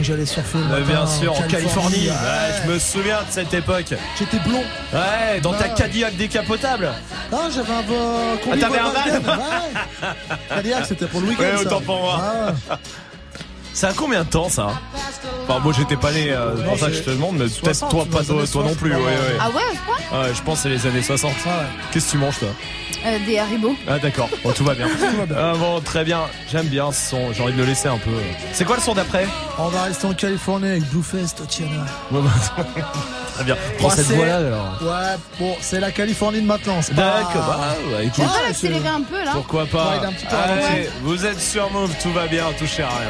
j'allais surfer. le Mais matin bien sûr, en Californie. Ouais. Ouais, je me souviens de cette époque. J'étais blond. Ouais, dans ta. Cadillac décapotable. Non, j'avais un vol. Ah, t'avais un van ouais. Cadillac, c'était pour le week-end. Ouais, ça. autant pour moi. Ah. Ça a combien de temps ça Enfin, moi j'étais pas né, euh, c'est pour ça que je te demande, mais peut-être 60, toi, pas toi, non plus. Ouais, ouais. Ah ouais, je pense que c'est les années 60. Qu'est-ce que tu manges toi? Euh, Des haribots. Ah d'accord, bon, tout va bien. Ah, bon, très bien, j'aime bien ce son, j'ai envie de le laisser un peu. C'est quoi le son d'après? On va rester en Californie avec Bluefest, Otiana. Bon, bah, Très bien, prends cette voix-là alors. Ouais, bon, c'est la Californie de maintenant. c'est pas- D'accord, bah, bah, écoute. Veux pas Ouais, l'accélérer un peu là Pourquoi pas Ouais, il est un petit peu Allez, vous êtes sur Move, tout va bien, touchez à rien.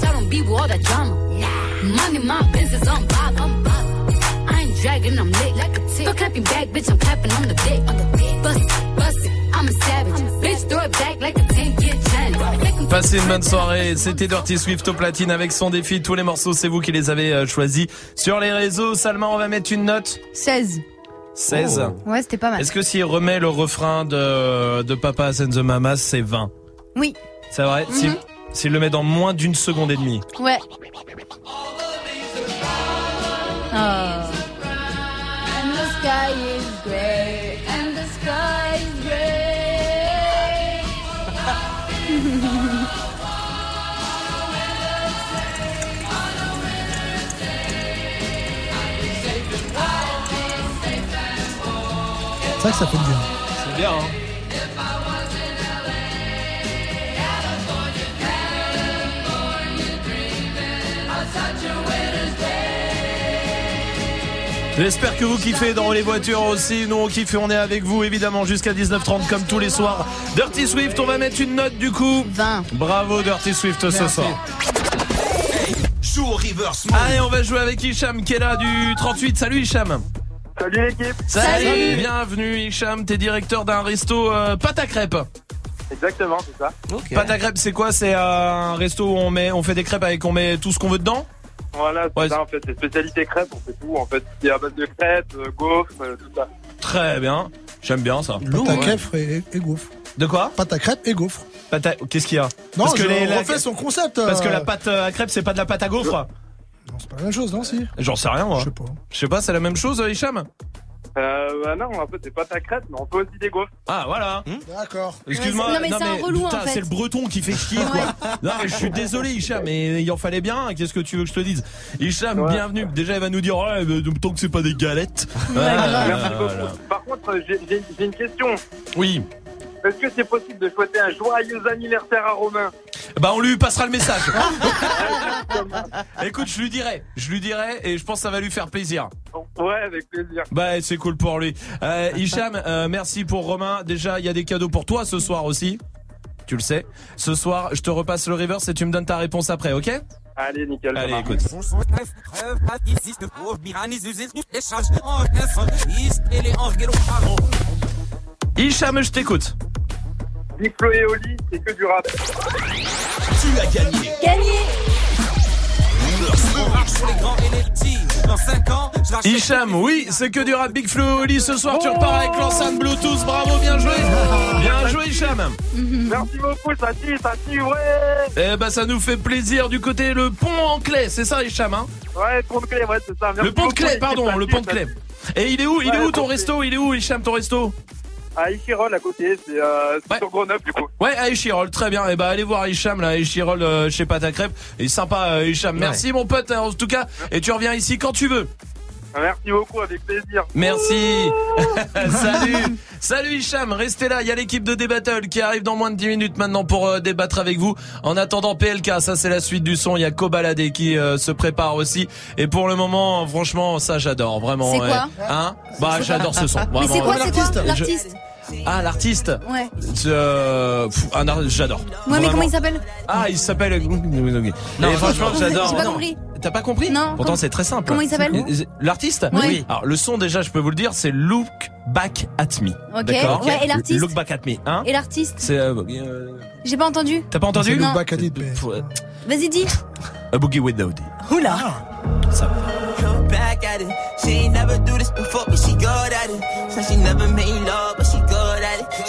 Real bitch, I don't be with all that drama. Nah. Money, my business, I'm bob, I'm bob. I ain't dragging, I'm lit like a tick. Go clapping back, bitch, I'm clapping on the dick. On the dick. Bust it, bust it, I'm a savage. bitch, throw it back like a 10 year challenge. Passez une bonne soirée. C'était Dirty Swift au platine avec son défi. Tous les morceaux, c'est vous qui les avez euh, choisis sur les réseaux. Salma, on va mettre une note 16. 16. Ouais, c'était pas mal. Est-ce que s'il remet le refrain de, de Papa and the Mamas, c'est 20 Oui. C'est vrai? Mhm. S'il le met dans moins d'une seconde et demie. Ouais. Oh. And the sky is gray, and the sky is gray. C'est vrai que ça fait du bien. C'est bien, hein J'espère que vous kiffez dans les voitures aussi. Nous on kiffe et on est avec vous évidemment jusqu'à 19h30 comme tous les soirs. Dirty Swift, on va mettre une note du coup. 20. Bravo Dirty Swift ce Merci. soir. Joue au reverse Allez, on va jouer avec Hicham qui est là du 38. Salut Hicham. Salut l'équipe. Salut. Bienvenue Hicham, t'es directeur d'un resto euh, pâte à crêpes. Exactement, c'est ça. Pâte à crêpes, c'est quoi? C'est euh, un resto où on met, on fait des crêpes avec, on met tout ce qu'on veut dedans? Voilà, c'est Ouais, ça en fait, c'est spécialité crêpes, on fait tout en fait. Il y a à base de crêpes, euh, gaufres, euh, tout ça. Très bien. J'aime bien ça. Pâte à crêpes et, et gaufres. De quoi Pâte à crêpes et gaufres. Pâte à- Qu'est-ce qu'il y a Non, Parce que je les- la- refais son concept. Parce que euh, la pâte à crêpes, c'est pas de la pâte à gaufres Non, c'est pas la même chose, non, si J'en sais rien, moi. Je sais pas. Je sais pas, c'est la même chose, Hicham Euh, bah non, en fait, c'est pas ta crêpe, mais on fait aussi des gaufres. Ah, voilà. D'accord. Excuse-moi. Non, mais c'est un relou, putain, en fait. c'est le breton qui fait chier, quoi. Non, mais je suis désolé, Hicham, mais il en fallait bien. Qu'est-ce que tu veux que je te dise? Hicham, Ouais. bienvenue. Déjà, il va nous dire, ouais, mais tant que c'est pas des galettes. Ouais, Ah. Merci voilà. beaucoup. Par contre, j'ai une question. Oui. Est-ce que c'est possible de souhaiter un joyeux anniversaire à Romain Bah, on lui passera le message. Écoute, je lui dirai. Je lui dirai et je pense que ça va lui faire plaisir. Ouais, avec plaisir. Bah, c'est cool pour lui. Euh, Hicham, euh, merci pour Romain. Déjà, il y a des cadeaux pour toi ce soir aussi. Tu le sais. Ce soir, je te repasse le reverse et tu me donnes ta réponse après, ok Allez, nickel. Allez, écoute. Hicham, je t'écoute. Big Flo et Oli, c'est que du rap. Tu as gagné. Gagné Hicham, oui, c'est que du rap Big Flo Oli. Ce soir, tu repars avec l'enceinte Bluetooth. Bravo, bien joué. Bien joué, Hicham. Merci beaucoup, ça tue, ça tue, ouais. Eh ben, ça nous fait plaisir du côté le pont en clé. C'est ça, Hicham, hein? Ouais, pont de clé, ouais, c'est ça. Merci Le pont de clé, pardon, le pont de clé. Et il est où Il est où ton resto? Il est où, Hicham, ton resto? À Ichirol, à côté, c'est euh, c'est Ouais. sur Grenoble, du coup. Ouais, à Échirol, très bien. Et bah allez voir Hicham là, à Échirol euh, chez Pâte à crêpes. Et sympa euh, Hicham. Merci mon pote hein, en tout cas. Et tu reviens ici quand tu veux. Merci beaucoup, avec plaisir. Merci. Salut. Salut Hicham, restez là. Il y a l'équipe de D-Battle qui arrive dans moins de 10 minutes maintenant pour euh, débattre avec vous. En attendant PLK, ça c'est la suite du son. Il y a Kobalade qui euh, se prépare aussi. Et pour le moment, franchement, ça j'adore vraiment. C'est ouais. quoi Hein? Bah j'adore ce son. Mais c'est Vraiment. quoi, c'est quoi Je- l'artiste Ah l'artiste. Ouais. Euh, pff, un ar- j'adore. Ouais, mais Vraiment. comment il s'appelle Ah, il s'appelle. Non, non, franchement, non. j'adore. J'ai pas Non. compris. T'as pas compris Non. Pourtant, c'est très simple. Comment il s'appelle L'artiste Oui. Oui. Alors, le son, déjà, je peux vous le dire, c'est Look Back at Me. Ok. D'accord Ouais, et l'artiste Look Back at Me, hein Et l'artiste C'est. euh, euh, J'ai pas entendu. T'as pas entendu Non. Back at it, mais- Vas-y, dis. A Boogie with Daoudi. Oula. Ça. Look back at it. She ain't never do this before, but she good at it. Said she never made love,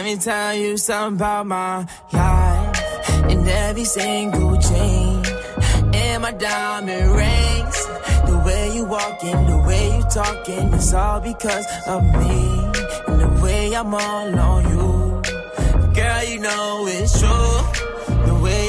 let me tell you something about my life and every single chain. And my diamond rings. The way you walking the way you talking it's all because of me. And the way I'm all on you. Girl you know it's true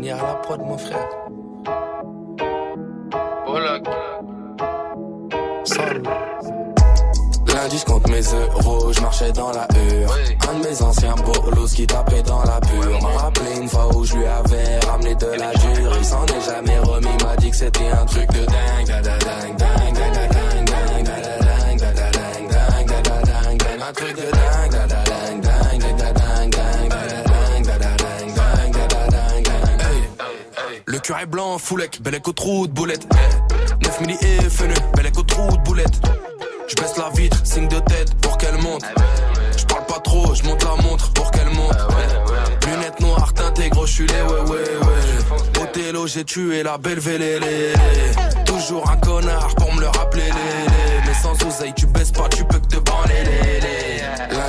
Zénir à la prod, mon frère. Lundi, je compte mes euros, je marchais dans la hure. Un de mes anciens bolos qui tapait dans la pure. M'a rappelé une fois où je lui avais ramené de la dure. Il s'en est jamais remis, m'a dit que c'était un truc de dingue. Da da dingue, dingue, da da dingue, dingue, da da dingue, da da dingue, dingue, da da dingue, dingue. Un truc de dingue, da da dingue, est blanc, foulec, bel écho trou de boulette. 9 milli et fenu, bel écho trou de boulette. Je baisse la vitre, signe de tête pour qu'elle monte. Je parle pas trop, je monte la montre pour qu'elle monte. Lunettes noires teintées, gros, je suis les ouais ouais ouais. Othello, j'ai tué la belle vélélé. Toujours un connard pour me le rappeler. Mais sans oseille, tu baisses pas, tu peux que te branler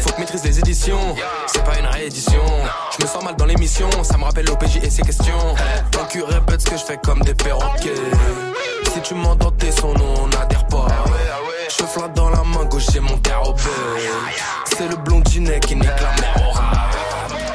Faut que maîtrise les éditions, c'est pas une réédition. Je me sens mal dans l'émission, ça me rappelle l'OPJ et ses questions. Ton cul répète ce que je fais comme des perroquets. Si tu m'entends tes sons, nous on n'adhère pas. Je flatte dans la main gauche, j'ai mon carreau C'est le blondinet qui nique la mer.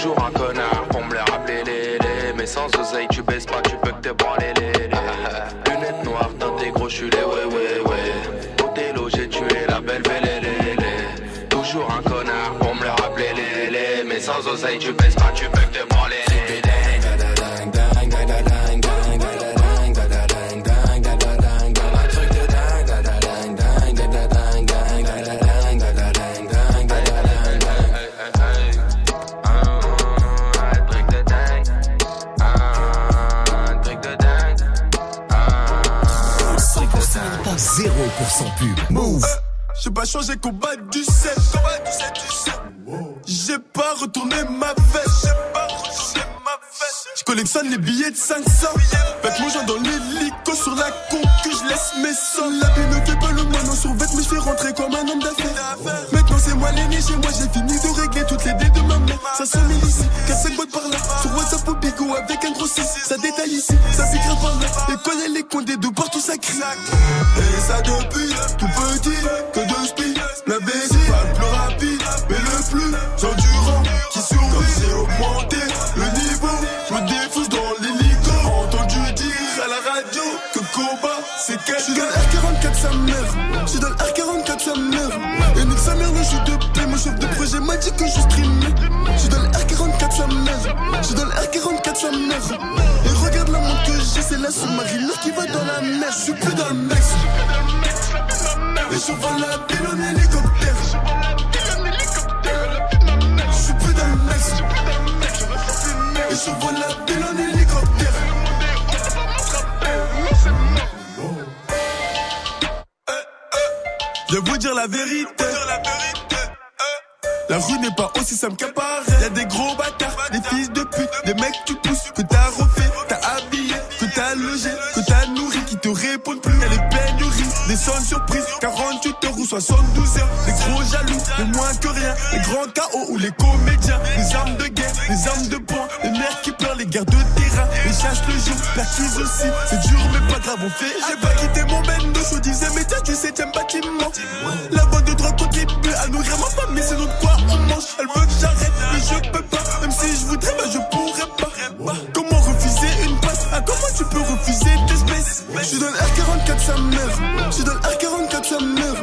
Toujours un connard pour me le rappeler, les, les. Mais sans oseille, tu baisses pas, tu peux que te branler, les, les. Lunettes noires, teintées crochulées, ouais, ouais, ouais. Au délo, j'ai tué la belle belle les, les. Toujours un connard pour me le rappeler, les, les. Mais sans oseille, tu baisses pas, tu peux pub. Move. J'ai pas changé combat du 7. J'ai pas retourné ma veste. Je collectionne les billets de 500. Faites mon genre dans l'hélico sur la con que je laisse mes sommes. La vie ne fait pas le moineau sur vête, mais je fais rentrer comme un homme d'affaires. Maintenant c'est moi l'aîné, chez moi j'ai fini de régler toutes les dettes de ma mère. Ça sonne ici, 4-5 boîtes par là. Sur WhatsApp au bigot avec un gros 6. Ça détaille ici, ça pique par là. Et connaît les coins des deux partout ça crie. Et ça depuis tout petit, Cash. J'suis dans le R44 sa mère, j'suis dans le R44 sa mère. Et nique sa mère, le jeu de paix, mon chef de projet m'a dit que je streamais. J'suis dans le R44 sa mère, j'suis dans le R44 sa mère. Et regarde la montre que j'ai, c'est la sous-marine qui va dans la mer. J'suis plus dans le mec. Et je vole la ville en hélicoptère. J'suis plus dans le mec. Et je vole la ville en hélicoptère. Je vais vous dire la vérité. La rue n'est pas aussi simple qu'à paraît. Y'a des gros bâtards, des fils de pute, des mecs tu pousses, que t'as refait, t'as habillé, que t'as logé, que t'as nourri, qui te répondent plus. Y'a les pénuries, des sonnes surprises, 48 heures 72 heures. Les gros jaloux, les moins que rien, les grands chaos ou les comédiens, les armes de guerre, les armes de poing, les mères qui pleurent, les guerres de terrain, les chasses le jour, perquises aussi. C'est dur mais pas grave, on fait. J'ai pas quitté mon bendo, je disais mais du 7ème bâtiment. La voix de drogue contribue à nourrir ma famille, c'est notre quoi on mange? Elle veut que j'arrête, mais je peux pas. Même si je voudrais, mais je pourrais pas. Comment refuser une passe? Comment tu peux refuser tes espèces Je le R44 sa R44 sa mère.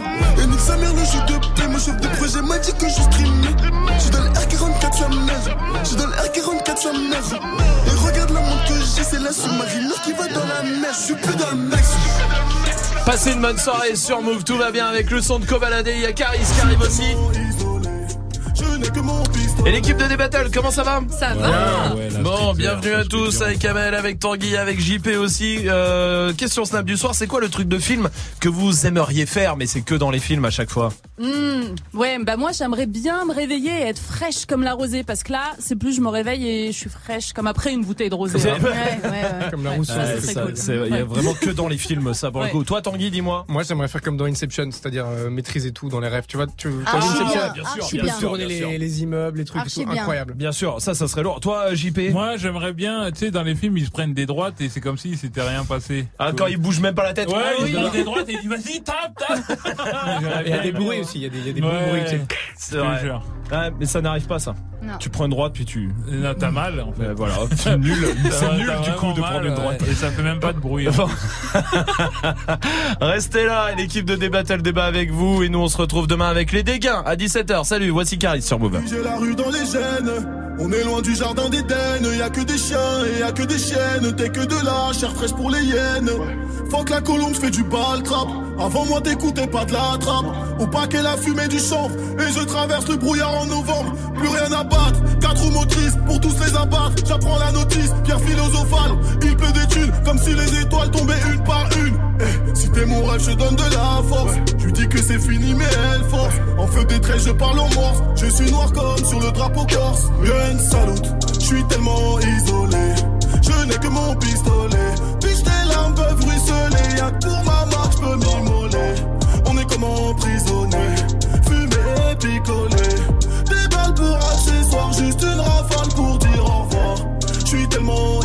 Et nique sa mère, le jeu de paix. Mon chef de projet m'a dit que je streamais. Je suis dans le R44 sa mère. Je suis dans le R44 sa mère. Et regarde la montre que j'ai, c'est la sous-marine qui va dans la mer. Je suis plus dans le mec. Passez une bonne soirée sur Move, tout va bien avec le son de Kobalade, il y a Caris qui arrive aussi. Et l'équipe de D-Battle, comment ça va Ça va Bon, bienvenue à tous avec Kamel, avec Tanguy, avec JP aussi. Euh, question Snap du soir, c'est quoi le truc de film que vous aimeriez faire, mais c'est que dans les films à chaque fois Hmm, ouais, bah moi j'aimerais bien me réveiller et être fraîche comme la rosée parce que là, c'est plus je me réveille et je suis fraîche comme après une bouteille de rosée. C'est- hein. Ouais, ouais, ouais. Comme la c'est- Il y a vraiment que dans les films ça pour le coup. Toi Tanguy, dis-moi. Moi, j'aimerais faire comme dans Inception, c'est-à-dire euh, maîtriser tout dans les rêves. Tu vois, tu Ah, Inception bien, bien sûr, tu bien peux tourner les immeubles, les trucs, et Archi tout, bien. incroyable. Bien sûr, ça, ça serait lourd. Toi, JP Moi, j'aimerais bien, tu sais, dans les films, ils se prennent des droites et c'est comme si s'était rien passé. Ah, quand ils bougent même pas la tête. Ouais, Ah ils oui. se prennent des droites et ils disent vas-y, tape, tape. Il y a des bruits aussi, il y a des, il y a des Ouais. bruits. tu sais. C'est vrai. Ouais, mais ça n'arrive pas ça. Non. Tu prends une droite puis tu. Non, t'as mal en fait. Ouais, voilà, c'est nul. C'est T'as- nul du coup vraiment de mal, prendre une ouais. droite. Et ça fait même pas de bruit. hein. Bon. Restez là, et l'équipe de débat le débat avec vous et nous on se retrouve demain avec les dégâts à 17h. Salut, voici Caris sur Move. J'ai la rue dans les gènes. On est loin du jardin d'Éden. Y a que des chiens et y a que des chiennes. T'es que de la chair fraîche pour les hyènes. Faut que la colombe fait du bal trap. Avant moi t'écoutais pas de la trappe. Au paquet la fumée du chanvre. Et je traverse le brouillard en novembre. Plus rien à battre. Quatre motrices pour tous les abattre. J'apprends la notice. Pierre philosophale. Il pleut des thunes comme si les étoiles tombaient une par une. Eh, si t'es mon rêve. je donne de la force. Lui dis que c'est fini, mais elle force. En feu des traits, je parle en morse. Je suis noir comme sur le drapeau corse. Gun salute, je suis tellement isolé. Je n'ai que mon pistolet. Puis tes larmes peuvent ruisseler? Y'a pour ma marque, je peux m'immoler. On est comme emprisonné. Fumé et picolé. Des balles pour accessoires, juste une rafale pour dire au revoir. Je suis tellement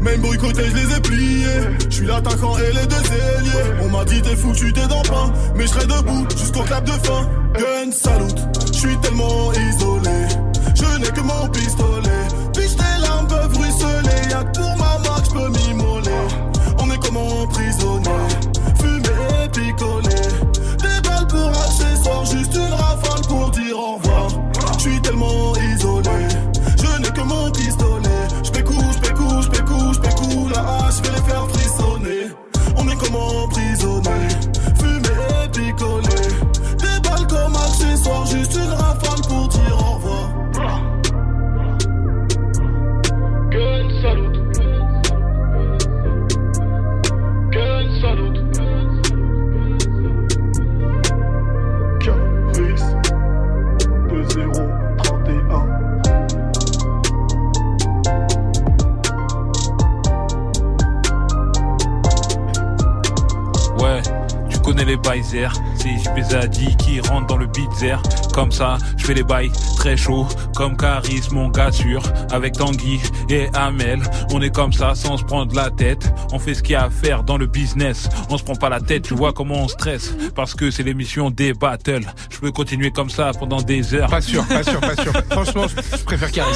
Même boycotté, je les ai pliés. Je suis l'attaquant et les deux ailiers. On m'a dit t'es foutu, t'es dans pain. Mais je serai debout jusqu'au clap de fin. Gun salute, je suis tellement isolé. Je n'ai que mon pistolet. Puis tes larmes peuvent ruisseler. Y'a que pour ma marque, je peux m'immoler. On est comme emprisonné. Connais les baisers, c'est JPZadi qui rentre dans le beatzer. Comme ça, je fais les bails très chauds, comme Caris, mon gars sûr. Avec Tanguy et Amel, on est comme ça sans se prendre la tête. On fait ce qu'il y a à faire dans le business. On se prend pas la tête, tu vois comment on stresse. Parce que c'est l'émission des battles. Je peux continuer comme ça pendant des heures. Pas sûr, pas sûr, pas sûr. Franchement, je préfère Caris.